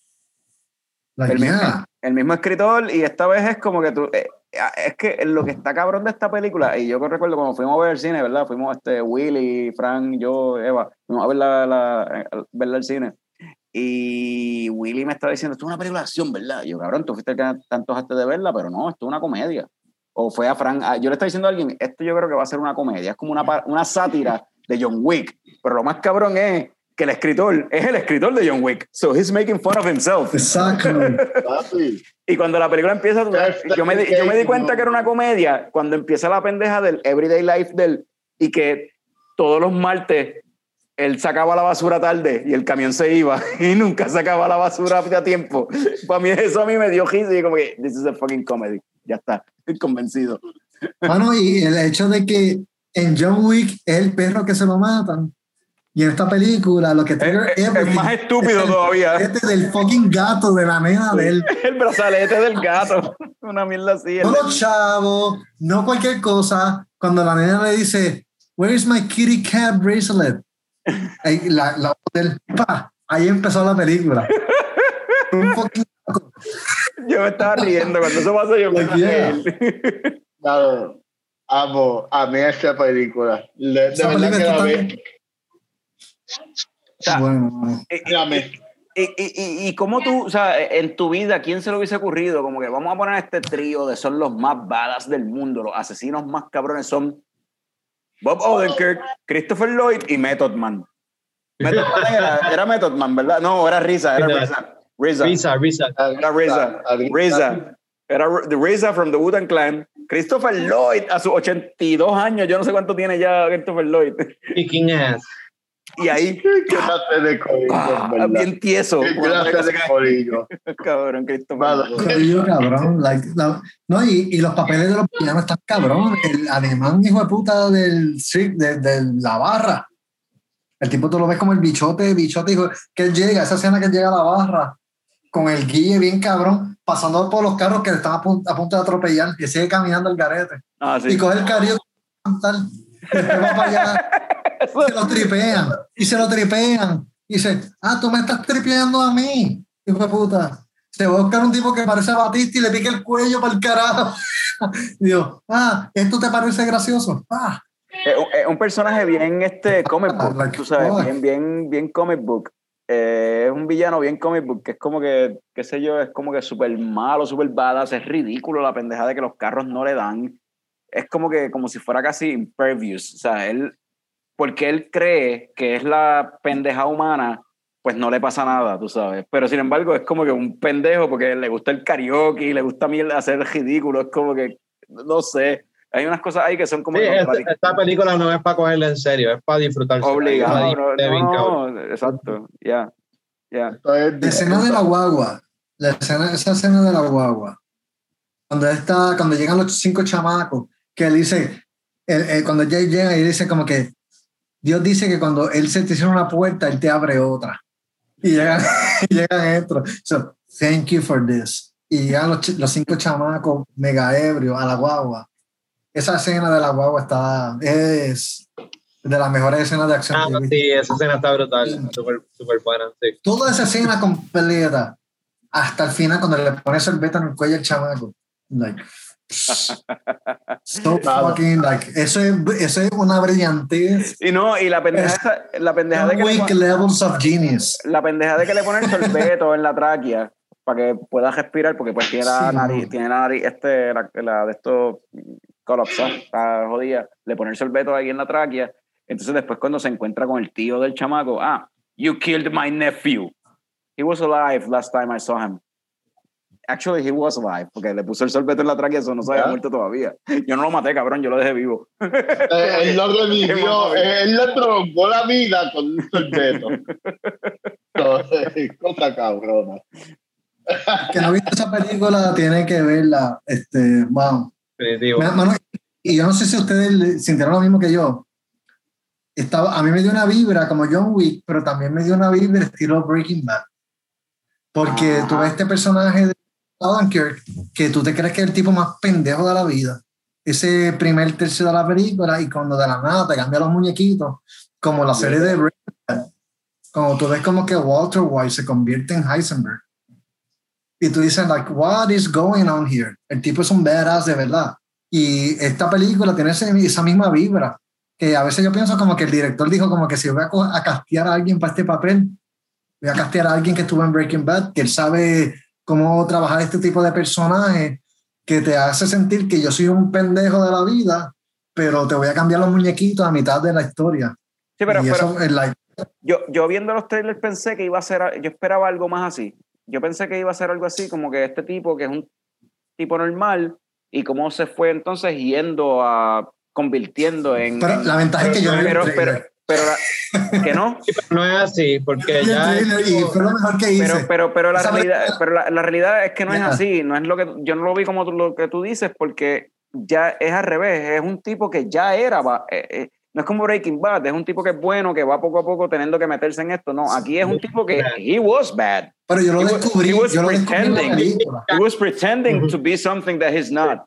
S7: La
S1: El mismo, el mismo escritor y esta vez es como que tú... eh, es que lo que está cabrón de esta película, y yo que recuerdo cuando fuimos a ver el cine, ¿verdad? Fuimos este, Willy, Frank, yo, Eva, fuimos a ver la, la- a verla al cine. Y Willy me estaba diciendo, esto es una película de acción, ¿verdad? Y yo, cabrón, tú fuiste el que tanto antes de verla, pero no, esto es una comedia. O fue a Frank, ah, yo le estaba diciendo a alguien, esto yo creo que va a ser una comedia, es como una, una sátira de John Wick, pero lo más cabrón es que el escritor es el escritor de John Wick, so he's making fun of himself.
S7: Exacto.
S1: Y cuando la película empieza, yo me, di- yo me di cuenta que era una comedia cuando empieza la pendeja del everyday life del y que todos los martes él sacaba la basura tarde y el camión se iba [LAUGHS] y nunca sacaba la basura a tiempo. Para mí eso a mí me dio risa y como que this is a fucking comedy. Ya está, estoy convencido.
S7: Bueno, y el hecho de que en John Wick es el perro que se lo matan. Y en esta película lo que
S1: Es,
S7: trigger
S1: es- es más estúpido
S7: es el
S1: todavía.
S7: brazalete del fucking gato de la nena de él. [LAUGHS]
S1: El brazalete del gato. [LAUGHS] Una mierda así.
S7: No los chavos, no cualquier cosa. Cuando la nena le dice, Where is my kitty cat bracelet? [LAUGHS] Ahí, la, la voz del pa, ahí empezó la película. Un fucking gato.
S1: Yo me estaba riendo cuando eso pasó. Yo me.
S3: Claro, amo, amé esa película. De
S7: Esa
S3: verdad que
S7: película
S3: la
S7: está
S3: vi.
S1: sea,
S7: Bueno, bueno.
S1: Eh,
S3: Amé.
S1: ¿Y, y, y, y cómo tú, o sea, en tu vida, quién se lo hubiese ocurrido? Como que vamos a poner este trío de son los más badas del mundo, los asesinos más cabrones son Bob Odenkirk, Christopher Lloyd y Method Man. Method Man era, era Method Man, ¿verdad? No, era Risa, era Risa. Risa.
S6: Risa, Risa.
S1: Era Risa. Risa. Era Risa from the Wu-Tang Clan. Christopher Lloyd, a sus 82 años, yo no sé cuánto tiene ya Christopher Lloyd.
S6: Kicking ass.
S1: Y ahí, [LAUGHS]
S3: Qué clase de corillo,
S1: ah, bien tieso.
S3: Qué clase de corillo. [LAUGHS]
S1: Cabrón. Lloyd.
S7: Corillo, cabrón. like, la- no, y, y los papeles de los villanos están cabrón. El alemán, hijo de puta del de, de la barra. El tipo tú lo ves como el bichote, bichote, hijo, que él llega, esa escena que él llega a la barra, con el guille bien cabrón, pasando por los carros que le están a, pun- a punto de atropellar, que sigue caminando el garete.
S1: Ah, sí.
S7: Y coge el carrillo, tal, después va para allá, [LAUGHS] y se lo tripean, y se lo tripean. Y dice, ah, tú me estás tripeando a mí, hijo de puta. Se va a buscar un tipo que parece a Batista y le pica el cuello para el carajo. [LAUGHS] Y digo, ah, ¿esto te parece gracioso? Ah,
S1: Es un, personaje bien este comic book,
S7: Like, [LAUGHS]
S1: tú sabes,
S7: oh.
S1: bien, bien, bien comic book. Eh, es un villano bien comic book, que es como que, qué sé yo, es como que súper malo, súper badass, es ridículo la pendeja de que los carros no le dan. Es como que, como si fuera casi impervious. O sea, él, porque él cree que es la pendeja humana, pues no le pasa nada, tú sabes. Pero sin embargo, es como que un pendejo porque le gusta el karaoke, le gusta mierda hacer ridículo, es como que, no sé. Hay unas cosas ahí que son como
S6: Sí, esta, esta película no es para cogerla en serio, es para disfrutarse.
S1: obligado. No, no, no, exacto, ya. Ya.
S3: Esto es
S7: La escena de la guagua, la escena, esa escena de la guagua, cuando está, cuando llegan los cinco chamacos, que él dice, él- él- cuando Jay llega y dice como que Dios dice que cuando él se te cierra una puerta, él te abre otra. Y llegan, [LAUGHS] y llegan dentro. So, thank you for this. Y llegan los, los cinco chamacos mega ebrios a la guagua. Esa escena de la guagua está, es de las mejores escenas de acción.
S6: Ah, sí, esa escena está brutal, súper super buena, sí.
S7: toda esa escena completa hasta el final cuando le pone sorbete en el cuello al chamaco like so [LAUGHS] fucking like eso es, eso es una brillantez
S1: Y no, y la pendeja, la pendeja de que le
S7: levels of genius.
S1: la pendeja de que le ponen sorbeto en la tráquea para que pueda respirar porque pues tiene la
S7: Sí,
S1: nariz tiene la nariz este la, la de estos colapsada está jodida. Le ponen sorbeto ahí en la tráquea. Entonces después cuando se encuentra con el tío del chamaco ah you killed my nephew. He was alive last time I saw him actually he was alive porque le puso el sorbeto en la tráquea eso no se había muerto todavía yo no lo maté cabrón yo lo dejé vivo
S3: Eh, [LAUGHS] [LAUGHS] él lo revivió, él le troncó la vida con un sorbeto. Entonces, [LAUGHS] cosa cabrona.
S7: que no ha visto esa película tiene que verla este wow
S6: Definitivo.
S7: Me- mano, y yo no sé si ustedes sintieron lo mismo que yo estaba a mí me dio una vibra como John Wick pero también me dio una vibra estilo Breaking Bad porque
S1: Ajá.
S7: tú ves este personaje de Dunkirk que tú te crees que es el tipo más pendejo de la vida. Ese primer tercio de la película y cuando de la nada te cambia los muñequitos como la serie de Breaking como tú ves como que Walter White se convierte en Heisenberg y tú dices like what is going on here el tipo es un badass de verdad. Y esta película tiene esa misma vibra que a veces yo pienso como que el director dijo como que si voy a, a castear a alguien para este papel voy a castear a alguien que estuvo en Breaking Bad que él sabe cómo trabajar este tipo de personaje que te hace sentir que yo soy un pendejo de la vida pero te voy a cambiar los muñequitos a mitad de la historia
S1: sí pero, pero
S7: like
S1: yo, yo viendo los trailers pensé que iba a ser, yo esperaba algo más así. Yo pensé que iba a ser algo así, como que este tipo, que es un tipo normal, y cómo se fue entonces yendo a convirtiendo en.
S7: pero la ventaja es que yo vi el
S1: pero, pero, la- que no, [LAUGHS]
S6: Sí, pero no es así, porque [LAUGHS] ya.
S7: y fue lo mejor que hice
S1: pero, pero, pero la realidad, pero la, la realidad es que no es
S7: Ya.
S1: así, no es lo que yo no lo vi como tú- lo que tú dices, porque ya es al revés, es un tipo que ya era, va- eh, eh, no es como Breaking Bad, es un tipo que es bueno, que va poco a poco teniendo que meterse en esto, no, aquí es un tipo que he was bad.
S7: pero yo lo
S1: He was-
S7: descubrí
S1: he was
S7: yo lo descubrí
S1: pretending. He was pretending to be something that he's not.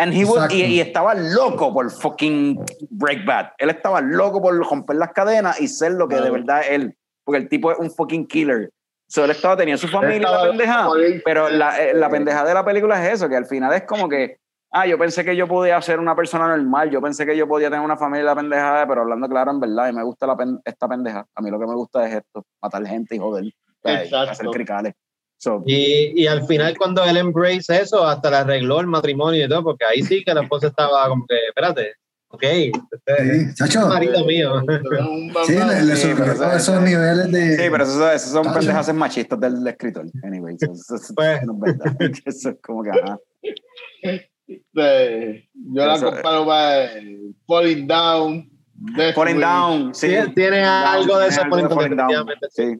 S1: And he was, y, y estaba loco por fucking Break Bad. Él estaba loco por romper las cadenas y ser lo que de verdad él. Porque el tipo es un fucking killer. So, él estaba, tenía su familia y la pendeja. Pero la, eh, la pendeja de la película es eso, que al final es como que, ah, yo pensé que yo podía ser una persona normal, yo pensé que yo podía tener una familia la pendejada, pero hablando claro, en verdad, y me gusta la pen- esta pendeja. A mí lo que me gusta es esto, matar gente y joder.
S3: Exacto.
S1: Hacer cricales. So,
S6: Y, y al final, cuando él embrace eso, hasta le arregló el matrimonio y todo, porque ahí sí que la esposa estaba como que, espérate, ok, este es
S7: Sí, chacho.
S6: marido mío. [LAUGHS]
S7: Sí, le, le
S1: Sí,
S7: subió
S1: pero eso-
S7: todos esos niveles de.
S1: Sí, pero esos, esos son pendejas machistas del escritor. Anyway, eso, eso- eso
S6: Pues.
S1: no es verdad. [LAUGHS] Eso es como que, ajá.
S3: Este, yo la
S1: Eso-
S3: comparo más Falling Down.
S1: Falling. Down, sí.
S6: Tiene- tiene algo de eso, Falling Down,
S1: Sí,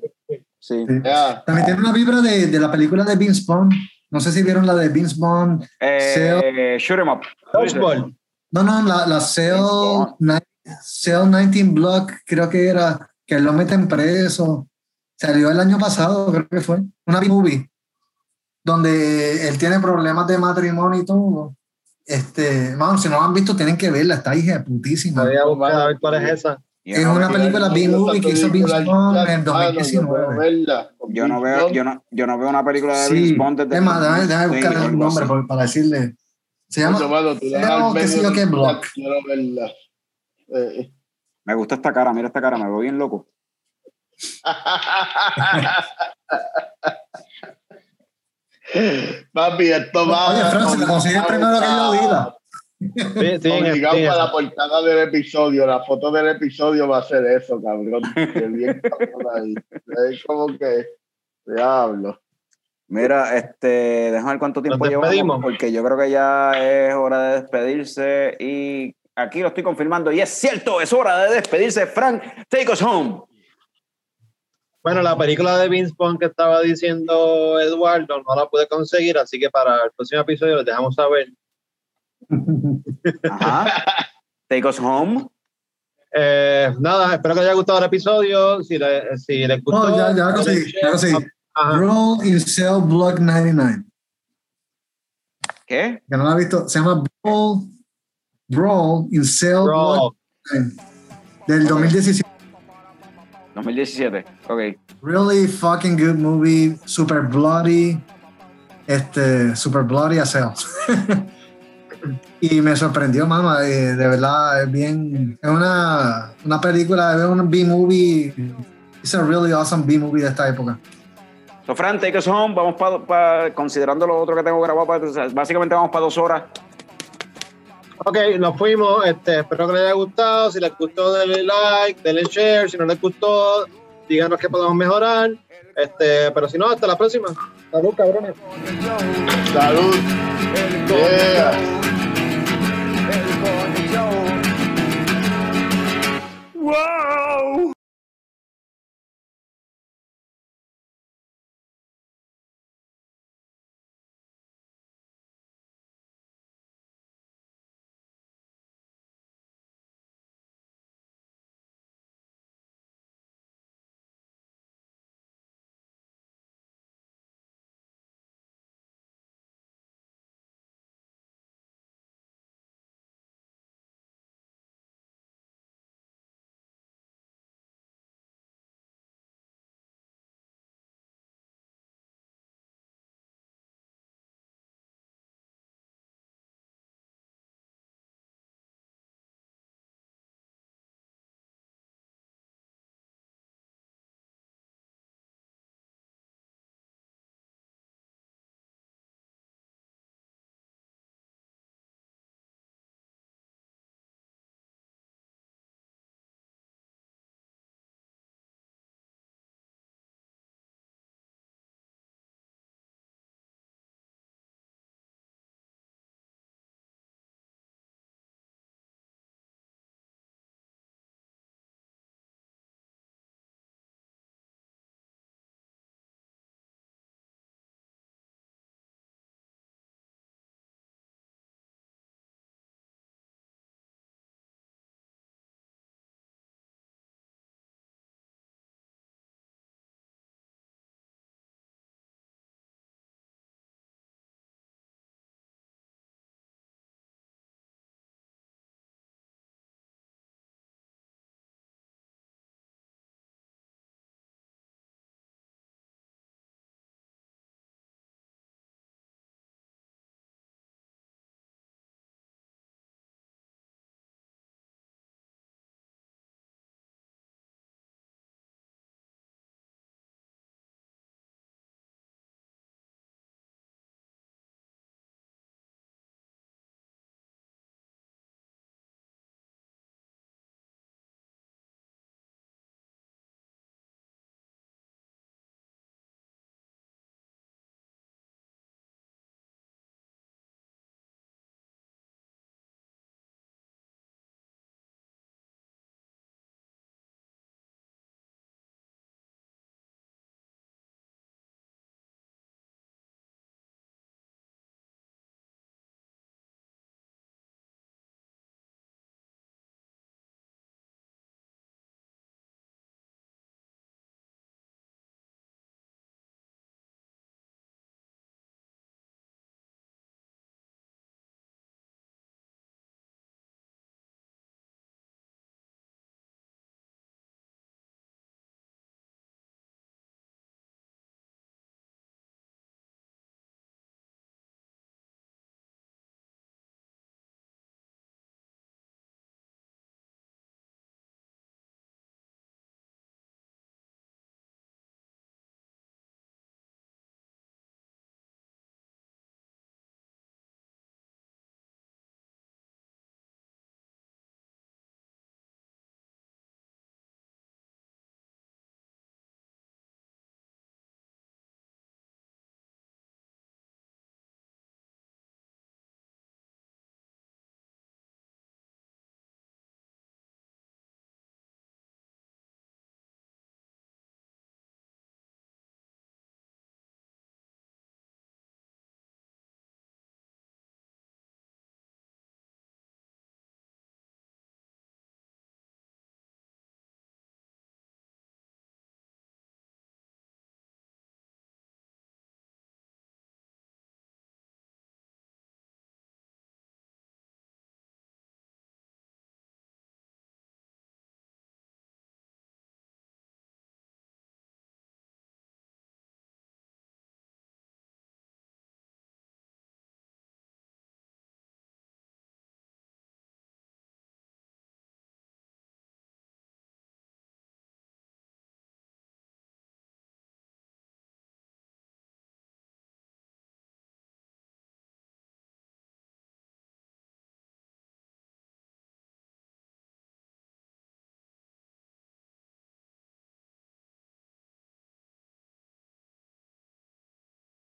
S1: sí.
S7: Sí.
S3: Ya.
S7: También tiene una vibra de, de la película de Vince Bond. No sé si vieron la de Vince Bond.
S1: Eh, shoot 'em up.
S6: Dodgeball.
S7: No, no, la, la Cell,
S1: Bond.
S7: ni- Cell 19 Block, creo que era, que lo meten preso. Salió el año pasado, creo que fue. Una movie donde él tiene problemas de matrimonio y todo. Este, vamos, si no la han visto, tienen que verla, está hija putísima.
S6: Voy a buscar a ver cuál es esa.
S1: Yo
S7: Es
S1: no
S7: una película B-movie que hizo Vince Bond en
S3: Mano,
S7: 2019.
S3: yo
S1: no veo, yo no, yo no veo una película de Vince
S7: Sí,
S1: Bond desde
S7: es más, déjame, déjame buscar el nombre por- para decirle. Se llama
S3: das
S7: Cell,
S3: al
S7: qué sé yo qué block.
S3: Quiero verla. Eh,
S1: Me gusta esta cara, mira esta cara, me veo bien loco. [LAUGHS]
S3: Papi, esto va.
S7: Oye, Fran, si la consigues primero que yo, dila.
S6: Sí,
S3: Obligado para la portada del episodio. La foto del episodio va a ser eso, cabrón. Qué bien cabrón ahí. Es como que. Diablo.
S1: Mira, este, déjame ver cuánto tiempo llevamos, porque yo creo que ya es hora de despedirse y aquí lo estoy confirmando y es cierto, es hora de despedirse. Frank, take us home.
S6: Bueno, la película de Vince Vaughn que estaba diciendo Eduardo no la pude conseguir, así que para el próximo episodio les dejamos saber. [LAUGHS]
S1: Ajá. Take us home.
S6: Eh, nada, espero que les haya gustado el episodio. Si, le- si les gustó,
S7: No, ya, ya conseguí, ya.
S6: Ajá.
S7: Brawl in Cell Block 99.
S1: ¿Qué?
S7: Que no la ha visto. Se llama Brawl, Brawl in Cell Block 99. Del 2017.
S1: 2017. Ok.
S7: Really fucking good movie. Super bloody. Este, super bloody as hell. [LAUGHS] y me sorprendió, mamá. eh, de verdad, es bien. Es una, una película, es un B-movie. It's a really awesome B-movie de esta época.
S1: So, Fran, take us home. Vamos para, considerando lo otro que tengo grabado, pa- o sea, básicamente vamos para dos horas.
S6: ok, nos fuimos. Este, espero que les haya gustado. Si les gustó, denle like, denle share. Si no les gustó, díganos qué podemos mejorar. Este, pero si no, hasta la próxima. Salud, cabrones.
S3: Salud. Yeah.
S1: California Joe. Whoa!